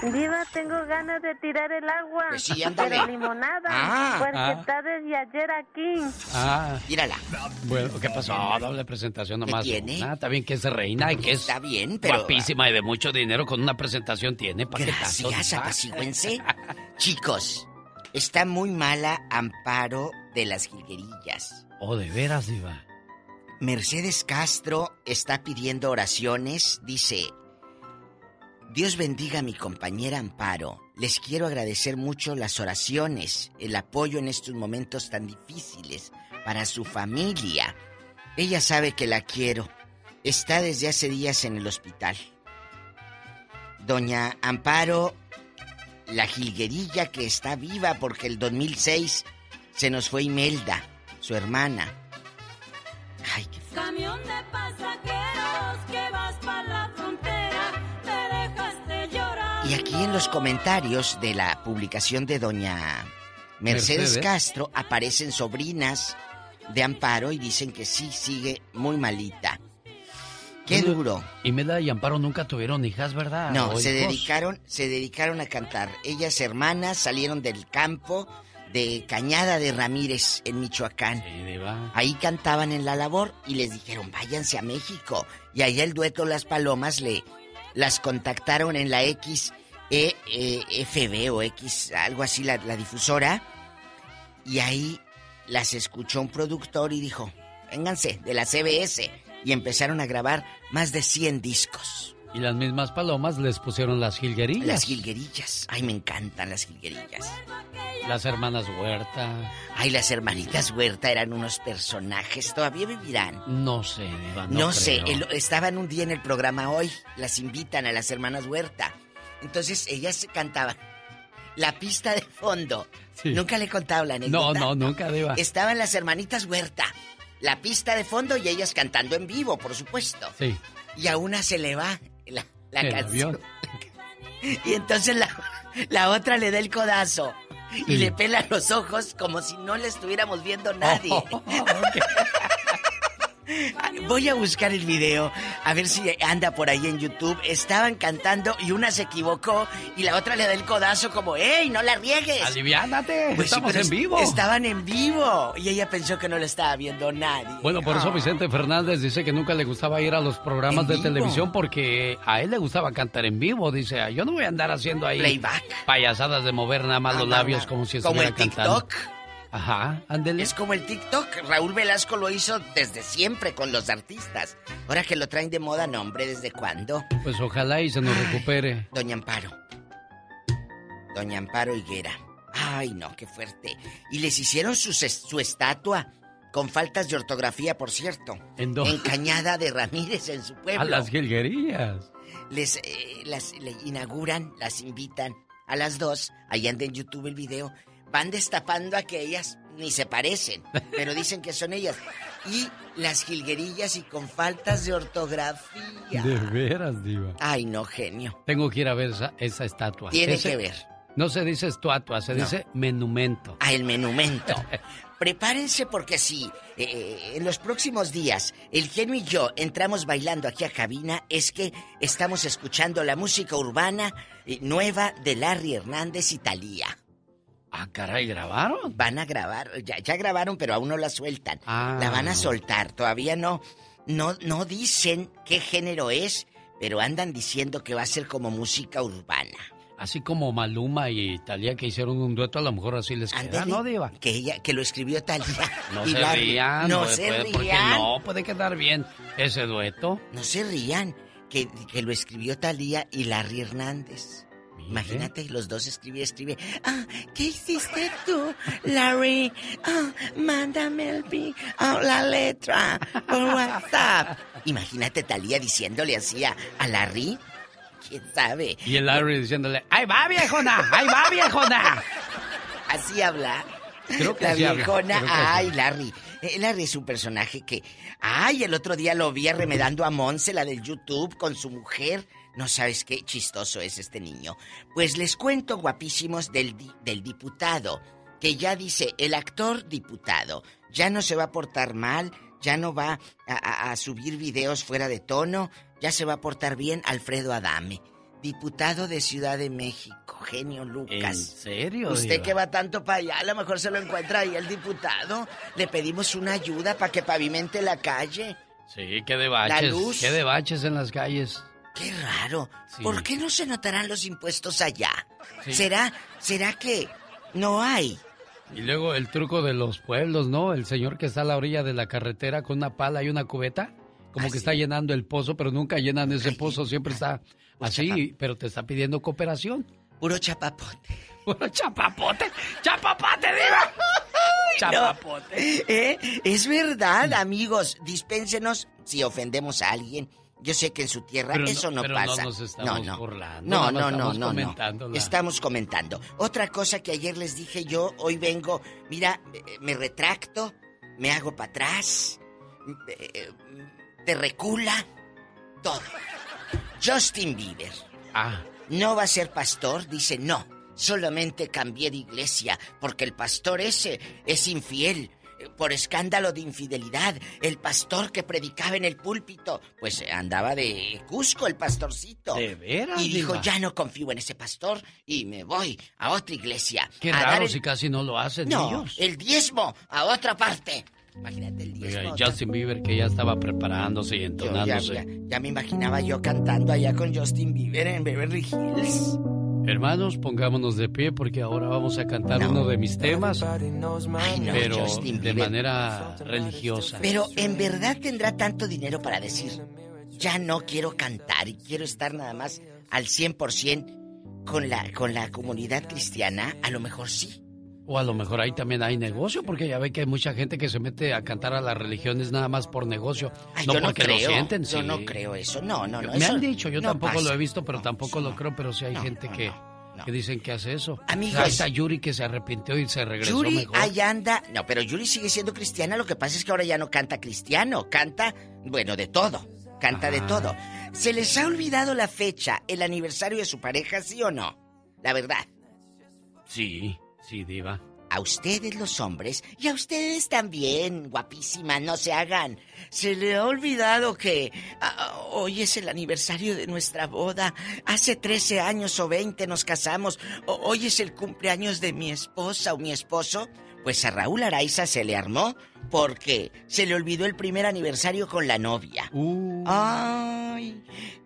Diva, tengo ganas de tirar el agua.
Pues sí, ándale.
Pero limonada.
Ah.
porque
Ah.
está desde ayer aquí.
Ah.
Mírala.
Bueno, ¿qué pasó? Doble presentación nomás.
¿Qué tiene?
Ah, está bien que es reina y que es
Está bien, pero-
guapísima y de mucho dinero con una presentación tiene. ¿Para qué tanto?
Gracias, apacíguense. Chicos,
Está muy mala Amparo de las Jilguerillas.
Oh, de veras, Diva.
Mercedes Castro está pidiendo oraciones. Dice, Dios bendiga a mi compañera Amparo. Les quiero agradecer mucho las oraciones, el apoyo en estos momentos tan difíciles para su familia. Ella sabe que la quiero. Está desde hace días en el hospital. Doña Amparo, la jilguerilla que está viva porque el 2006 se nos fue Imelda, su hermana. Y aquí en los comentarios de la publicación de doña Mercedes,
Mercedes.
Castro aparecen sobrinas de Amparo y dicen que sí sigue muy malita. Qué
Bueno,
duro.
Imelda y Amparo nunca tuvieron hijas, ¿verdad?
No,
¿O
se
hijos?
dedicaron, se dedicaron a cantar. Ellas hermanas salieron del campo de Cañada de Ramírez en Michoacán. Ahí cantaban en la labor y les dijeron, váyanse a México. Y allá el dueto Las Palomas le las contactaron en la X E, eh, FB o X, algo así, la, la difusora. Y ahí las escuchó un productor y dijo, vénganse, de la CBS. Y empezaron a grabar más de 100 discos.
Y las mismas palomas les pusieron las jilguerillas.
Las jilguerillas. Ay, me encantan las jilguerillas.
Las hermanas Huerta.
Ay, las hermanitas Huerta eran unos personajes. ¿Todavía vivirán?
No sé,
No,
no,
sé, estaban un día en el programa hoy, las invitan a las hermanas Huerta. Entonces ellas cantaban la pista de fondo. Nunca le he contado la
No,
anécdota.
no, nunca, Diva.
Estaban las hermanitas Huerta, la pista de fondo y ellas cantando en vivo, por supuesto.
Sí.
Y a una se le va la, la
El
canción.
avión. <laughs>
Y entonces la, la otra le da el codazo y
Sí.
le pela los ojos como si no le estuviéramos viendo nadie. <laughs> Voy a buscar el video, a ver si anda por ahí en YouTube. Estaban cantando y una se equivocó y la otra le da el codazo como, ¡Ey, no la riegues!
Aliviánate,
Pues
estamos en vivo.
Estaban en vivo y ella pensó que no lo estaba viendo nadie.
Bueno, por eso
Ah.
Vicente Fernández dice que nunca le gustaba ir a los programas de
vivo.
televisión porque a él le gustaba cantar en vivo. Dice, "Ah, yo no voy a andar haciendo ahí
Playback.
payasadas de mover nada más los
Anda,
labios
anda.
como si
Como
estuviera
el
cantando.
TikTok.
Ajá, ándele.
Es como el TikTok. Raúl Velasco lo hizo desde siempre con los artistas. Ahora que lo traen de moda, no, hombre, ¿desde cuándo?
Pues ojalá y se nos recupere.
Doña Amparo. Doña Amparo Higuera. Ay, no, qué fuerte. Y les hicieron su, su estatua, con faltas de ortografía, por cierto.
¿En dónde?
En Cañada de Ramírez, en su pueblo.
A las jilguerillas.
Les eh, las inauguran, las invitan a las dos. Ahí anda en YouTube el video. Van destapando a que ellas ni se parecen, pero dicen que son ellas. Y las jilguerillas y con faltas de ortografía.
De veras, diva.
Ay, no, genio.
Tengo que ir a ver esa, esa estatua.
Tiene
Ese-
que ver.
No se dice estatua, se
No.
dice menumento.
a el menumento. Prepárense porque si eh, en los próximos días el genio y yo entramos bailando aquí a cabina, es que estamos escuchando la música urbana eh, nueva de Larry Hernández y Thalía.
Ah, caray, ¿grabaron?
Van a grabar, ya, ya grabaron, pero aún no la sueltan.
Ah.
La van a soltar, todavía no, no, no dicen qué género es, pero andan diciendo que va a ser como música urbana.
Así como Maluma y Talía que hicieron un dueto, a lo mejor así les queda,
Ándale,
¿no, diva?
Que ella, que lo escribió Talía.
No se rían.
No
puede-
se
puede- ¿por qué
rían.
no? Puede quedar bien ese dueto.
No se rían, que, que lo escribió Talía y Larry Hernández. Imagínate, los dos escribe, escribe. Ah, ¿qué hiciste tú, Larry? Ah, mándame el pi- ah, la letra por WhatsApp. Imagínate Talía diciéndole así a, a Larry. ¿Quién sabe?
Y el Larry diciéndole, ¡ahí va, viejona! ¡ahí va, viejona!
Así habla.
Creo que
la viejona.
creo que
Ay,
sí.
Larry. Eh, Larry es un personaje que. Ay, el otro día lo vi arremedando a Monse, la del YouTube, con su mujer. No sabes qué chistoso es este niño. Pues les cuento, guapísimos, del, di- del diputado. Que ya dice, el actor diputado ya no se va a portar mal, ya no va a, a- a subir videos fuera de tono, ya se va a portar bien Alfredo Adame. Diputado de Ciudad de México, genio Lucas.
¿En serio,
Usted
Diva?
que va tanto para allá, a lo mejor se lo encuentra ahí el diputado. Le pedimos una ayuda para que pavimente la calle.
Sí, qué de baches.
luz.
Qué de baches en las calles.
Qué raro.
Sí.
¿Por qué no se notarán los impuestos allá?
Sí.
¿Será, será que No hay.
Y luego el truco de los pueblos, ¿no? El señor que está a la orilla de la carretera con una pala y una cubeta, como que está llenando el pozo, pero nunca llenan ese pozo, siempre está así, pero te está pidiendo cooperación.
Puro chapapote. <laughs>
Puro chapapote. ¡Chapapote, diva! <laughs> Chapapote.
¿Eh? Es verdad, amigos. Dispénsenos si ofendemos a alguien. Yo sé que en su tierra
Pero no-
eso no
pero
pasa.
no nos estamos burlando,
No, no, no,
estamos
no, no.
comentando la-
Estamos comentando. Otra cosa que ayer les dije yo, hoy vengo, mira, eh, me retracto, me hago para atrás, eh, te recula, todo. Justin Bieber.
Ah.
No va a ser pastor, dice no. Solamente cambié de iglesia porque el pastor ese es infiel eh, por escándalo de infidelidad. El pastor que predicaba en el púlpito, pues andaba de Cusco el pastorcito.
¿De veras,
Y dijo,
diva?
ya no confío en ese pastor y me voy a otra iglesia.
Qué raro
el-
si casi no lo hacen
No,
ellos.
el diezmo a otra parte. Imagínate el
Oiga,
diezmo.
y Justin Bieber que ya estaba preparándose y
ya,
entonándose.
ya- ya me imaginaba yo cantando allá con Justin Bieber en Beverly Hills.
Hermanos, pongámonos de pie porque ahora vamos a cantar uno de mis temas,
no,
pero
Justin
de
Bieber.
manera religiosa.
Pero en verdad tendrá tanto dinero para decir, ya no quiero cantar y quiero estar nada más al 100% con la, con la comunidad cristiana, a lo mejor sí.
O a lo mejor ahí también hay negocio, porque ya ve que hay mucha gente que se mete a cantar a las religiones nada más por negocio,
Ay,
no
yo no
porque
creo,
lo sienten.
yo
sí.
no creo eso, no, no, no.
Me
eso
han dicho, yo
no
tampoco lo he visto, pero tampoco lo creo, pero sí hay gente que, que dicen que hace eso.
Amigos.
Ahí está Yuri que se arrepintió y se regresó
Yuri
mejor.
allá anda. No, pero Yuri sigue siendo cristiana. Lo que pasa es que ahora ya no canta cristiano. Canta, bueno, de todo. Canta de todo. ¿Se les ha olvidado la fecha, el aniversario de su pareja, sí o no? La verdad.
Sí,
A ustedes los hombres y a ustedes también, guapísima, no se hagan. Se le ha olvidado que ah, hoy es el aniversario de nuestra boda. Hace 13 años o 20 nos casamos. O- hoy es el cumpleaños de mi esposa o mi esposo. Pues a Raúl Araiza se le armó porque se le olvidó el primer aniversario con la novia. Ay,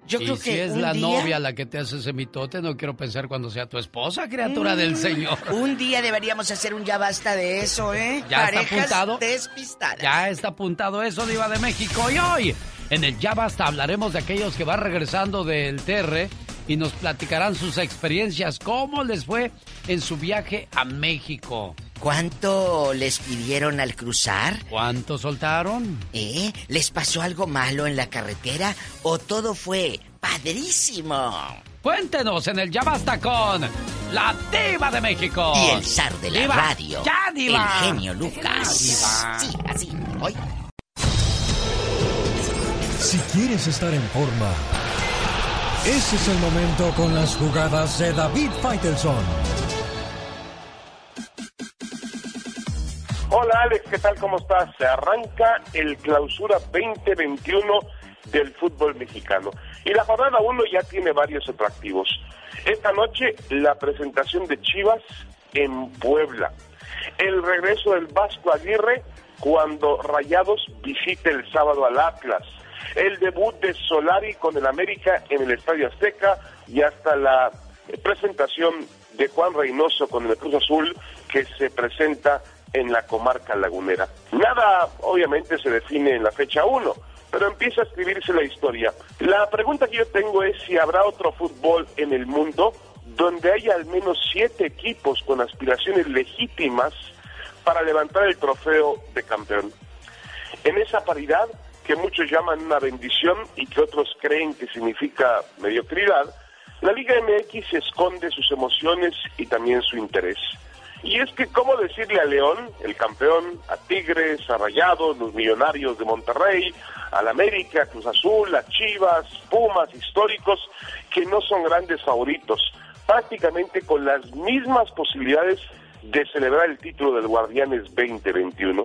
yo
Uh. y
creo
si
que
es
un
la
día-
novia la que te hace ese mitote, no quiero pensar cuando sea tu esposa, criatura del
Mm,
Señor. <laughs>
Un día deberíamos hacer un ya basta de eso, ¿eh?
Ya está
Parejas
apuntado.
despistadas.
Ya está apuntado eso, Diva de México. Y hoy, en el Ya Basta, hablaremos de aquellos que van regresando del TR y nos platicarán sus experiencias, cómo les fue en su viaje a México.
¿Cuánto les pidieron al cruzar?
¿Cuánto soltaron?
¿Eh? ¿Les pasó algo malo en la carretera o todo fue padrísimo?
Cuéntenos en el Ya Basta con la Diva de México.
Y el zar de la
Diva,
radio.
¡Ya, Diva!
El genio Lucas.
Diva.
Sí, así. Hoy.
Si quieres estar en forma, ese es el momento con las jugadas de David Faitelson.
Hola Alex, ¿qué tal? ¿Cómo estás? Se arranca el clausura 2021 del fútbol mexicano. Y la jornada 1 ya tiene varios atractivos. Esta noche la presentación de Chivas en Puebla. El regreso del Vasco Aguirre cuando Rayados visite el sábado al Atlas. El debut de Solari con el América en el Estadio Azteca y hasta la presentación de Juan Reynoso con el Cruz Azul que se presenta en la comarca lagunera. Nada, obviamente, se define en la fecha 1, pero empieza a escribirse la historia. La pregunta que yo tengo es si habrá otro fútbol en el mundo donde haya al menos siete equipos con aspiraciones legítimas para levantar el trofeo de campeón. En esa paridad, que muchos llaman una bendición y que otros creen que significa mediocridad, la Liga MX esconde sus emociones y también su interés. Y es que, ¿cómo decirle a León, el campeón, a Tigres, a Rayados, los millonarios de Monterrey, al América, Cruz Azul, a Chivas, Pumas, históricos, que no son grandes favoritos, prácticamente con las mismas posibilidades de celebrar el título del Guardianes 2021?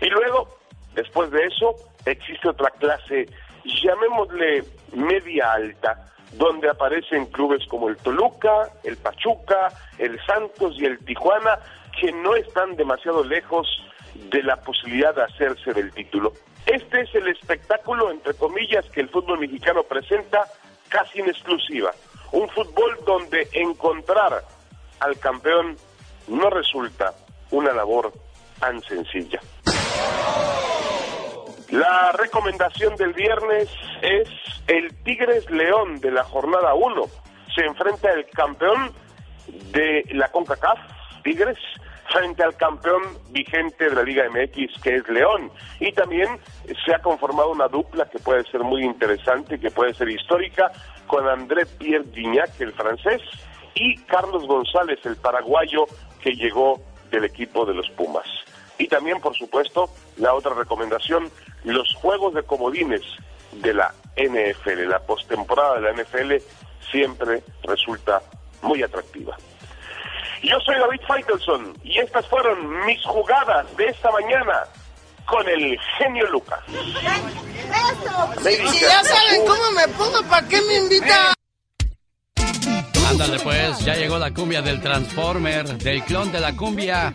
Y luego, después de eso, existe otra clase, llamémosle media alta, donde aparecen clubes como el Toluca, el Pachuca, el Santos y el Tijuana, que no están demasiado lejos de la posibilidad de hacerse del título. Este es el espectáculo, entre comillas, que el fútbol mexicano presenta casi en exclusiva. Un fútbol donde encontrar al campeón no resulta una labor tan sencilla. La recomendación del viernes es el Tigres León de la jornada 1. Se enfrenta el campeón de la CONCACAF, Tigres, frente al campeón vigente de la Liga MX, que es León. Y también se ha conformado una dupla que puede ser muy interesante, que puede ser histórica, con André Pierre Gignac, el francés, y Carlos González, el paraguayo, que llegó del equipo de los Pumas. Y también, por supuesto, la otra recomendación, los juegos de comodines de la NFL. La postemporada de la NFL siempre resulta muy atractiva. Yo soy David Faitelson y estas fueron mis jugadas de esta mañana con el genio Lucas.
Si ya saben cómo me pongo, ¿para qué me invitan?
Ándale pues, ya llegó la cumbia del Transformer, del clon de la cumbia.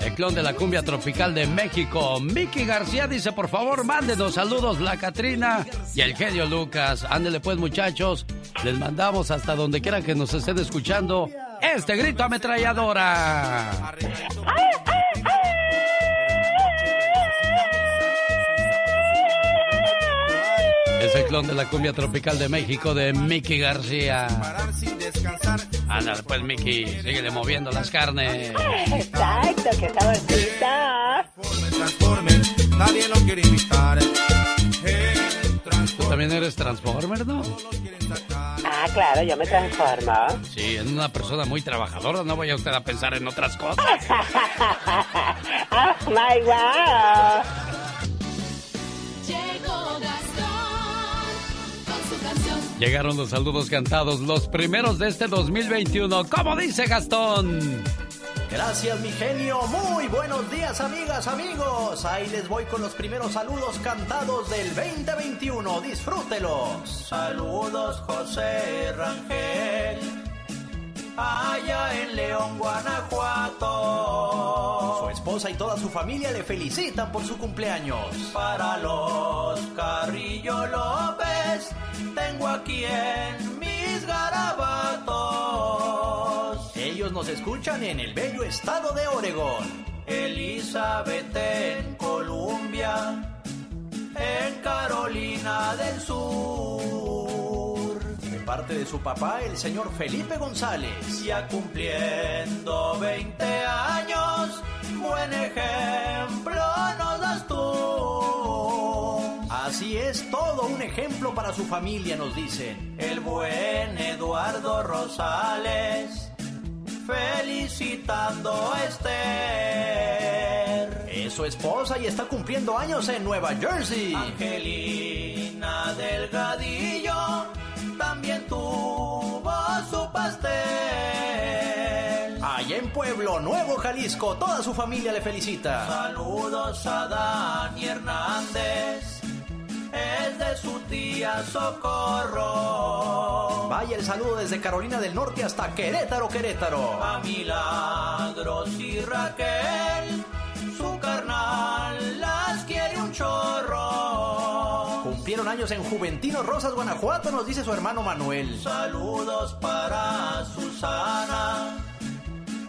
El clon de la cumbia tropical de México. Mickey García dice, por favor, mándenos saludos la Catrina y el genio Lucas. Ándale pues muchachos, les mandamos hasta donde quiera que nos estén escuchando este grito ametralladora. Es el clon de la cumbia tropical de México de Mickey García. Ándale, pues Mickey, síguele moviendo las carnes.
Exacto, que sabrosita.
Nadie lo quiere invitar.
Tú también eres Transformer, ¿no?
Ah, claro, yo me transformo.
Sí, en una persona muy trabajadora. No vaya usted a pensar en otras cosas. <laughs>
oh my wow.
Llegaron los saludos cantados, los primeros de este 2021. ¿Cómo dice Gastón?
Gracias, mi genio. Muy buenos días, amigas, amigos. Ahí les voy con los primeros saludos cantados del 2021. Disfrútelos. Saludos, José Rangel. Allá en León, Guanajuato. Su esposa y toda su familia le felicitan por su cumpleaños. Para los Carrillo López, tengo aquí en mis garabatos. Ellos nos escuchan en el bello estado de Oregón. Elizabeth en Columbia, en Carolina del Sur. Parte de su papá, el señor Felipe González. Ya cumpliendo 20 años, buen ejemplo nos das tú. Así es, todo un ejemplo para su familia, nos dicen. El buen Eduardo Rosales felicitando a Esther. Es su esposa y está cumpliendo años en Nueva Jersey. Angelina Delgadillo también tuvo su pastel. Allá en Pueblo Nuevo, Jalisco, toda su familia le felicita. Saludos a Dani Hernández es de su tía Socorro. Vaya el saludo desde Carolina del Norte hasta Querétaro, Querétaro. A Milagros y Raquel, su carnal las quiere un chorro. Años en Juventino Rosas, Guanajuato, nos dice su hermano Manuel. Saludos para Susana.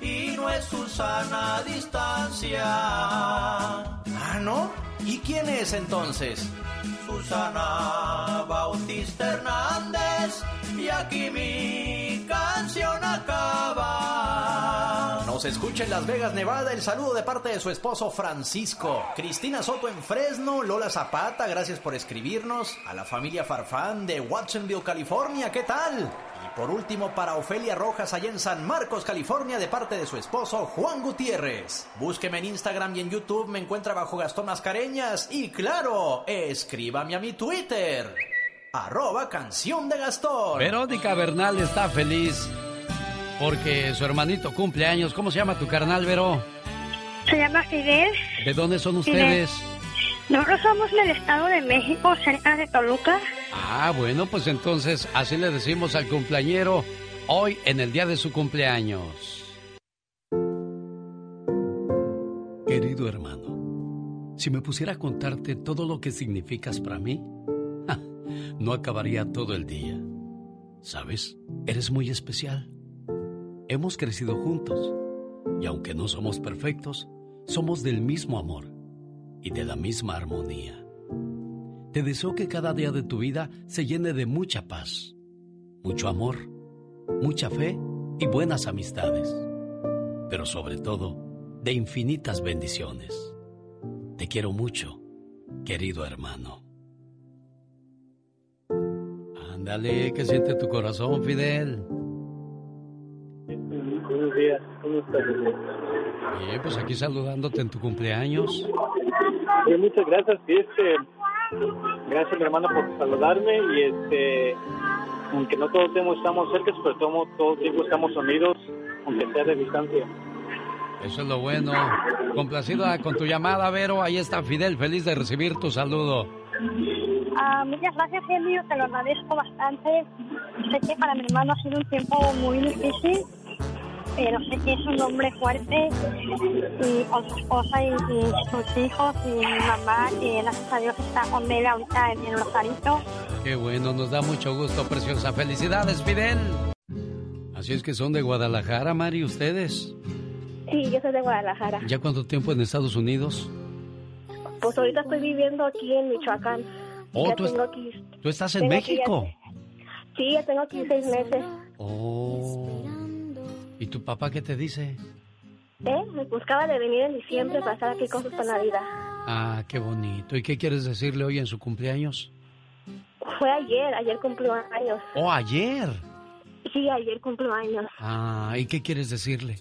Y no es Susana distancia. Ah, ¿no? ¿Y quién es entonces? Susana Bautista Hernández y aquí mi canción acaba. Nos escucha en Las Vegas, Nevada, el saludo de parte de su esposo Francisco. Cristina Soto en Fresno, Lola Zapata, gracias por escribirnos. A la familia Farfán de Watsonville, California, ¿qué tal? Por último, para Ofelia Rojas, allá en San Marcos, California, de parte de su esposo Juan Gutiérrez. Búsqueme en Instagram y en YouTube, me encuentra bajo Gastón Mascareñas. Y claro, escríbame a mi Twitter. Arroba canción de Gastón.
Verónica Bernal está feliz porque su hermanito cumple años. ¿Cómo se llama tu carnal, Vero?
Se llama Fidel.
¿De dónde son
Fidel. Nosotros somos del estado de México, cerca de Toluca.
Ah, bueno, pues entonces así le decimos al cumpleañero hoy en el día de su cumpleaños. Querido hermano, si me pusiera a contarte todo lo que significas para mí, ja, no acabaría todo el día. ¿Sabes? Eres muy especial. Hemos crecido juntos Y aunque no somos perfectos, somos del mismo amor y de la misma armonía. Te deseo que cada día de tu vida se llene de mucha paz, mucho amor, mucha fe y buenas amistades. Pero sobre todo, de infinitas bendiciones. Te quiero mucho, querido hermano. Ándale, ¿qué siente tu corazón, Fidel?
Buenos días, ¿cómo estás?
Bien, pues aquí saludándote en tu cumpleaños.
Sí, muchas gracias, sí, este, gracias mi hermano por saludarme y este, aunque no todo el tiempo estamos cerca, pero todo, todo el tiempo estamos unidos, aunque sea de distancia.
Eso es lo bueno. Complacida con tu llamada, Vero. Ahí está Fidel, feliz de recibir tu saludo.
Ah, muchas gracias, genio. Te lo agradezco bastante. Sé que para mi hermano ha sido un tiempo muy difícil, pero sé que es un hombre fuerte y con su esposa y, y sus hijos y mi mamá, que gracias a Dios está con él ahorita en el Rosarito.
Qué bueno, nos da mucho gusto, preciosa. Felicidades, Fidel. Así es que son de Guadalajara, Mari, ustedes.
Sí, yo soy de Guadalajara.
¿Ya cuánto tiempo en Estados Unidos?
Pues ahorita estoy viviendo aquí en Michoacán.
Oh,
Ya
tú, es-
tengo aquí,
tú estás en México.
ya- sí, ya tengo aquí seis meses.
Oh. ¿Y tu papá qué te dice?
¿Eh? Me buscaba de venir en diciembre para estar aquí con sus para Navidad.
Ah, qué bonito. ¿Y qué quieres decirle hoy en su cumpleaños?
Fue ayer, ayer cumplió años.
Oh, ayer.
Sí, ayer cumplió años.
Ah, ¿y qué quieres decirle?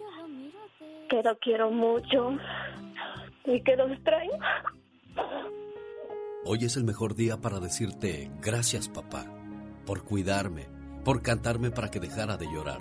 Que lo quiero mucho y que lo extraño.
Hoy es el mejor día para decirte gracias, papá, por cuidarme, por cantarme para que dejara de llorar,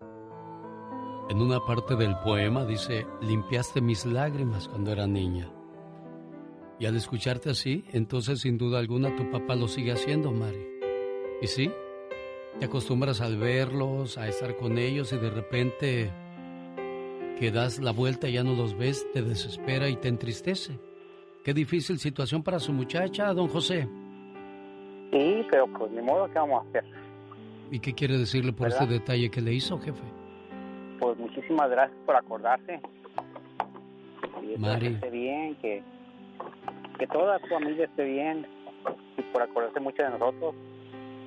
En una parte del poema dice, limpiaste mis lágrimas cuando era niña. Y al escucharte así, entonces sin duda alguna tu papá lo sigue haciendo, Mari. ¿Y sí? Te acostumbras al verlos, a estar con ellos y de repente que das la vuelta y ya no los ves, te desespera y te entristece. Qué difícil situación para su muchacha, don José.
Sí, pero pues ni modo, ¿qué vamos a hacer?
¿Y qué quiere decirle por
¿Verdad?
este detalle que le hizo, jefe?
Pues muchísimas gracias por acordarse. Y
Mari.
que esté bien, que, que toda tu familia esté bien y por acordarse mucho de nosotros.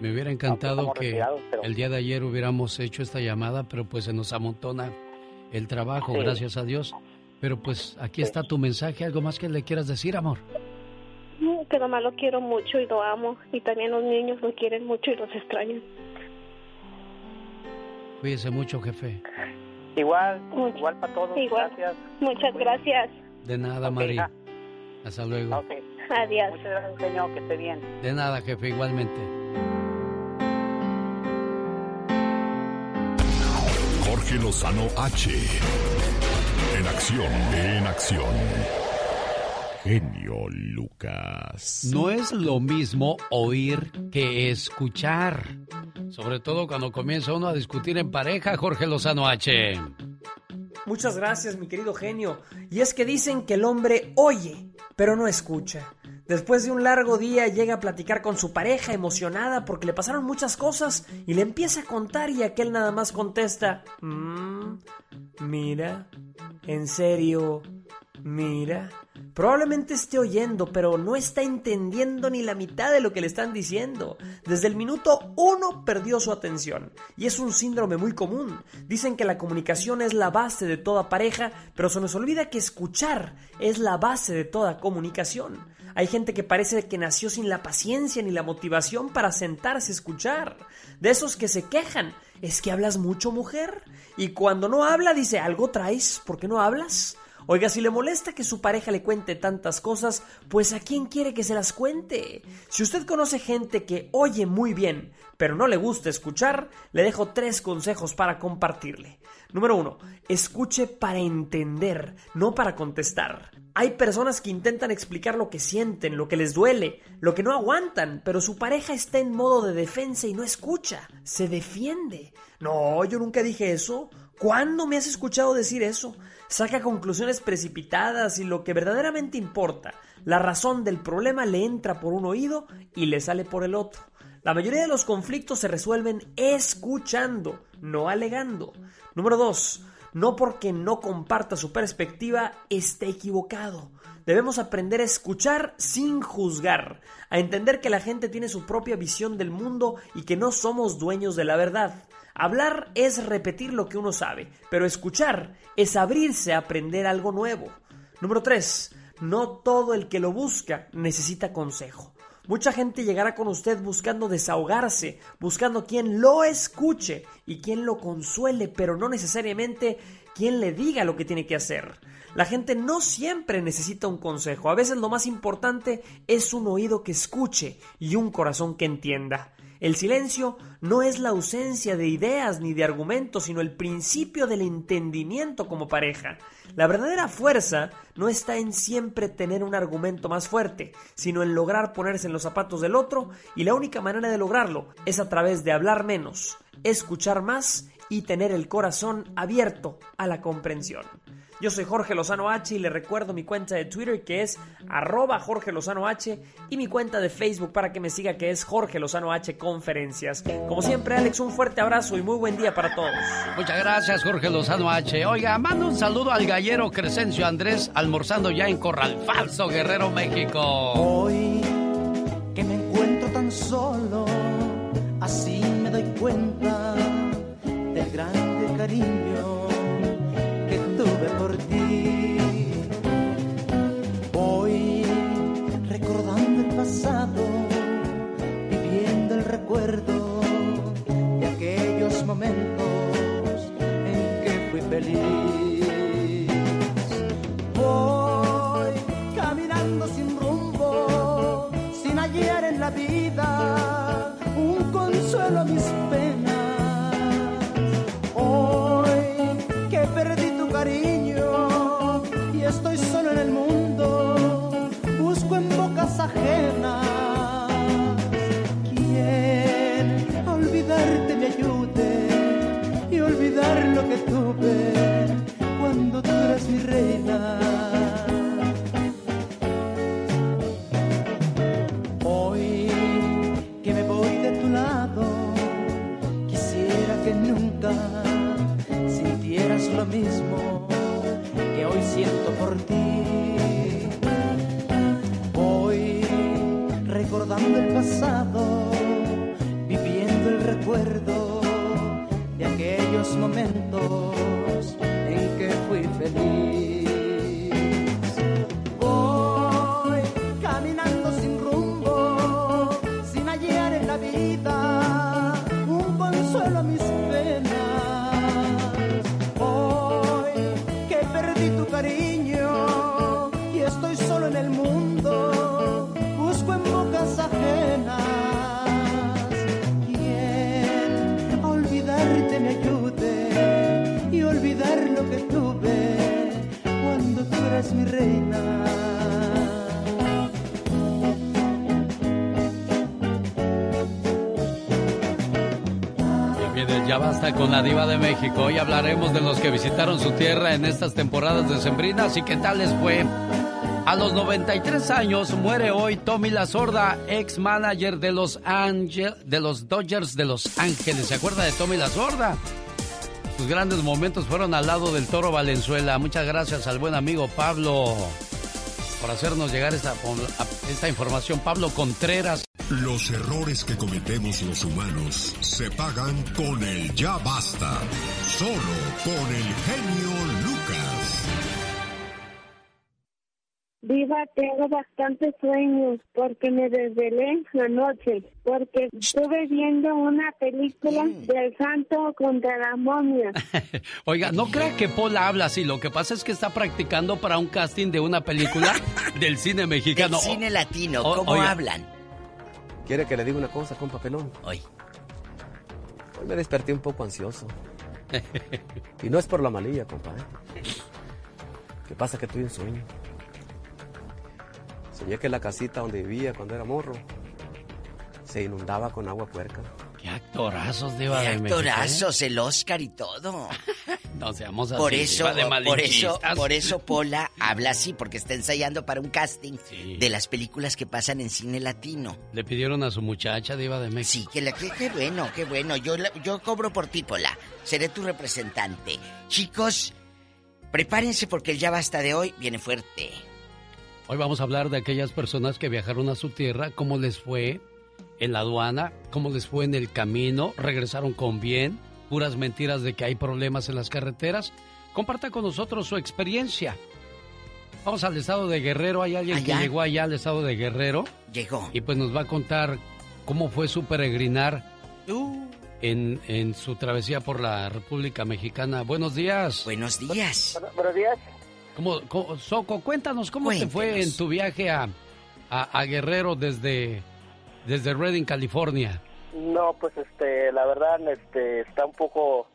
Me hubiera encantado que
pero-
el día de ayer hubiéramos hecho esta llamada, pero pues se nos amontona el trabajo,
Sí.
gracias a Dios. Pero pues aquí está tu mensaje, algo más que le quieras decir, amor.
Que nomás lo quiero mucho y lo amo. Y también los niños lo quieren mucho y los extrañan.
Cuídese mucho, jefe.
Igual, igual para todos.
Igual.
Gracias.
Muchas gracias.
De nada, Mari.
hija.
Hasta luego.
Adiós.
Muchas gracias, señor. Que esté bien.
De nada, jefe, igualmente.
Jorge Lozano H. En acción, en acción. Genio Lucas.
No es lo mismo oír que escuchar. Sobre todo cuando comienza uno a discutir en pareja, Jorge Lozano H.
Muchas gracias, mi querido genio. Y es que dicen que el hombre oye, pero no escucha. Después de un largo día llega a platicar con su pareja emocionada porque le pasaron muchas cosas y le empieza a contar y aquel nada más contesta, "Mm, mira, en serio, mira. Probablemente esté oyendo, pero no está entendiendo ni la mitad de lo que le están diciendo. Desde el minuto uno perdió su atención. Y es un síndrome muy común. Dicen que la comunicación es la base de toda pareja, pero se nos olvida que escuchar es la base de toda comunicación. Hay gente que parece que nació sin la paciencia ni la motivación para sentarse a escuchar. De esos que se quejan. Es que hablas mucho, mujer. Y cuando no habla, dice, ¿algo traes? ¿Por qué no hablas? Oiga, si le molesta que su pareja le cuente tantas cosas, pues ¿a quién quiere que se las cuente? Si usted conoce gente que oye muy bien, pero no le gusta escuchar, le dejo tres consejos para compartirle. Número uno, escuche para entender, no para contestar. Hay personas que intentan explicar lo que sienten, lo que les duele, lo que no aguantan, pero su pareja está en modo de defensa y no escucha, se defiende. No, yo nunca dije eso. ¿Cuándo me has escuchado decir eso? Saca conclusiones precipitadas y lo que verdaderamente importa, la razón del problema le entra por un oído y le sale por el otro. La mayoría de los conflictos se resuelven escuchando, no alegando. Número 2. No porque no comparta su perspectiva esté equivocado. Debemos aprender a escuchar sin juzgar, a entender que la gente tiene su propia visión del mundo y que no somos dueños de la verdad. Hablar es repetir lo que uno sabe, pero escuchar es abrirse a aprender algo nuevo. Número 3. No todo el que lo busca necesita consejo. Mucha gente llegará con usted buscando desahogarse, buscando quien lo escuche y quien lo consuele, pero no necesariamente quien le diga lo que tiene que hacer. La gente no siempre necesita un consejo, a veces lo más importante es un oído que escuche y un corazón que entienda. El silencio no es la ausencia de ideas ni de argumentos, sino el principio del entendimiento como pareja. La verdadera fuerza no está en siempre tener un argumento más fuerte, sino en lograr ponerse en los zapatos del otro, y la única manera de lograrlo es a través de hablar menos, escuchar más y tener el corazón abierto a la comprensión. Yo soy Jorge Lozano H y le recuerdo mi cuenta de Twitter que es arroba Jorge Lozano H y mi cuenta de Facebook para que me siga que es Jorge Lozano H Conferencias. Como siempre, Alex, un fuerte abrazo y muy buen día para todos.
Muchas gracias, Jorge Lozano H. Oiga, mando un saludo al gallero Crescencio Andrés almorzando ya en Corral Falso, Guerrero, México.
Hoy que me encuentro tan solo, así me doy cuenta del grande cariño momentos en que fui feliz. Voy caminando sin rumbo, sin hallar en la vida un consuelo a mis penas. Hoy que perdí tu cariño y estoy solo en el mundo, busco en bocas ajenas. Momentos
basta con la diva de México. Hoy hablaremos de los que visitaron su tierra en estas temporadas decembrinas y qué tal les fue. A los 93 años muere hoy Tommy La Sorda, ex manager de los Angel, de los Dodgers de Los Ángeles. ¿Se acuerda de Tommy La Sorda? Sus grandes momentos fueron al lado del Toro Valenzuela. Muchas gracias al buen amigo Pablo por hacernos llegar esta, esta información. Pablo Contreras.
Los errores que cometemos los humanos se pagan con el ya basta. Solo con el genio
Diva, tengo bastante sueños porque me desvelé anoche, porque estuve viendo una película del santo contra la momia. <laughs>
Oiga, no crea que Pola habla así. Lo que pasa es que está practicando para un casting de una película <laughs> del cine mexicano.
Del cine latino,
O-
¿cómo
oiga,
hablan?
¿Quiere que le diga una cosa, compa pelón?
Hoy.
Hoy me desperté un poco ansioso. <laughs> y no es por la malilla, compa. ¿eh? ¿Qué pasa que tuve un sueño? Soñé que la casita donde vivía cuando era morro se inundaba con agua puerca.
Qué actorazos, Diva
Qué
de México. ¿eh?
actorazos, el Oscar y todo. <laughs>
No seamos así.
Por eso,
de
por eso, por eso <laughs> Pola habla así, porque está ensayando para un casting de las películas que pasan en cine latino.
Le pidieron a su muchacha, Diva de México.
Sí, que la, qué, qué bueno, qué bueno. Yo, la- yo cobro por ti, Pola. Seré tu representante. Chicos, prepárense porque el ya basta de hoy viene fuerte.
Hoy vamos a hablar de aquellas personas que viajaron a su tierra, cómo les fue en la aduana, cómo les fue en el camino, regresaron con bien, puras mentiras de que hay problemas en las carreteras. Comparta con nosotros su experiencia. Vamos al estado de Guerrero, hay alguien
Allá.
que llegó allá al estado de Guerrero.
Llegó.
Y pues nos va a contar cómo fue su peregrinar
Uh.
en, en su travesía por la República Mexicana. Buenos días.
Buenos días.
Buenos días.
¿Cómo, cómo- Soco, cuéntanos cómo te fue
Cuéntenos.
en tu viaje a, a, a Guerrero desde, desde Redding, California.
No, pues este, la verdad, este, está un poco,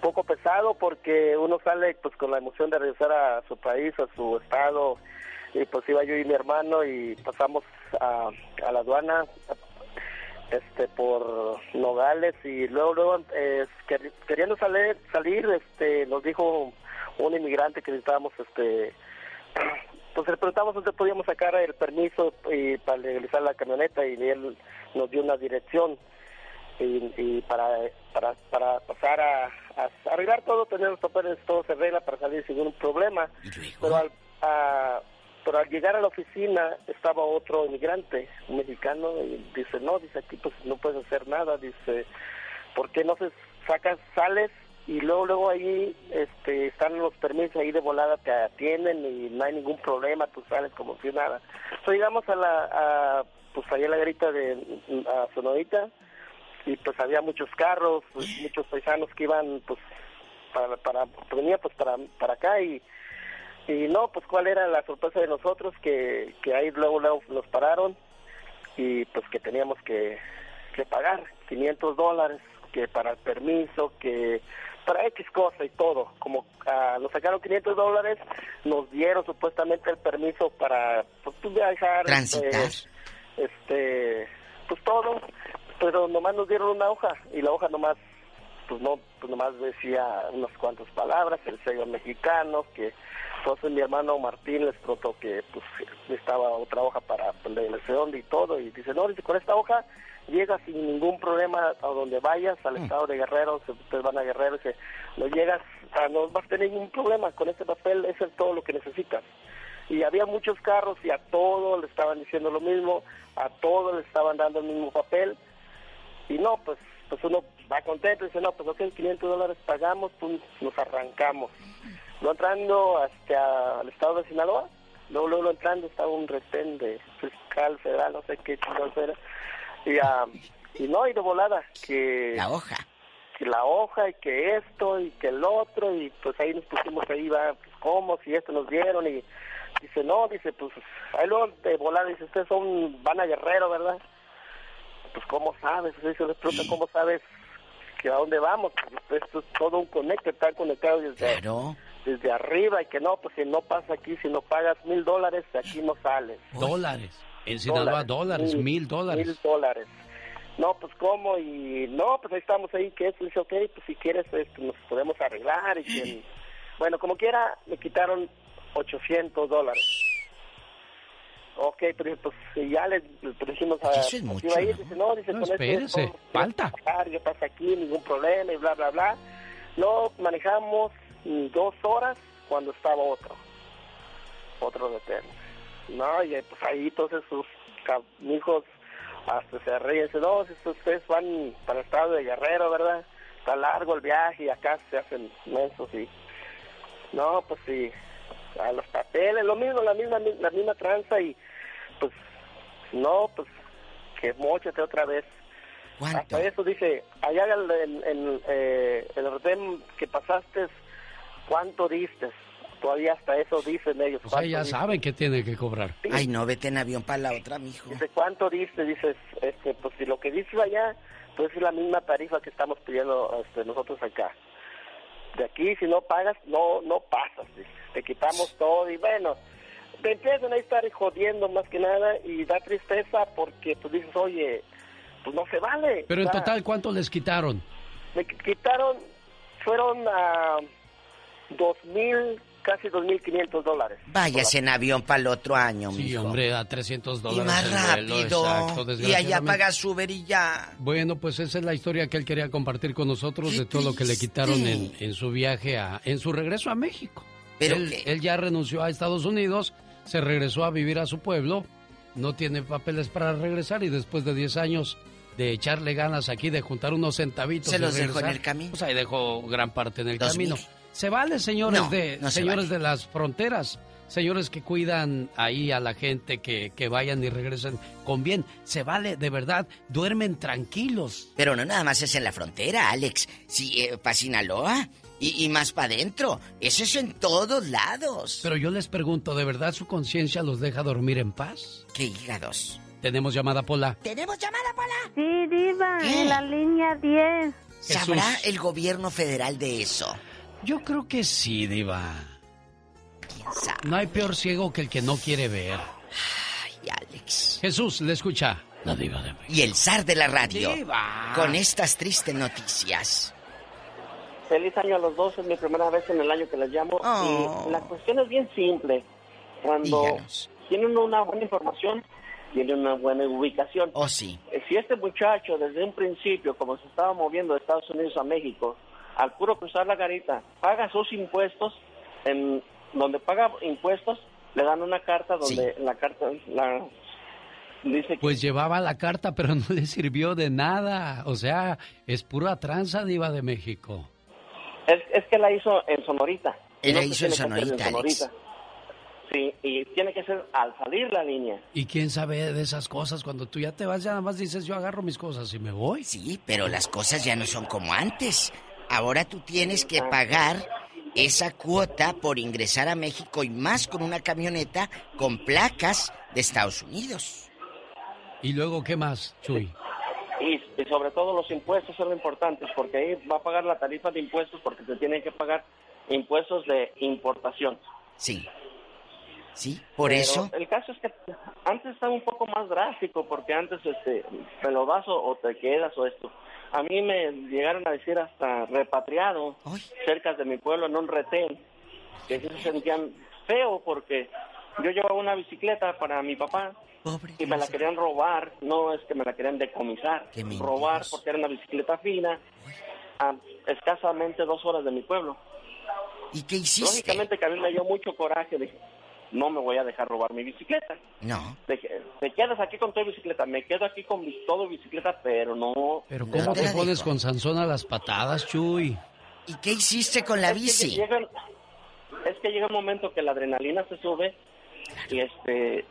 poco pesado porque uno sale pues con la emoción de regresar a su país, a su estado, y pues iba yo y mi hermano y pasamos a, a la aduana, este, por Nogales y luego, luego, eh, quer- queriendo salir, salir, este, nos dijo un inmigrante que necesitábamos, este, <clears throat> pues le preguntamos dónde podíamos sacar el permiso y para legalizar la camioneta y él nos dio una dirección y, y para, para para pasar a, a arreglar todo, tener los papeles, todo se arregla para salir sin ningún problema. Pero al, a- pero al llegar a la oficina estaba otro inmigrante, un mexicano, y dice, no, dice aquí pues no puedes hacer nada, dice, ¿por qué no se sacas, sales y luego luego ahí este están los permisos ahí de volada te atienden y no hay ningún problema tú sales como si nada. So, llegamos a la a, pues allá la garita de a Sonorita y pues había muchos carros pues, muchos paisanos que iban pues para para venía pues para para acá y y no pues cuál era la sorpresa de nosotros que que ahí luego luego nos pararon y pues que teníamos que, que pagar 500 dólares que para el permiso que para X cosa y todo como ah, nos sacaron 500 dólares nos dieron supuestamente el permiso para pues, pues, viajar
Transitar.
este, este pues todo pero nomás nos dieron una hoja y la hoja nomás pues no pues nomás decía unas cuantas palabras el sello mexicano que entonces mi hermano Martín les trató que pues estaba otra hoja para la elección y todo y dice no dice con esta hoja llegas sin ningún problema a donde vayas al estado de Guerrero ustedes van a Guerrero dice no llegas no vas a tener ningún problema con este papel es todo lo que necesitas y había muchos carros y a todos le estaban diciendo lo mismo a todos le estaban dando el mismo papel. Y no, pues pues uno va contento y dice, no, pues ok, 500 dólares pagamos, pues nos arrancamos. No entrando hasta el estado de Sinaloa, luego, luego entrando estaba un retén de fiscal federal, no sé qué chingados era, y, ah, y no, y de volada, que...
La hoja.
Que la hoja, y que esto, y que el otro, y pues ahí nos pusimos ahí, va, pues cómo, si esto nos dieron, y dice, no, dice, pues ahí luego de volada, dice, ustedes son, van a Guerrero, ¿verdad? pues cómo sabes, Así se les pregunta cómo sabes que a dónde vamos, Pues, esto es todo un conecto, está conectado desde, desde arriba y que no, pues si no pasa aquí, si no pagas mil dólares, de aquí no sales.
Dólares. En Sinaloa, dólares, mil dólares.
Mil dólares. No, pues cómo, y no, pues ahí estamos ahí, que eso, dice, ok, pues si quieres, este, nos podemos arreglar y que, <laughs> bueno, como quiera, me quitaron 800 dólares. Ok, pero pues ya le, dijimos a...
Eso es
pues,
mucho,
dice, no, dice,
No,
con esto
espérese, falta.
pagar, pasa aquí, ningún problema y bla, bla, bla. No, manejamos dos horas cuando estaba otro, otro retén. No, y eh, pues ahí entonces sus hijos hasta se ríen, dicen, no, si ustedes van para el estado de Guerrero, ¿verdad? Está largo el viaje y acá se hacen mensos y... No, pues sí. a los papeles, lo mismo, la misma, la misma tranza y pues no, pues que mochete otra vez. Hasta eso dice, allá en, en, en, eh, el retén que pasaste, ¿Cuánto diste? Todavía hasta eso dicen ellos.
O sea, ya saben que tiene que cobrar.
Ay, no, vete en avión para la otra, mijo.
Dice, ¿cuánto diste? Dices, este, pues si lo que dices allá, pues es la misma tarifa que estamos pidiendo este, nosotros acá. De aquí, si no pagas, no no pasas. Dice. Te quitamos todo y bueno, te empiezan a estar jodiendo más que nada y da tristeza porque tú pues, dices, oye, pues no se vale.
Pero en total, ¿cuánto les quitaron?
Me quitaron, fueron a... 2.000 casi 2.500 dólares.
Váyase en avión para el otro año,
Sí, hombre, a 300 dólares. Y más
rápido. Y allá paga su y ya.
Bueno, pues esa es la historia que él quería compartir con nosotros de todo lo que le quitaron en, en, su viaje, a, en su regreso a México.
Pero
él, él ya renunció a Estados Unidos, se regresó a vivir a su pueblo, no tiene papeles para regresar y después de 10 años de echarle ganas aquí, de juntar unos centavitos.
Se los dejó en el camino.
Pues ahí dejó gran parte en el camino. Se vale, señores
No,
de
no se
señores
vale.
de las fronteras, señores que cuidan ahí a la gente que, que vayan y regresen con bien. Se vale, de verdad, duermen tranquilos.
Pero no nada más es en la frontera, Alex. Sí, para Sinaloa y, y más para adentro. Eso es en todos lados.
Pero yo les pregunto, ¿de verdad su conciencia los deja dormir en paz?
¿Qué hígados?
Tenemos llamada Pola.
¿Tenemos llamada, Pola?
Sí, Diva,
¿Qué?
en la línea 10.
¿Sabrá
Jesús.
el gobierno federal de eso?
Yo creo que sí, Diva. No hay peor ciego que el que no quiere ver.
Ay, Alex.
Jesús, le escucha. La Diva de
Y el zar de la radio.
Diva.
Con estas tristes noticias.
Feliz año a los dos, es mi primera vez en el año que les llamo.
Oh.
Y la cuestión es bien simple. Cuando
Díganos.
tienen una buena información, tienen una buena ubicación.
Oh, sí.
Eh, Si este muchacho desde un principio, como se estaba moviendo de Estados Unidos a México, al puro cruzar la garita, paga sus impuestos, en donde paga impuestos, le dan una carta donde la carta la, dice que
Pues llevaba la carta, <laughs> pero no le sirvió de nada. O sea, es pura tranza, Diva de México.
es, es que la hizo en Sonorita.
Él
No
la hizo en Sonorita, Alex.
Sí, y tiene que ser al salir la línea.
¿Y quién sabe de esas cosas? Cuando tú ya te vas, ya nada más dices, yo agarro mis cosas y me voy.
Sí, pero las cosas ya no son como antes. Ahora tú tienes que pagar esa cuota por ingresar a México y más con una camioneta con placas de Estados Unidos.
¿Y luego qué más, Chuy?
Y, y sobre todo los impuestos son importantes, porque ahí va a pagar la tarifa de impuestos porque te tienen que pagar impuestos de importación.
Sí. Sí, por
Pero
eso.
El caso es que antes estaba un poco más drástico, porque antes este, te lo das o, o te quedas o esto. A mí me llegaron a decir hasta repatriado cerca de mi pueblo en un retén, que se sentían feo porque yo llevaba una bicicleta para mi papá y me la querían robar, no es que me la querían decomisar, robar porque era una bicicleta fina a escasamente dos horas de mi pueblo.
¿Y qué hiciste?
Lógicamente que a mí me dio mucho coraje, dije, no me voy a dejar robar mi bicicleta.
No.
Te, te quedas aquí con tu bicicleta, me quedo aquí con mi, todo bicicleta, pero no...
Pero ¿cómo te pones con Sansón a las patadas, Chuy?
¿Y qué hiciste con la
Es que
bici?
llega- es que llega un momento que la adrenalina se sube y este...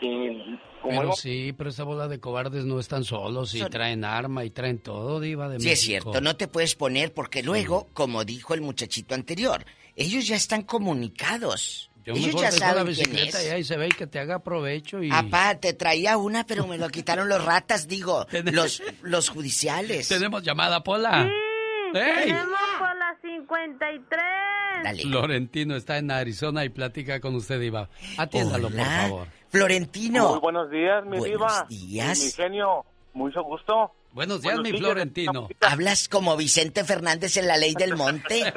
Y como
Pero sí, pero esa bola de cobardes no están solos y
Son-
traen arma y traen todo, Diva de
Sí, es cierto, no te puedes poner porque luego, como dijo el muchachito anterior, ellos ya están comunicados.
Yo
ellos
mejor
ya
dejo la
saben quién
bicicleta
es.
y ahí se ve y que te haga provecho y...
Apá, te traía una, pero me lo quitaron los ratas, digo, <laughs> los, los judiciales.
Tenemos llamada, Pola. ¡Ey!
Tenemos por la 53.
Florentino está en Arizona y platica con usted, Diva. Atiéndalo, por favor.
Florentino.
Muy buenos días, mi
Buenos
diva.
días.
Mi genio, mucho gusto.
Buenos días, mi Florentino.
¿Hablas como Vicente Fernández en la ley del monte? <laughs>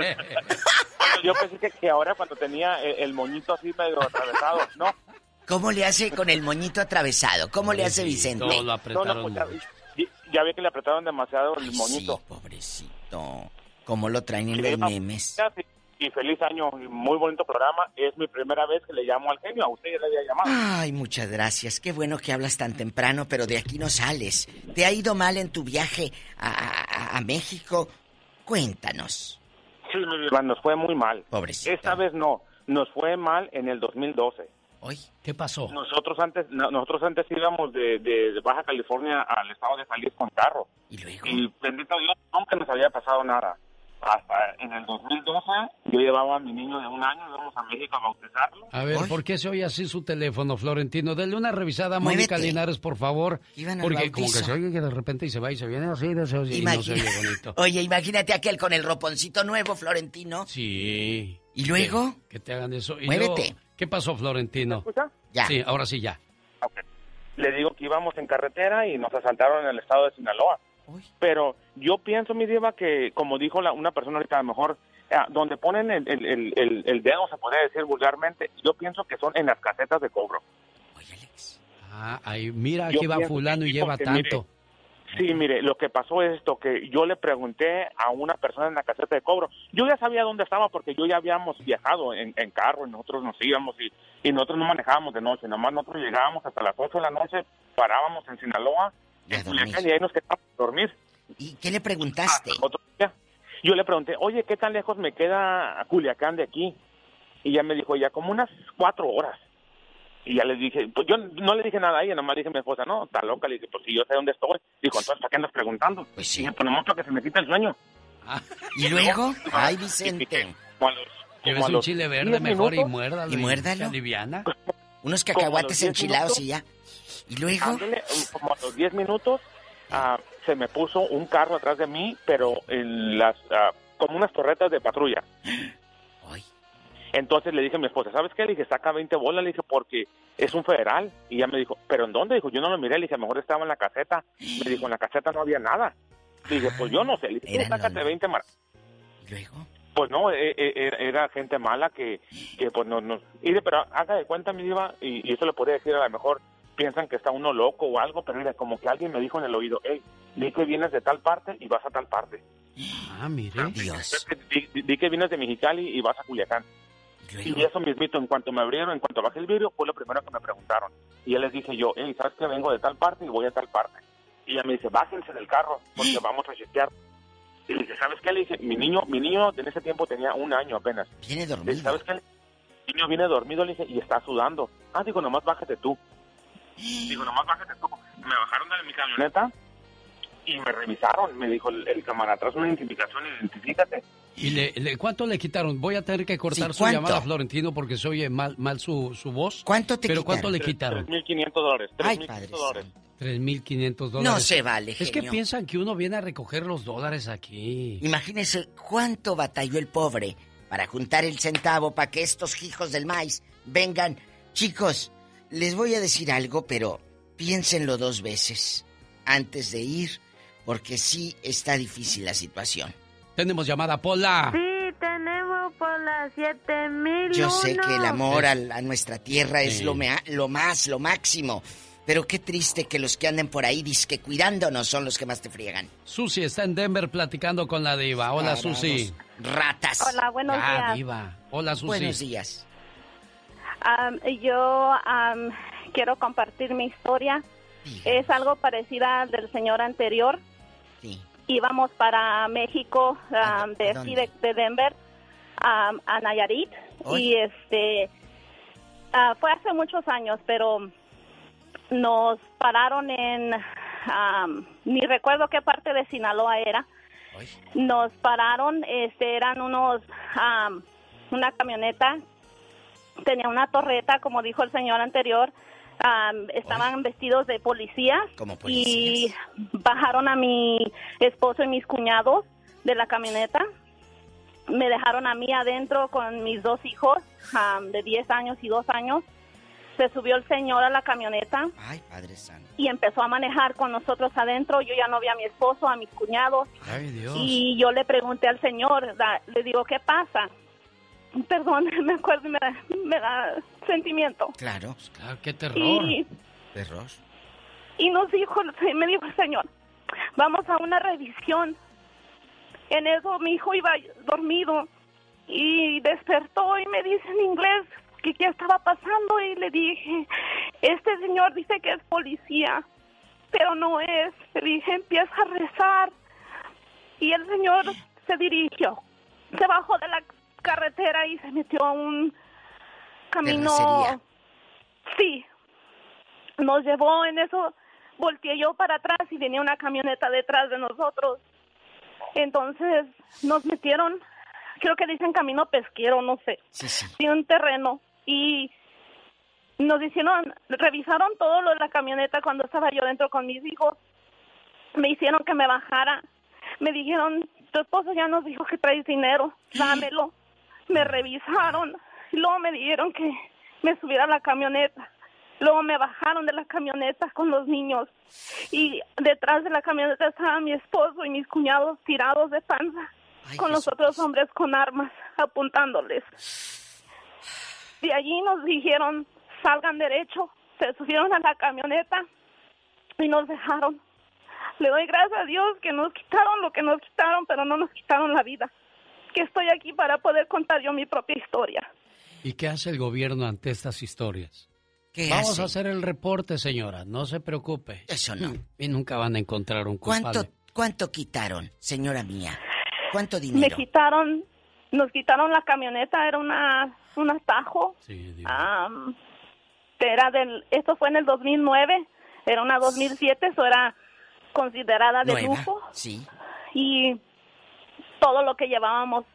Yo pensé que, que ahora cuando tenía el, el moñito así medio atravesado, ¿no?
¿Cómo le hace con el moñito atravesado? ¿Cómo le hace Vicente?
Todo lo apretaron
No, no, pues, ya, ya vi que le apretaron demasiado el moñito.
pobrecito. ¿Cómo lo traen en los memes?
Y, feliz año, y muy bonito programa. Es mi primera vez que le llamo al genio. A usted ya le había llamado.
Ay, muchas gracias. Qué bueno que hablas tan temprano, pero de aquí no sales. ¿Te ha ido mal en tu viaje a, a- a México? Cuéntanos.
Sí, mi nos fue muy mal.
Pobrecito.
Esta vez no. nos fue mal en el 2012.
¿Qué pasó?
Nosotros antes no- nosotros antes íbamos de, de- de Baja California al estado de Jalisco con carro.
¿Y luego?
Y bendito Dios, nunca nos había pasado nada. Hasta en el 2012 yo llevaba a mi niño de un año, íbamos a México a bautizarlo.
A ver, ¿por qué se oye así su teléfono, Florentino? Dele una revisada a Mónica. Linares, por favor. Porque como que se oye que de repente y se va y se viene así, no se oye, y no se oye bonito. <laughs>
Oye, imagínate aquel con el roponcito nuevo, Florentino.
Sí.
¿Y luego?
Que, que te hagan eso. Y
Muévete.
luego, ¿Qué pasó, Florentino?
escucha?
Ya.
Sí, ahora sí ya.
Le digo que íbamos en carretera y nos asaltaron en el estado de Sinaloa. Pero yo pienso, mi diva, que como dijo la- una persona ahorita, a lo mejor, eh, donde ponen el, el, el, el- el dedo, se podría decir vulgarmente, yo pienso que son en las casetas de cobro.
Ah, ahí, mira,
Yo
aquí va fulano y
sí,
lleva
mire,
tanto.
Sí, mire, lo que pasó es esto, que yo le pregunté a una persona en la caseta de cobro. Yo ya sabía dónde estaba porque yo ya habíamos viajado en, en carro y nosotros nos íbamos y, y nosotros no manejábamos de noche, nomás nosotros llegábamos hasta las 8 de la noche, parábamos en Sinaloa, en Culiacán y ahí nos quedábamos a dormir.
¿Y qué le preguntaste?
Otro día, yo le pregunté, oye, ¿qué tan lejos me queda Culiacán de aquí? Y ya me dijo, ya como unas cuatro horas. Y ya le dije, pues yo no le dije nada a ella, nomás dije a mi esposa, no, está loca. Le dije, pues si yo sé dónde estoy. Dijo, entonces, ¿para qué andas preguntando?
Pues sí.
Dije, pues nomás para que se me quite el sueño.
¿Y luego? <laughs> Ay, Vicente.
Como a los- como
Lleves
a
un
los
chile verde
10
mejor y muérdalo.
¿Y muérdalo?
se aliviana.
Unos cacahuates
los 10
enchilados y ya. ¿Y luego?
Ándale, como a los 10 minutos ah, se me puso un carro atrás de mí, pero en las ah, como unas torretas de patrulla. <gasps> Entonces le dije a mi esposa, ¿sabes qué? Le dije, saca 20 bolas, le dije, porque es un federal. Y ella me dijo, ¿pero en dónde? Dijo, yo no lo miré, le dije, a lo mejor estaba en la caseta. <gasps> Me dijo, en la caseta no había nada. Le dije, pues yo no sé. Le dije, tú sácate 20 mar. Pues no, e- e- era, era gente mala que, que pues no nos... Y de, pero haga de cuenta, mi diva, y, y eso le podría decir a lo mejor, piensan que está uno loco o algo, pero mira, como que alguien me dijo en el oído, hey, di que vienes de tal parte y vas a tal parte.
Ah, mire.
Dios.
Di, di- di que vienes de Mexicali y vas a Culiacán. Y eso mismito, en cuanto me abrieron, en cuanto bajé el vidrio, fue lo primero que me preguntaron. Y ya les dije yo, hey, ¿sabes que vengo de tal parte y voy a tal parte? Y ella me dice, bájense del carro porque vamos a chequear. Y le dije, ¿sabes qué? Le dije, mi niño, mi niño en ese tiempo tenía un año apenas.
Viene
Le dije, ¿sabes qué? El niño viene dormido, le dije, y está sudando. Ah, digo, nomás bájate tú. Digo, nomás bájate tú. Me bajaron de mi camioneta y me revisaron. Me dijo el, el camarada, tras una identificación, identifícate.
¿Y le, le- cuánto le quitaron? Voy a tener que cortar
Sí,
su llamada, Florentino, porque se oye mal, mal su, su voz.
¿Cuánto te
¿Pero cuánto le
quitaron?
quitaron?
3.500 dólares.
Ay,
3.500 dólares.
3.500 dólares.
No se vale,
Es que piensan que uno viene a recoger los dólares aquí.
Imagínese cuánto batalló el pobre para juntar el centavo para que estos hijos del maíz vengan. Chicos, les voy a decir algo, pero piénsenlo dos veces antes de ir, porque sí está difícil la situación.
Tenemos llamada, Pola.
Sí, tenemos por las 7001.
Yo sé que el amor a, nuestra tierra es
Sí.
lo, mea- lo más, lo máximo. Pero qué triste que los que anden por ahí disque cuidándonos son los que más te friegan.
Susi está en Denver platicando con la diva. Hola. Susi.
Ratas.
Hola, buenos
Ah,
días.
diva. Hola, Susi.
Buenos días.
Am, yo am, quiero compartir mi historia. Es algo parecida al del señor anterior. Íbamos para México, am, de aquí de, de Denver, a Nayarit. Y este ah, fue hace muchos años, pero nos pararon en, ni recuerdo qué parte de Sinaloa era. Nos pararon, este, eran unos, una camioneta tenía una torreta, como dijo el señor anterior. estaban vestidos de policía y bajaron a mi esposo y mis cuñados de la camioneta. Me dejaron a mí adentro con mis dos hijos am, de 10 años y 2 años. Se subió el señor a la camioneta
Ay, Padre Santo.
y empezó a manejar con nosotros adentro. Yo ya no vi a mi esposo, a mis cuñados.
Ay, Dios.
Y yo le pregunté al señor, le digo, ¿qué pasa? Perdón, <laughs> me acuerdo y me da, me da sentimiento.
Claro.
Claro, qué terror.
Y,
Terror.
y nos dijo, me dijo el señor, vamos a una revisión. En eso mi hijo iba dormido y despertó y me dice en inglés que qué estaba pasando y le dije, este señor dice que es policía, pero no es. Le dije, empieza a rezar. Y el señor se dirigió, se bajó de la carretera y se metió a un, camino.
Terracería.
Sí. Nos llevó en eso, volteé yo para atrás y venía una camioneta detrás de nosotros. Entonces nos metieron, creo que dicen camino pesquero, no sé.
Sí, sí.
Sí, un terreno. Y nos hicieron, revisaron todo lo de la camioneta cuando estaba yo dentro con mis hijos. Me hicieron que me bajara. Me dijeron, tu esposo ya nos dijo que traes dinero, <gasps> dámelo. Me revisaron. Y luego me dijeron que me subiera a la camioneta. Luego me bajaron de la camioneta con los niños. Y detrás de la camioneta estaba mi esposo y mis cuñados tirados de panza. con los otros hombres con armas apuntándoles. De allí nos dijeron, salgan derecho. Se subieron a la camioneta y nos dejaron. Le doy gracias a Dios que nos quitaron lo que nos quitaron, pero no nos quitaron la vida. Que estoy aquí para poder contar yo mi propia historia.
¿Y qué hace el gobierno ante estas historias?
¿Qué
Vamos
hace?
a hacer el reporte, señora. No se preocupe.
Eso no. <laughs>
Y nunca van a encontrar un culpable.
¿Cuánto, ¿Cuánto quitaron, señora mía? ¿Cuánto
Me
dinero?
quitaron, nos quitaron la camioneta, era una, un atajo. Am, era del, esto fue en el 2009, era una 2007, eso era considerada de
Nueva,
lujo.
Sí.
Y todo lo que llevábamos.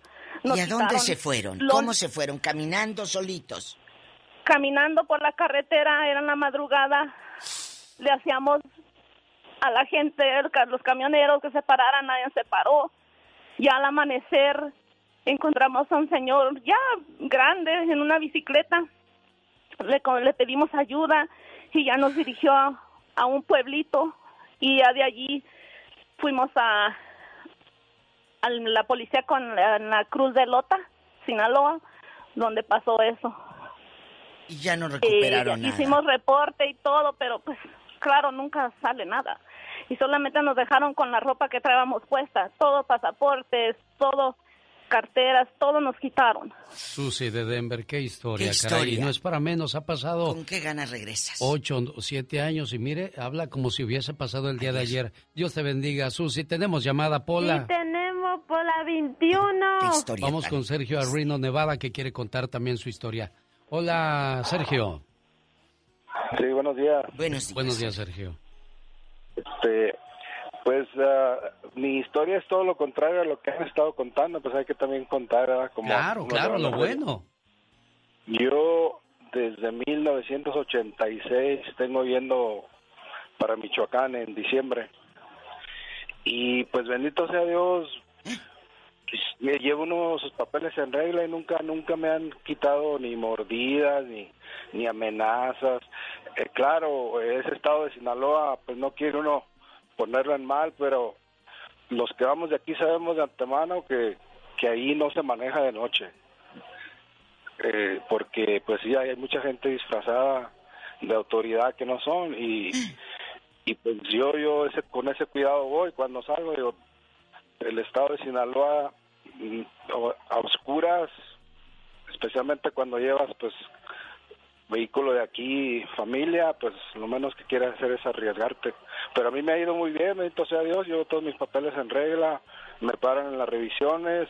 nos
¿Y a dónde se fueron? ¿Cómo se fueron? ¿Caminando solitos?
caminando por la carretera, era en la madrugada, le hacíamos a la gente, los camioneros que se pararan, nadie se paró. Ya al amanecer encontramos a un señor ya grande en una bicicleta, le, le pedimos ayuda y ya nos dirigió a, a un pueblito y ya de allí fuimos a, a la policía con la, en la Cruz de Lota, Sinaloa, donde pasó eso.
Y ya no
Eh,
recuperaron nada.
Hicimos reporte y todo, pero pues claro, nunca sale nada. Y solamente nos dejaron con la ropa que traíamos puesta, todo pasaportes, todo carteras, todo nos quitaron.
Susi de Denver, qué historia,
Qué
caray. Y
historia.
no es para menos, ha pasado
¿Con qué ganas regresas?
ocho siete años y mire, habla como si hubiese pasado el día de ayer. Dios te bendiga, Susi. Tenemos llamada, Pola.
tenemos por la 21.
Vamos con Sergio a Reno, Nevada, que quiere contar también su historia. Hola, Sergio.
Sí, buenos días.
Buenos
Buenos días, Sergio.
Este, pues ah, mi historia es todo lo contrario a lo que han estado contando, pues hay que también contar ¿verdad? como
Claro,
uno
claro, lo bueno.
Yo desde 1986 tengo yendo para Michoacán en diciembre y pues bendito sea Dios pues, llevo unos papeles en regla y nunca nunca me han quitado ni mordidas ni ni amenazas Eh, claro ese estado de Sinaloa pues no quiere uno ponerlo en mal pero los que vamos de aquí sabemos de antemano que que ahí no se maneja de noche. Eh, porque pues sí hay mucha gente disfrazada de autoridad que no son y y pues yo yo ese con ese cuidado voy cuando salgo digo el estado de Sinaloa mm, a oscuras especialmente cuando llevas pues vehículo de aquí familia pues lo menos que quieres hacer es arriesgarte pero a mí me ha ido muy bien bendito sea Dios llevo todos mis papeles en regla me paran en las revisiones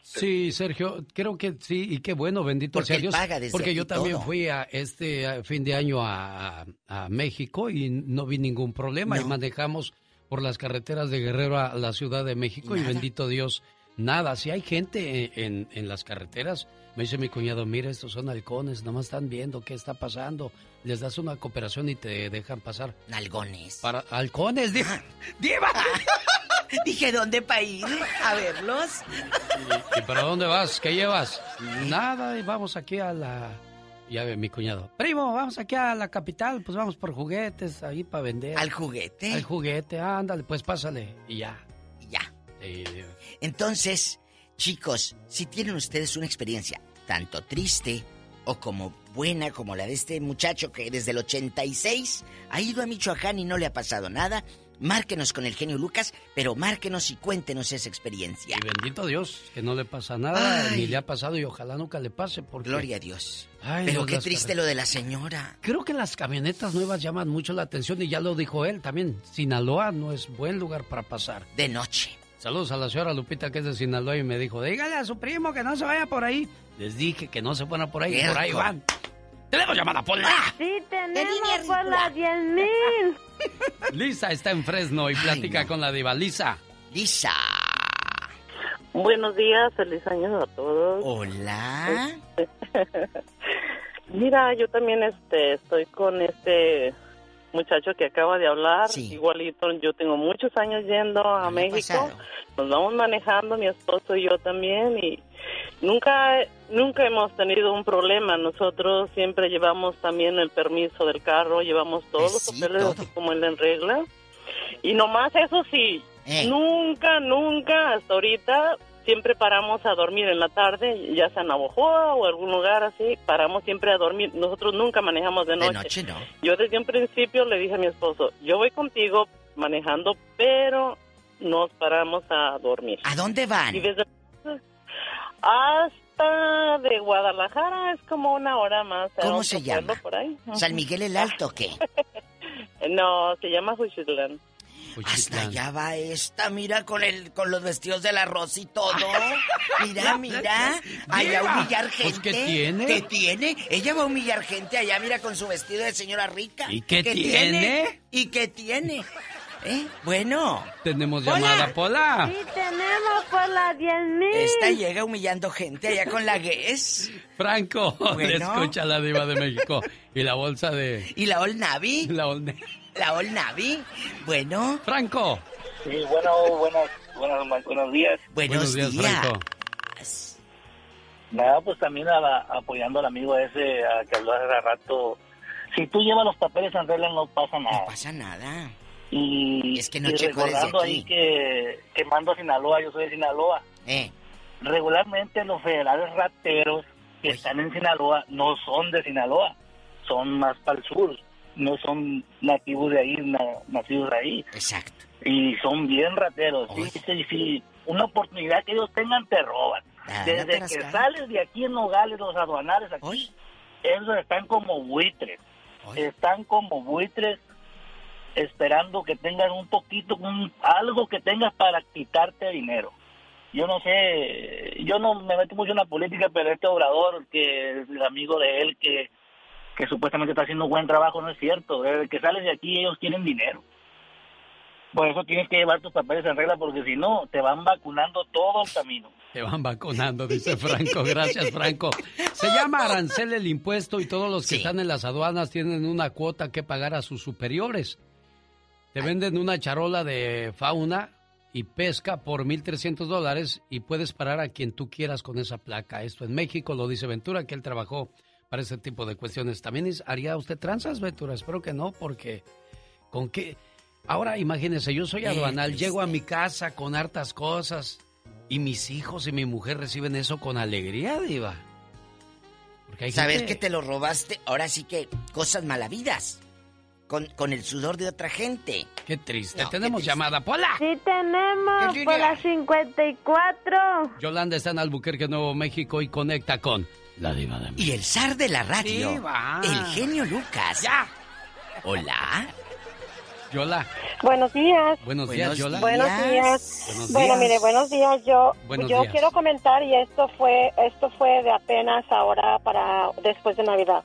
Sí, Sergio, creo que sí, y qué bueno, bendito
Porque
sea Dios.
paga desde
porque yo también
todo.
fui a este a fin de año a, a- México y no vi ningún problema. Y manejamos por las carreteras de Guerrero a la Ciudad de México y, bendito Dios, nada. Si hay gente en, en- en las carreteras, me dice mi cuñado, mira, estos son halcones, nomás están viendo qué está pasando. Les das una cooperación y te dejan pasar.
Nalgones.
Para halcones, <laughs> diva. ¡Diva! <laughs>
Dije, ¿dónde para ir? A verlos. <laughs>
¿Y para dónde vas? ¿Qué llevas? Nada, y vamos aquí a la... Ya ve mi cuñado. Primo, vamos aquí a la capital, pues vamos por juguetes ahí para vender.
¿Al juguete?
Al juguete, ándale, pues pásale. Y ya.
Y ya.
Sí,
Entonces, chicos, si tienen ustedes una experiencia tanto triste o como buena como la de este muchacho que desde el 86 ha ido a Michoacán y no le ha pasado nada, márquenos con el genio Lucas, pero márquenos y cuéntenos esa experiencia.
Y bendito Dios, que no le pasa nada,
Ay.
ni le ha pasado y ojalá nunca le pase. Porque...
Gloria a Dios.
Ay,
pero
Dios,
qué triste lo de la señora.
Creo que las camionetas nuevas llaman mucho la atención y ya lo dijo él también. Sinaloa no es buen lugar para pasar.
De noche.
Saludos a la señora Lupita que es de Sinaloa y me dijo, dígale a su primo que no se vaya por ahí. Les dije que no se fueran por ahí, por ahí van. ¡Tenemos llamada, Pola!
Sí, tenemos por las 10 mil. <laughs>
Lisa está en Fresno y platica con la diva. Lisa.
Lisa.
Buenos días, feliz año a todos.
Hola. <laughs>
Mira, yo también este, estoy con este muchacho que acaba de hablar. Igualito, yo tengo muchos años yendo a México. Nos vamos manejando, mi esposo y yo también, y nunca, nunca hemos tenido un problema. Nosotros siempre llevamos también el permiso del carro, llevamos todos los papeles así como él en regla. Y nomás eso sí,
Eh.
nunca, nunca, hasta ahorita, siempre paramos a dormir en la tarde, ya sea en Navojoa o algún lugar así, paramos siempre a dormir. Nosotros nunca manejamos de
De
noche.
noche no.
Yo desde un principio le dije a mi esposo, yo voy contigo manejando, pero nos paramos a dormir.
¿A dónde van?
Y desde hasta de Guadalajara es como una hora más. a
¿Cómo se llama?
Por ahí.
¿San Miguel el Alto qué? <laughs>
No, se llama Juchitlán.
Hasta allá va esta, mira, con el, con los vestidos del arroz y todo. <laughs> Mira, mira. Allá
Diva,
humillar gente.
pues, ¿qué tiene?
¿Qué tiene? Ella va a humillar gente allá, mira, con su vestido de señora rica.
¿Y qué tiene?
¿Y qué tiene? ¿Eh? Bueno.
Tenemos llamada, Pola.
Sí, tenemos por las 10 mil.
Esta llega humillando gente allá con la Guess.
Franco, le <laughs>
Bueno.
escucha la diva de México. Y la bolsa de...
¿Y la Old Navy?
La Old
La Old Navy. Bueno.
Franco.
Sí, bueno, buenos, buenos, buenos días.
Buenos,
Buenos días, Franco.
Nada, pues también a la- apoyando al amigo ese a que habló hace rato. Si tú llevas los papeles en regla no pasa nada. No
pasa nada.
Y,
Es que no
y
checo desde
recordando
aquí.
ahí que, que mando a Sinaloa, yo soy de Sinaloa.
Eh.
Regularmente los federales rateros que están en Sinaloa no son de Sinaloa, son más para el sur, no son nativos de ahí, na- nacidos ahí.
Exacto.
Y son bien rateros. Sí, sí, sí. Una oportunidad que ellos tengan te roban.
Ah,
Desde
te
que sales de aquí en Nogales, los aduanales aquí, esos están como buitres. Están como buitres esperando que tengan un poquito, un, algo que tengas para quitarte dinero. Yo no sé, yo no me meto mucho en la política, pero este obrador, que es el amigo de él, que, que supuestamente está haciendo un buen trabajo, no es cierto. Desde que sales de aquí ellos tienen dinero. Por eso tienes que llevar tus papeles en regla, porque si no, te van vacunando todo el camino.
Te van vacunando, dice Franco. Gracias, Franco. Se llama arancel el impuesto y todos los que están en las aduanas tienen una cuota que pagar a sus superiores. Te venden una charola de fauna y pesca por 1.300 dólares y puedes parar a quien tú quieras con esa placa. Esto en México, lo dice Ventura, que él trabajó para ese tipo de cuestiones. ¿También es- haría usted tranzas, Ventura? Espero que no, porque con qué... Ahora imagínese, yo soy
Eh,
aduanal, llego a mi casa con hartas cosas y mis hijos y mi mujer reciben eso con alegría, diva. Porque hay
Saber
gente-
que te lo robaste, ahora sí que cosas malavidas. Con, con el sudor de otra gente.
Qué triste. Tenemos llamada, Pola.
Sí, tenemos las 54.
Yolanda está en Albuquerque, Nuevo México y conecta con la diva de
Y el zar de la radio.
Diva.
El genio Lucas.
Ya.
Hola.
Yola.
Buenos días.
Buenos días, Yola.
Buenos días.
Buenos
Bueno,
días.
mire, buenos días. Yo,
Buenos
yo
días.
quiero comentar y esto fue, esto fue de apenas ahora para después de Navidad.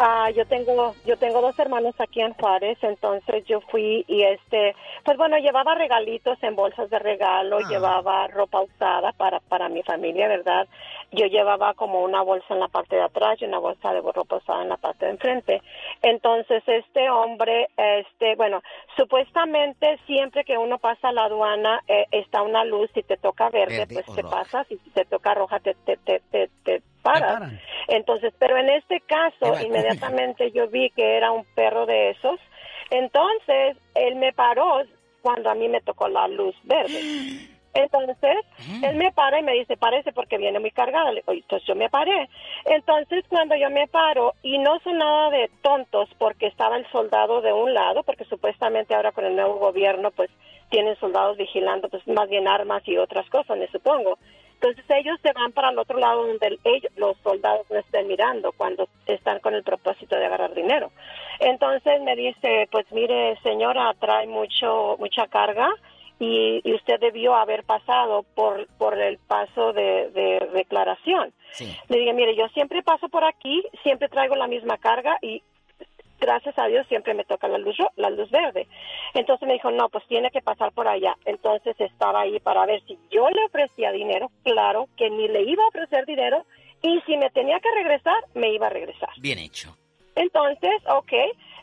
Ah, yo tengo, yo tengo dos hermanos aquí en Juárez, entonces yo fui y este, pues bueno, llevaba regalitos en bolsas de regalo,
Ah.
llevaba ropa usada para para mi familia, verdad. Yo llevaba como una bolsa en la parte de atrás y una bolsa de ropa usada en la parte de enfrente. Entonces este hombre, este, bueno, supuestamente siempre que uno pasa la aduana eh, está una luz, si te toca verde,
Verde
pues te
roja.
pasas y si te toca roja te, te, te, te, te paras. Entonces, pero en este caso, inmediatamente yo vi que era un perro de esos. Entonces, él me paró cuando a mí me tocó la luz verde. <gasps> Entonces, él me para y me dice, parece porque viene muy cargada. Le digo, Entonces yo me paré. Entonces, cuando yo me paro, y no son nada de tontos, porque estaba el soldado de un lado, porque supuestamente ahora con el nuevo gobierno, pues tienen soldados vigilando, pues más bien armas y otras cosas, me supongo. Entonces ellos se van para el otro lado donde el- ellos, los soldados no estén mirando cuando están con el propósito de agarrar dinero. Entonces me dice, pues mire señora, trae mucho mucha carga y, usted debió haber pasado por, por el paso de, de declaración. Le dije, mire, yo siempre paso por aquí, siempre traigo la misma carga y gracias a Dios siempre me toca la luz, la luz verde. Entonces me dijo, no, pues tiene que pasar por allá. Entonces estaba ahí para ver si yo le ofrecía dinero, claro que ni le iba a ofrecer dinero y si me tenía que regresar, me iba a regresar.
Bien hecho.
Entonces, ok,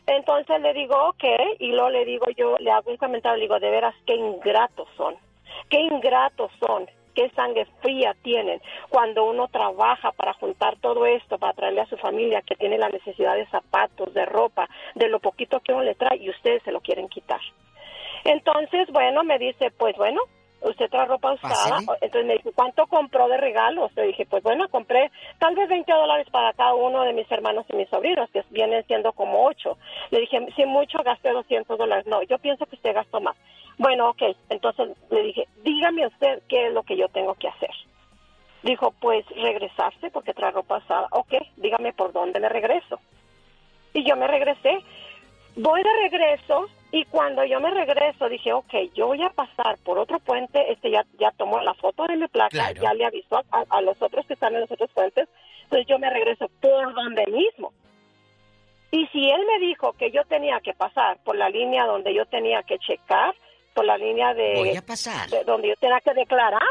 entonces le digo, ok, y luego le digo yo, le hago un comentario, le digo, de veras, qué ingratos son, qué ingratos son, qué sangre fría tienen cuando uno trabaja para juntar todo esto, para traerle a su familia que tiene la necesidad de zapatos, de ropa, de lo poquito que uno le trae y ustedes se lo quieren quitar. Entonces, bueno, me dice, pues bueno, usted trae ropa usada. Entonces me dijo, ¿cuánto compró de regalos? Le dije, pues bueno, compré tal vez 20 dólares para cada uno de mis hermanos y mis sobrinos, que vienen siendo como 8. Le dije, si mucho gasté 200 dólares. No, yo pienso que usted gastó más. Bueno, ok. Entonces le dije, dígame usted qué es lo que yo tengo que hacer. Dijo, pues regresarse porque trae ropa usada. Ok, dígame por dónde me regreso. Y yo me regresé. Voy de regreso y cuando yo me regreso dije, ok, yo voy a pasar por otro puente, este ya, ya tomó la foto de mi placa, ya le avisó a, los otros que están en los otros puentes, entonces yo me regreso por donde mismo. Y si él me dijo que yo tenía que pasar por la línea donde yo tenía que checar, por la línea de,
pasar.
donde yo tenía que declarar,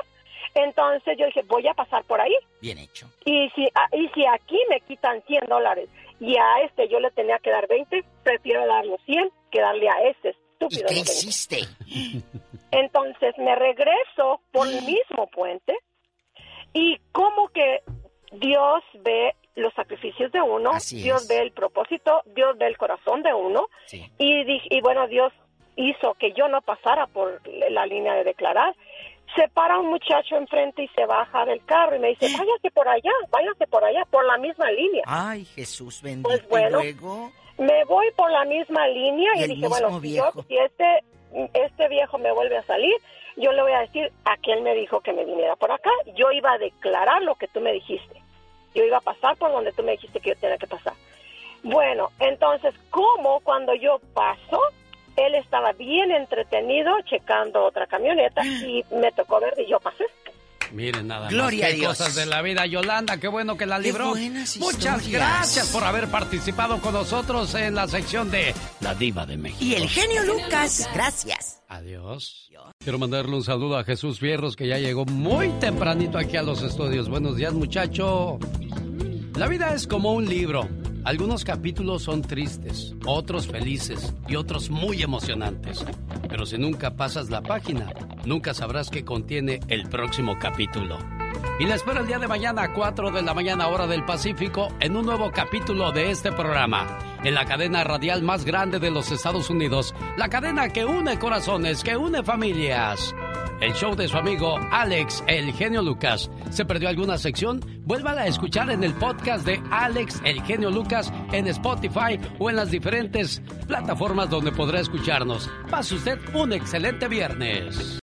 entonces yo dije, voy a pasar por ahí.
Bien hecho.
Y si, ah, y si aquí me quitan 100 dólares y a este yo le tenía que dar 20, prefiero darle 100 que darle a este estúpido.
¿Y qué hiciste? <laughs>
Entonces me regreso por el mismo puente y como que Dios ve los sacrificios de uno, Dios ve el propósito, Dios ve el corazón de uno y, y bueno, Dios hizo que yo no pasara por la línea de declarar se para un muchacho enfrente y se baja del carro y me dice, váyase por allá, váyase por allá, por la misma línea.
Ay, Jesús bendito. Pues
bueno,
luego?
me voy por la misma línea y, dije, bueno, si, si, este, este viejo me vuelve a salir, yo le voy a decir, aquel me dijo que me viniera por acá, yo iba a declarar lo que tú me dijiste. Yo iba a pasar por donde tú me dijiste que yo tenía que pasar. Bueno, entonces, ¿cómo cuando yo paso, él estaba bien entretenido checando otra camioneta y me tocó ver y yo pasé.
Miren nada Gloria más. Qué cosas de la vida, Yolanda. Qué bueno que la libró. Muchas gracias por haber participado con nosotros en la sección de La Diva de México.
Y el genio Lucas. Gracias.
Adiós. Quiero mandarle un saludo a Jesús Fierros que ya llegó muy tempranito aquí a los estudios. Buenos días, muchacho. La vida es como un libro. Algunos capítulos son tristes, otros felices y otros muy emocionantes. Pero si nunca pasas la página, nunca sabrás qué contiene el próximo capítulo. Y la espero el día de mañana a 4 de la mañana hora del Pacífico en un nuevo capítulo de este programa, en la cadena radial más grande de los Estados Unidos, la cadena que une corazones, que une familias. El show de su amigo Alex, el genio Lucas. ¿Se perdió alguna sección? Vuélvala a escuchar en el podcast de Alex, el genio Lucas, en Spotify o en las diferentes plataformas donde podrá escucharnos. Pase usted un excelente viernes.